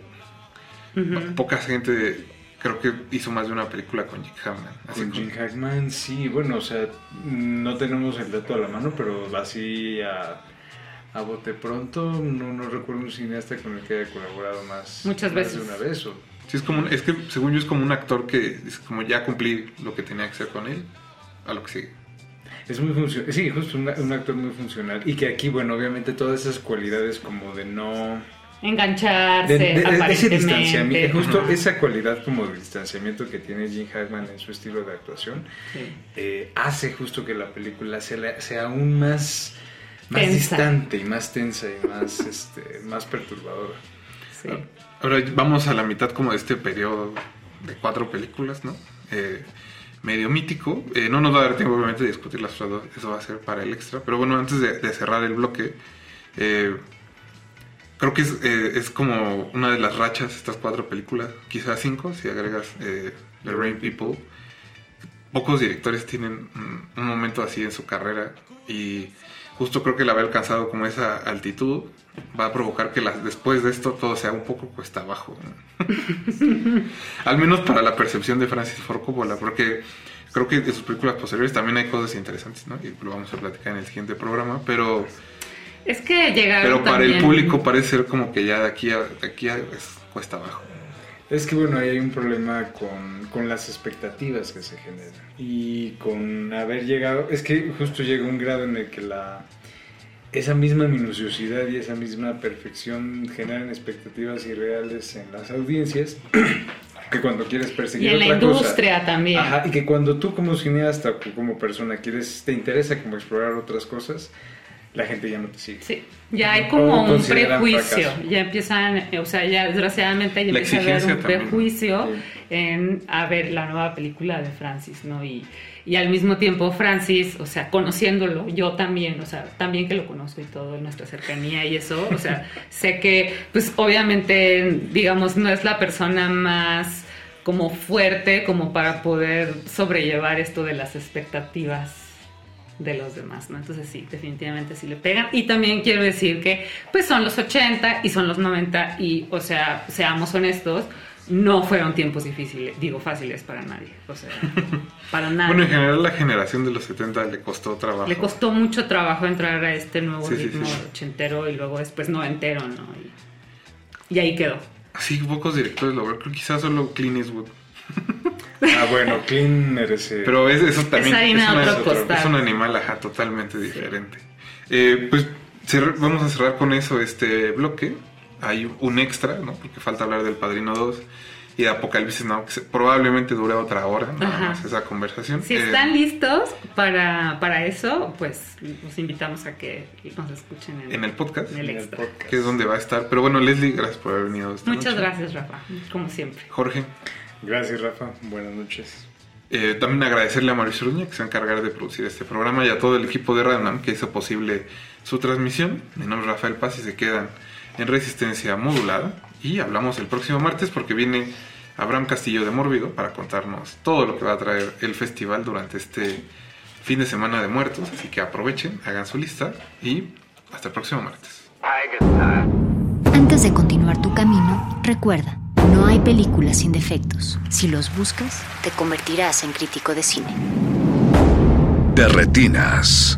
Ujú. Poca gente creo que hizo más de una película con Jim Hackman. Así Con Jim Hackman, sí, bueno, o sea, no tenemos el dato a la mano, pero así a, a bote pronto, no, no recuerdo un cineasta con el que haya colaborado más, Muchas más veces. de una vez. O, Sí, es como un- es que según yo es como un actor que es como ya cumplí lo que tenía que hacer con él, a lo que sigue. es muy funcional, sí, justo un, un actor muy funcional. Y que aquí, bueno, obviamente todas esas cualidades como de no... Engancharse, de- de- de ese distanciamiento, justo Ajá. esa cualidad como de distanciamiento que tiene Jim Hackman en su estilo de actuación, Sí. eh, hace justo que la película sea, la- sea aún más, más Tensa. distante y más tensa y más, este, más perturbadora. Sí. Ahora vamos a la mitad como de este periodo de cuatro películas, ¿no? Eh, medio mítico. Eh, no nos va a dar tiempo obviamente de discutir las otras dos, eso va a ser para el extra. Pero bueno, antes de, cerrar el bloque, eh, creo que es, eh, es como una de las rachas estas cuatro películas, quizás cinco si agregas eh, The Rain People. Pocos directores tienen un momento así en su carrera y justo creo que el haber alcanzado como esa altitud va a provocar que las, después de esto todo sea un poco cuesta abajo. ¿no? Al menos para la percepción de Francis Ford Coppola, porque creo que en sus películas posteriores también hay cosas interesantes, ¿no? Y lo vamos a platicar en el siguiente programa, pero, Es que llegaron pero para el público parece ser como que ya de aquí a, de aquí a es cuesta abajo. Es que bueno, ahí hay un problema con, con las expectativas que se generan. Y con haber llegado, es que justo llega un grado en el que la esa misma minuciosidad y esa misma perfección generan expectativas irreales en las audiencias que cuando quieres perseguir Y en la otra cosa- industria también. Ajá, y que cuando tú como cineasta o como persona quieres, te interesa como explorar otras cosas, la gente ya no te sigue. Sí, ya hay como un prejuicio, fracaso. ya empiezan, o sea, ya desgraciadamente ya La empieza a haber un también. prejuicio en a ver la nueva película de Francis, ¿no? Y, y al mismo tiempo Francis, o sea, conociéndolo, yo también, o sea, también que lo conozco y todo, nuestra cercanía y eso, o sea, sé que, pues obviamente, digamos, no es la persona más como fuerte como para poder sobrellevar esto de las expectativas de los demás, ¿no? Entonces sí, definitivamente sí le pegan. Y también quiero decir que pues son los 80 y son los 90 y, o sea, seamos honestos, no fueron tiempos difíciles, digo fáciles para nadie, o sea, para nada. Bueno, en general la generación de los 70 le costó trabajo. Le costó mucho trabajo entrar a este nuevo Sí, sí, ritmo sí. ochentero y luego después noventero, ¿no? Y, y ahí quedó. Sí, pocos directores lograron, creo que quizás solo Clint Eastwood. Ah, bueno, Clint merece. Pero es, eso también Es harina una- es un animal, ajá, totalmente diferente. Eh, pues vamos a cerrar con eso este bloque. Hay un extra, ¿no? Porque falta hablar del Padrino 2 y de Apocalipsis Now, que probablemente dure otra hora, nada Ajá. más esa conversación. Si Eh, están listos para, para eso, pues los invitamos a que nos escuchen en, en el podcast, en el extra. que es donde va a estar. Pero bueno, Leslie, gracias por haber venido. esta Muchas noche. gracias, Rafa, como siempre. Jorge. Gracias, Rafa. Buenas noches. Eh, también agradecerle a Mauricio Uruña que se va a encargar de producir este programa y a todo el equipo de Random que hizo posible su transmisión. Mi nombre es Rafael Paz y se quedan en resistencia modulada. Y hablamos el próximo martes porque viene Abraham Castillo de Mórbido para contarnos todo lo que va a traer el festival durante este fin de semana de muertos. Así que aprovechen, hagan su lista y hasta el próximo martes. Antes de continuar tu camino, recuerda, no hay películas sin defectos. Si los buscas, te convertirás en crítico de cine. De retinas.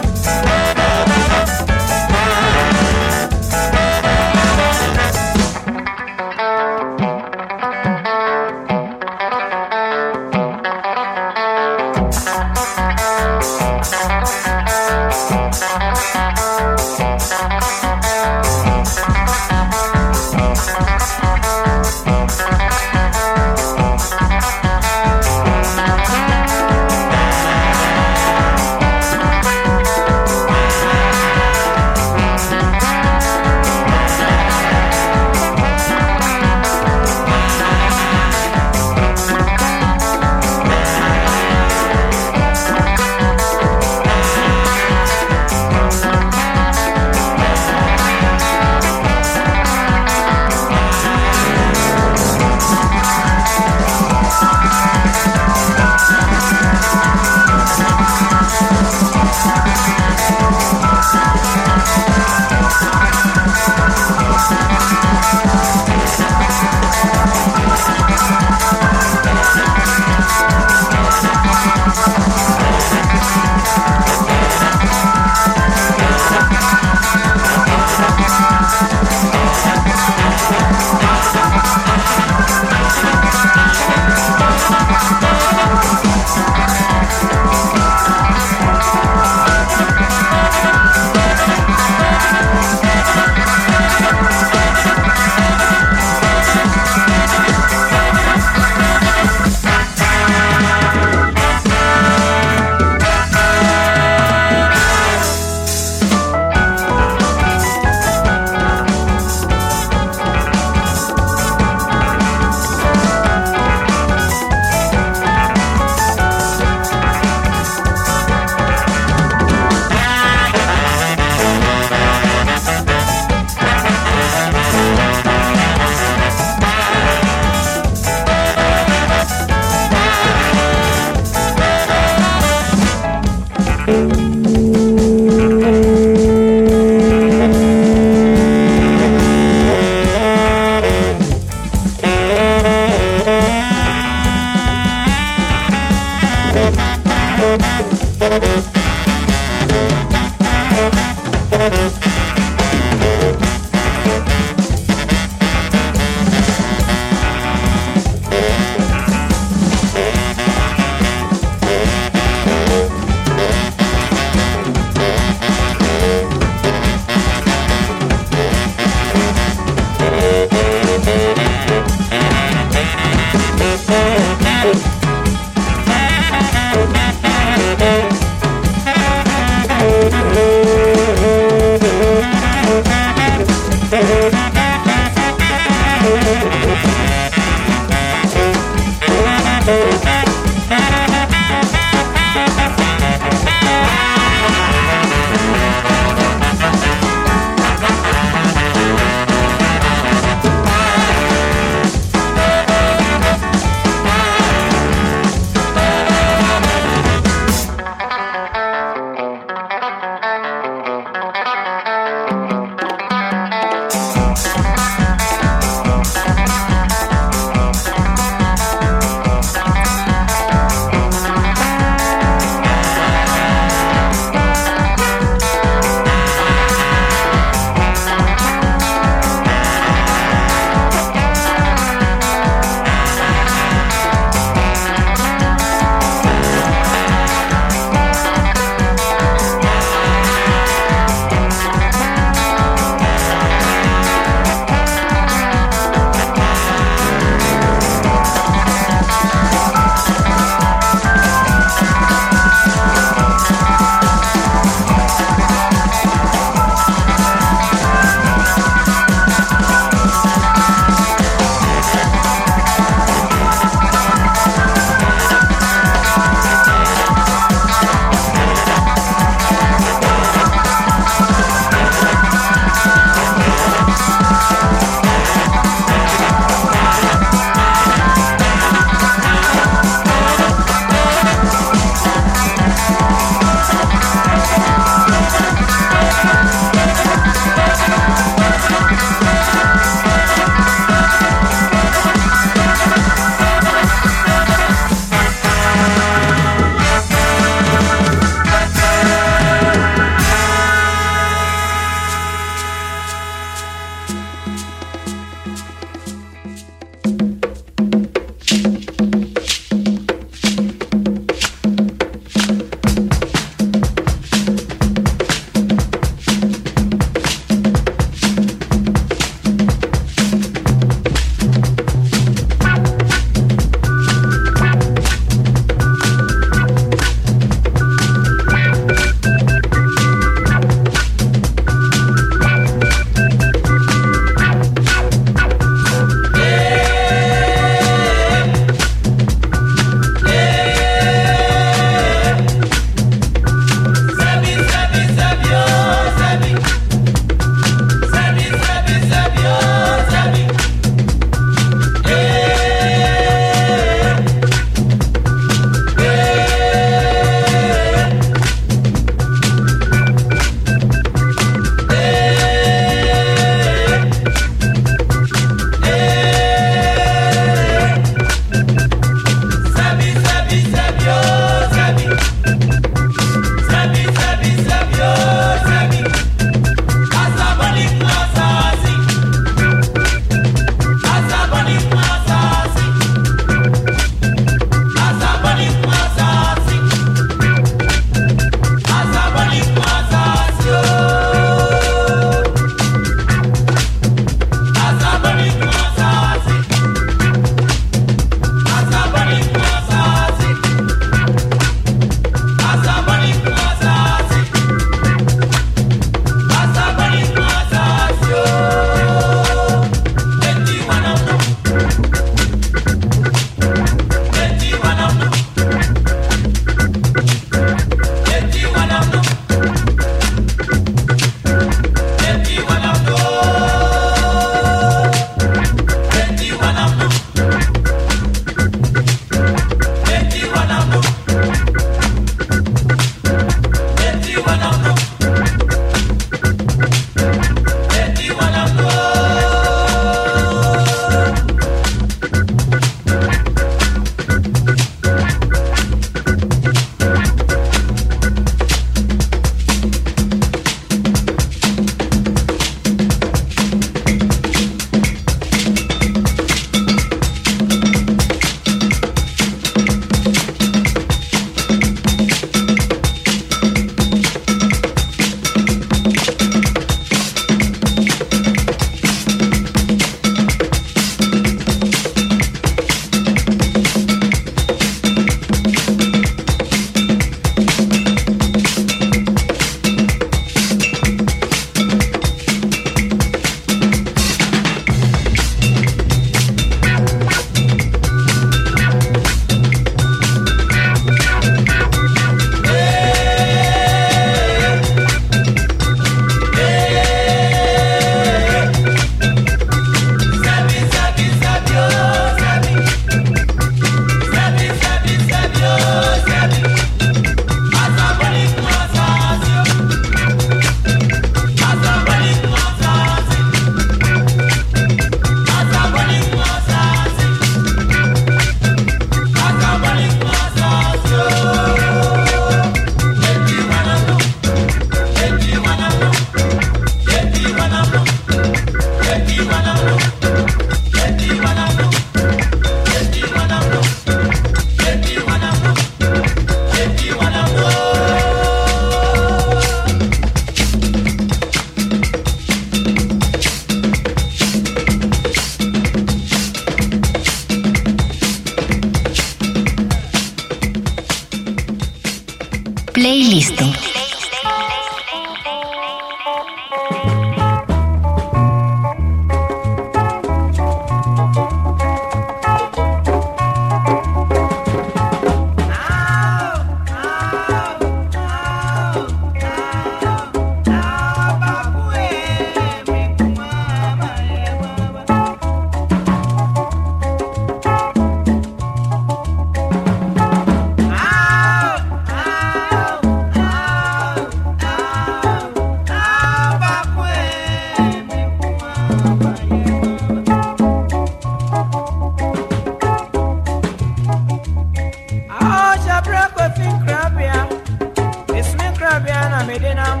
Medina,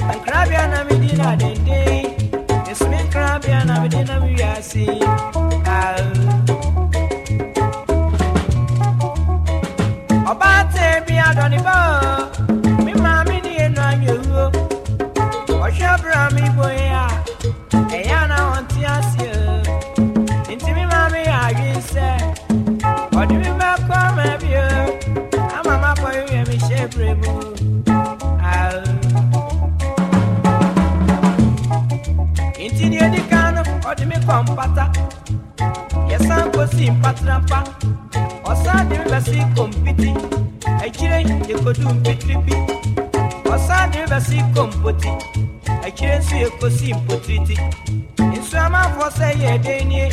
and Crabiana Medina, they day. It's me Crabiana Medina, we are seeing. patrampa ọsa dị rịbasi kom piti ekyire ekodu mpitiripi ọsa dị rịbasi kom ekyire nso ekosi mpotiriti nso amaafọ sị ya ede nie.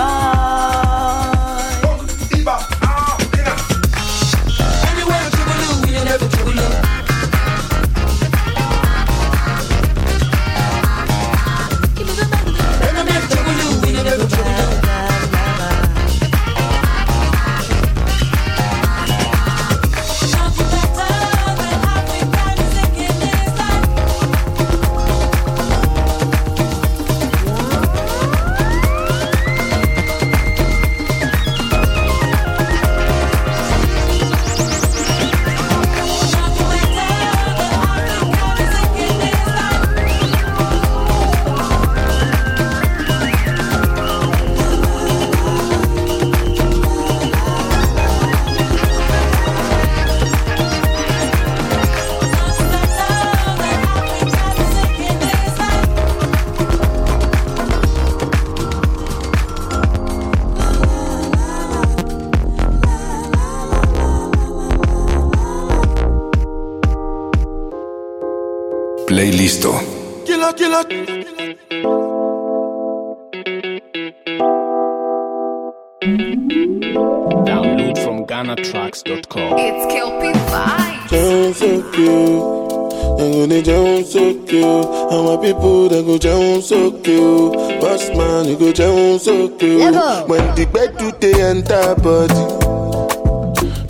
Todos Playlisto. Killer, killer. Download from GhanaTracks.com. It's Kelpie Vibes. Down so cute. They go they down so cute. And my people they go down so cute. Boss man, you go down so cute. Lego. When the bed do they enter body,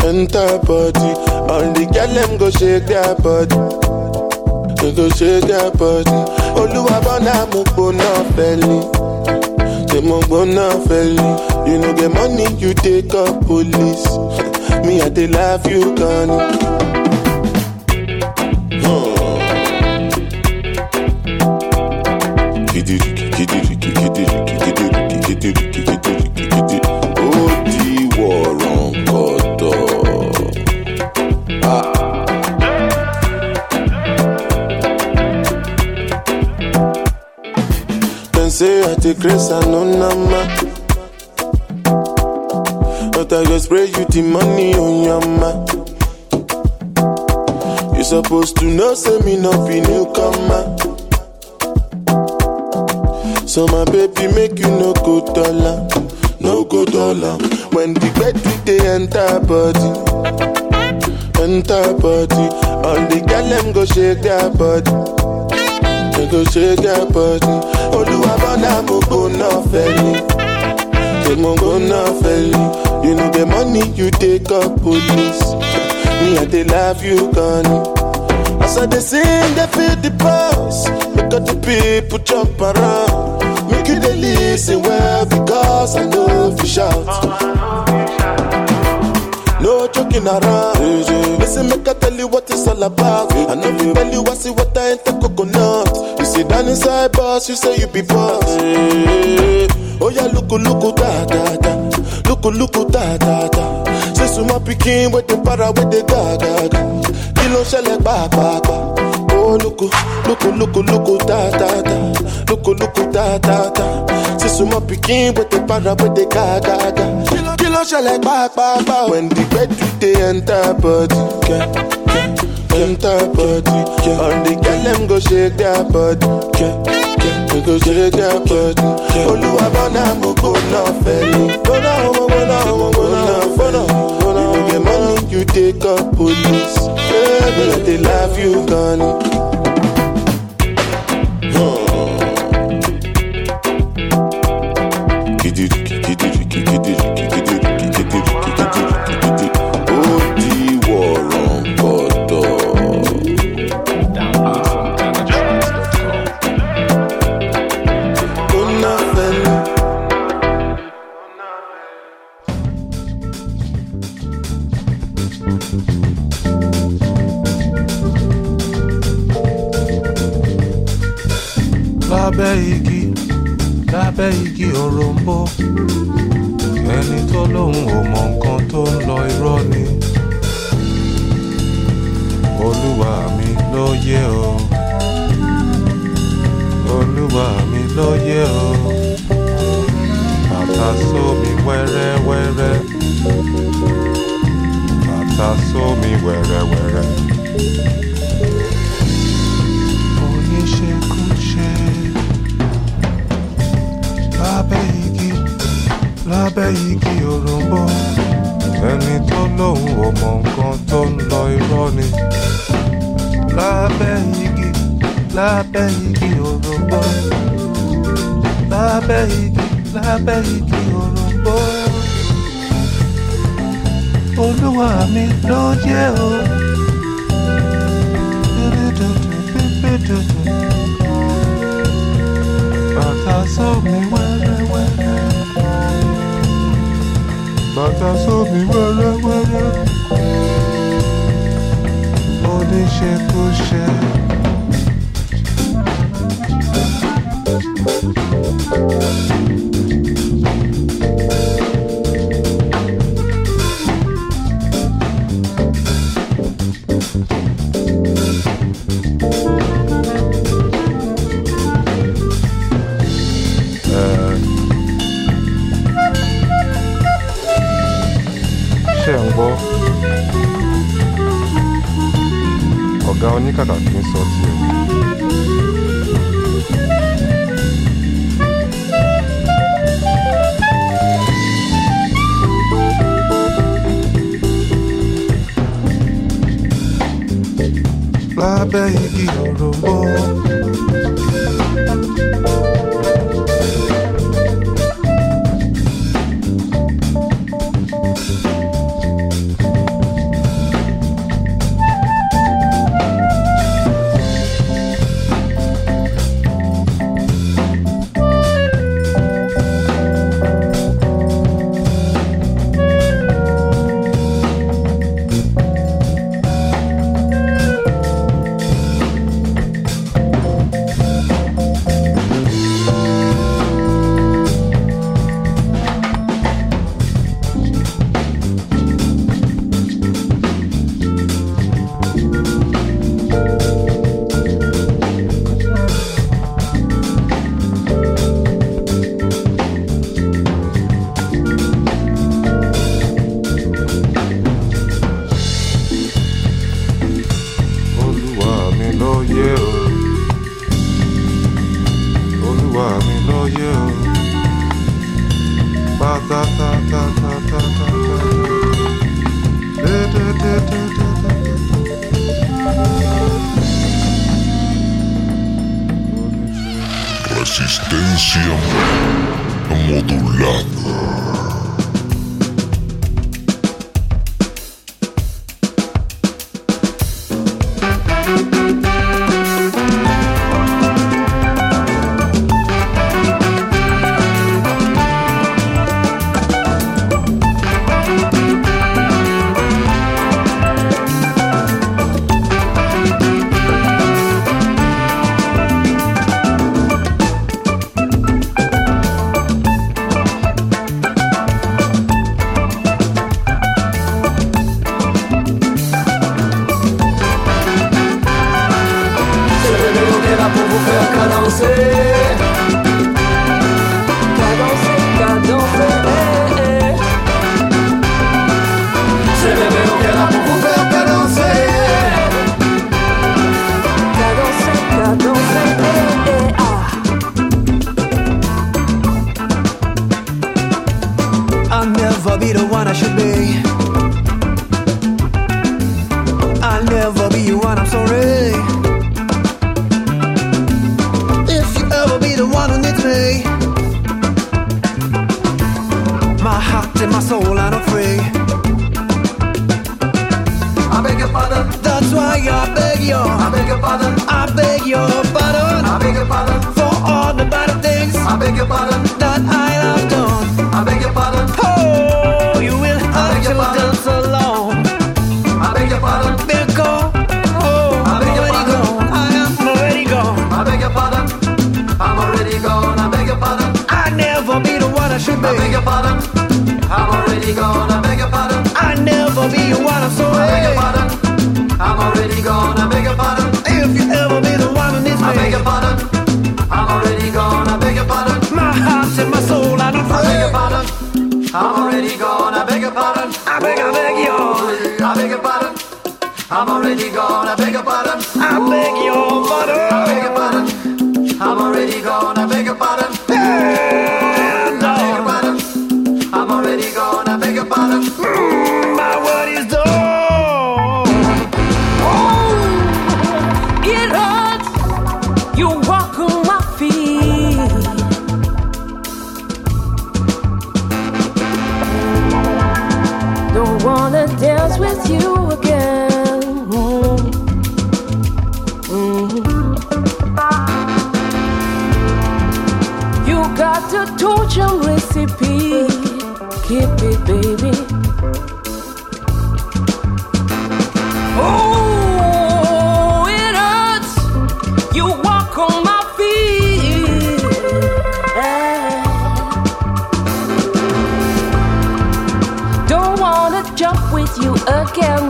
enter body. All the girl them go shake their body ètò tó ṣe jẹ́ bọ́dí olúwa bọ́nà mo gbóná fẹ́lí. Ṣe mo gbóná fẹ́lí? You no get money you dey call police. Me i dey laugh you gan ni. Take grace and no nama. But I go spray you the money on your ma. You supposed to know, say me not be newcomer. So my baby make you no go dollar, no go dollar. When the bed the enter body, enter body. All the girl them go shake their body, go shake their body. Bona mo go no felly, they mo no felly. You know the money you take up police. Me I dey love you gone. As I dey sing, they feel the pulse. Make all the people jump around. Make you dey listen well because I know you shout. No joking around. Listen, make I tell you what it's all about. I know you tell you I see what I ain't the coconut. Sit down inside boss, you say you be boss. Oh yeah, look, look, da da da. Look, look, da da da. Say so my pikin with the para with the ga ga ga. Kí ló ṣẹlẹ̀ pàápàá? oh, look, look, look, look, da, da, da. Look, oh, look, da, da, da. See some more picking with the para with the ga, ga, ga. Kill us like ba, ba, ba. When the bed with the enter body, yeah, yeah. enter body, yeah. On the girl them go shake their body, yeah, yeah. We go shake their body. Olúwa bọ́nà mo kò náà fẹ́ lò. Bọ́nà ọmọ bọ́nà ọmọ bọ́nà bọ́nà. You get money, you take up police. Yeah, they love you, gone. Bàtà sómi wẹ́rẹ́wẹ́rẹ́. oníṣekúṣe. Lábẹ́ igi lábẹ́ igi òròǹbó ẹni tó lóun ò mọ nǹkan tó ń lọ irọ́ ni. Lábẹ́ lábẹ́ igi òròǹbó lábẹ́ igi lábẹ́ igi olúwa mi ló jẹ́ o. Bàtà sómi wẹ́rẹ́wẹ́rẹ́. Bàtà sómi wẹ́rẹ́wẹ́rẹ́. Oníṣekúṣe. ṣe 가오니까 같은 소 지. ラベイギのロボ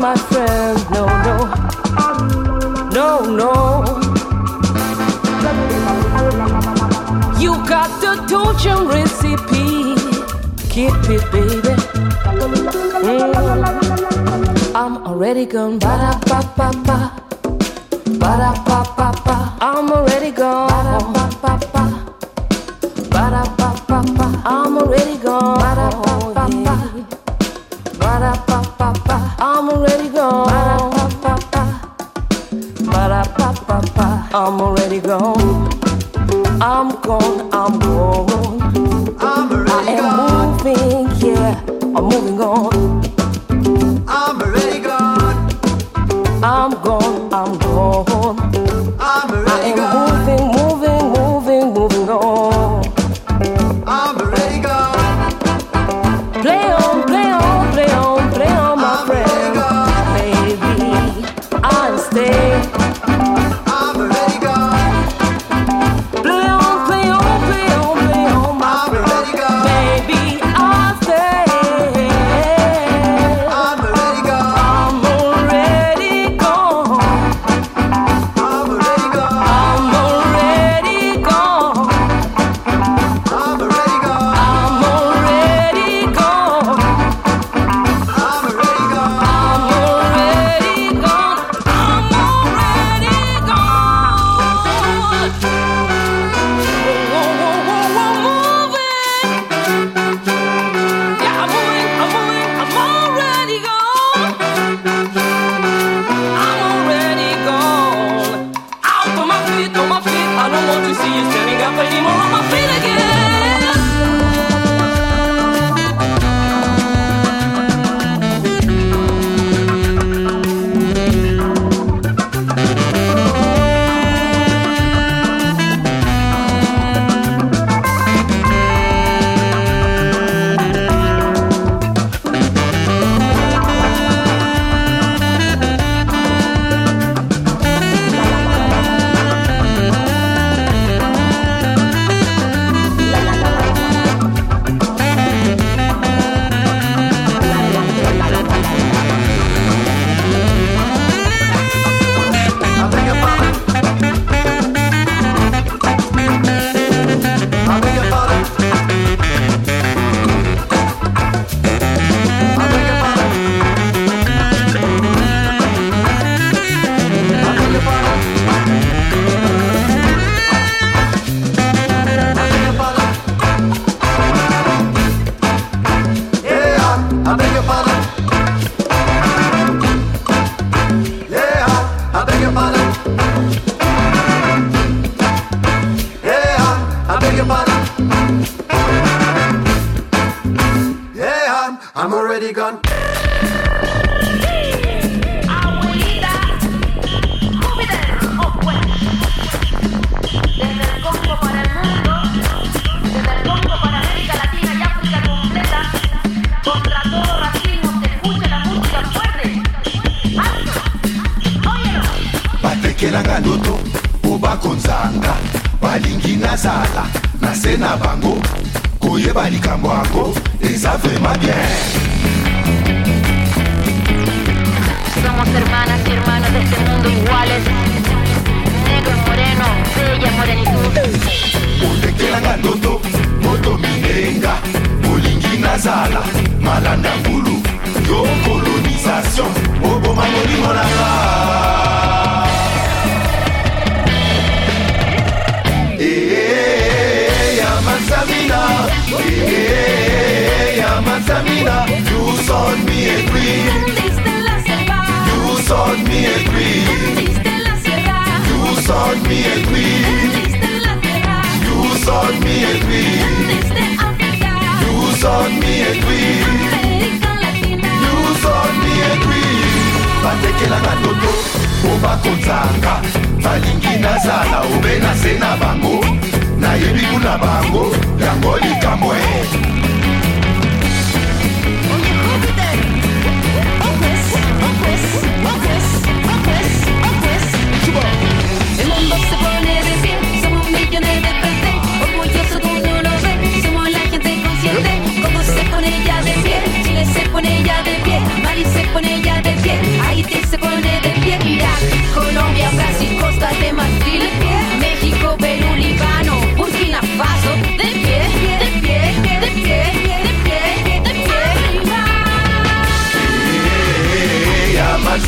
my friend. No, no, no, no. You got the Dojang recipe. Keep it, baby. Mm. I'm already gone. Ba da ba ba ba. Ba da ba ba ba. I'm already gone.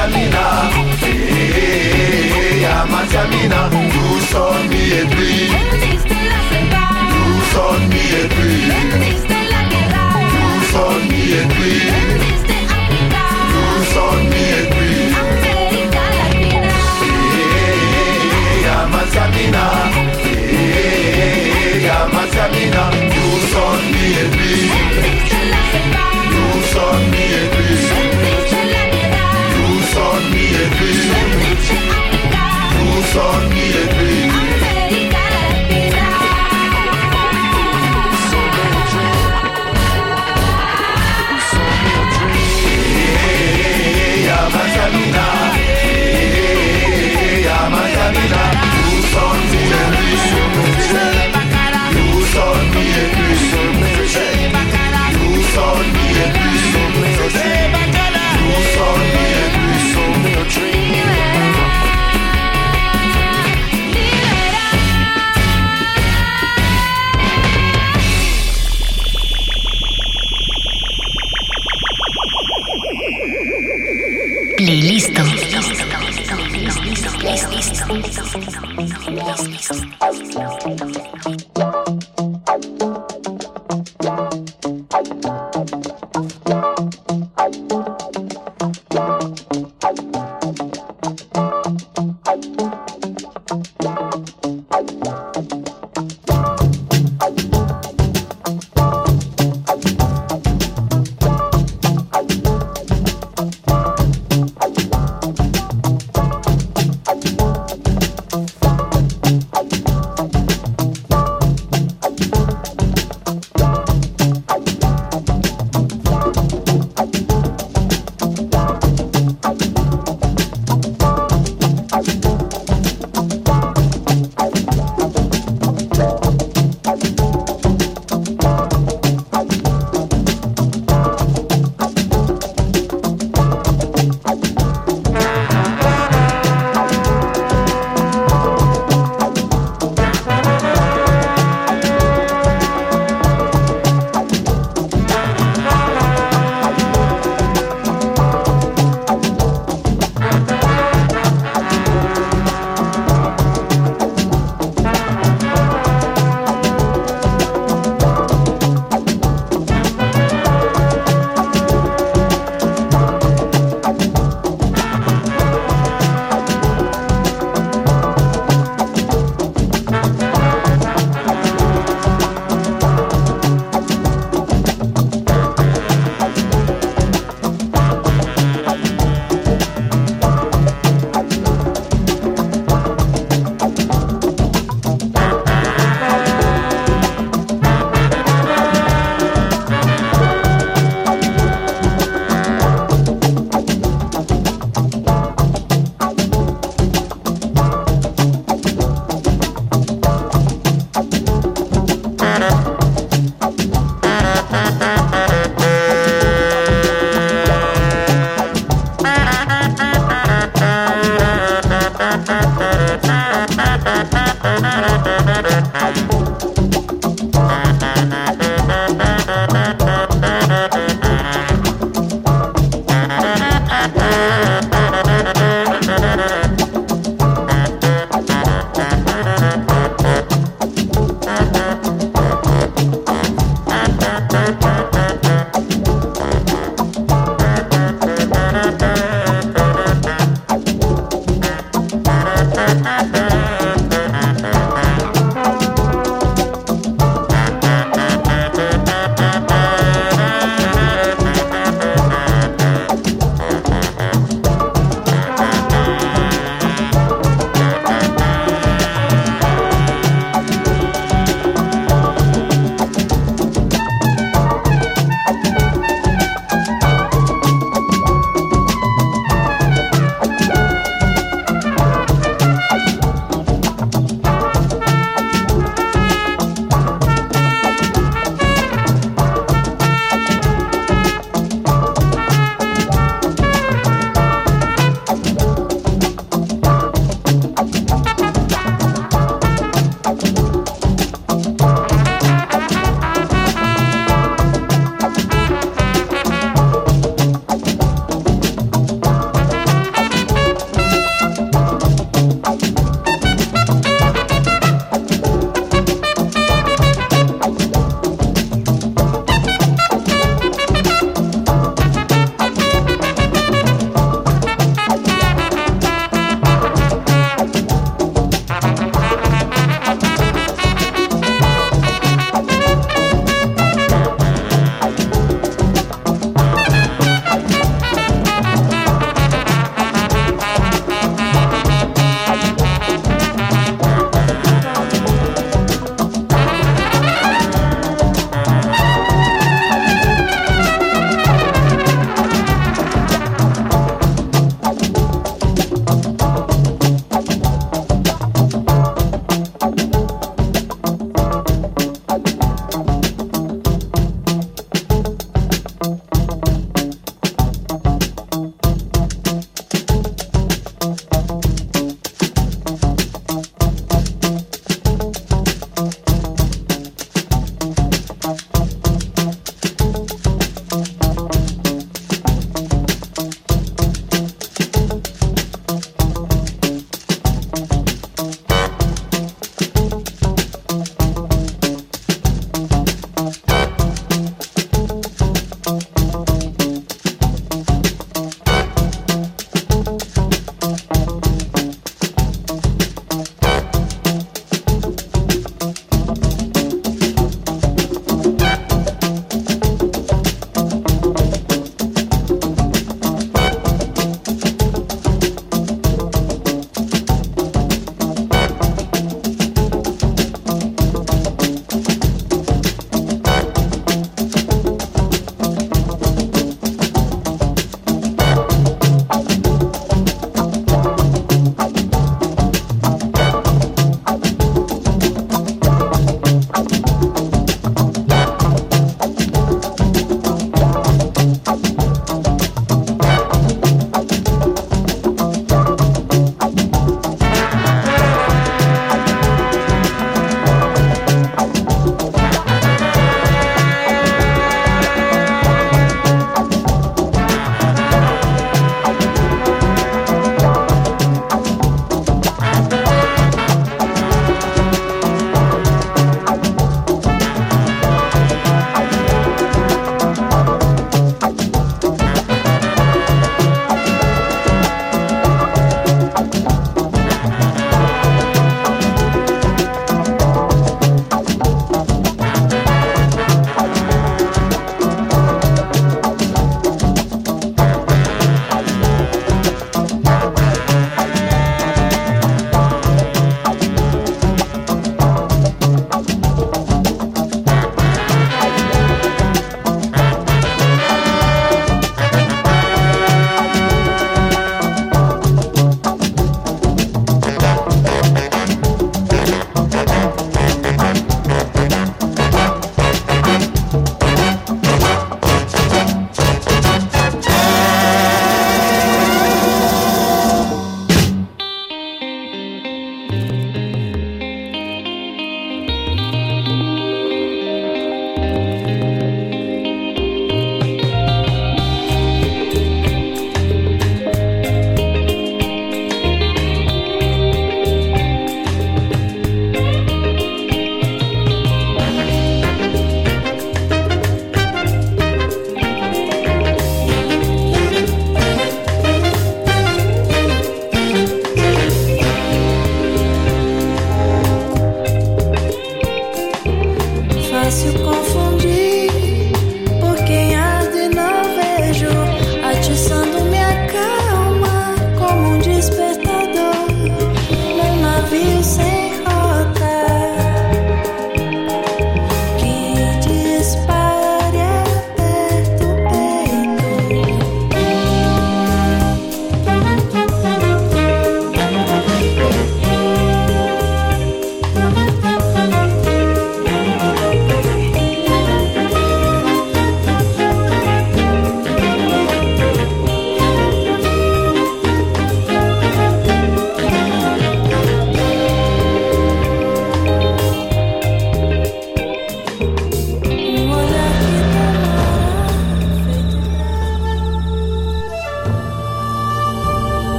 Amina, hey, I'm a Amati Amina, douce me et puis, douce on me et puis, douce on me et puis, douce on me at three. Hey, I'm a Matamina, hey, I'm a Matamina, you saw me and me. forget me.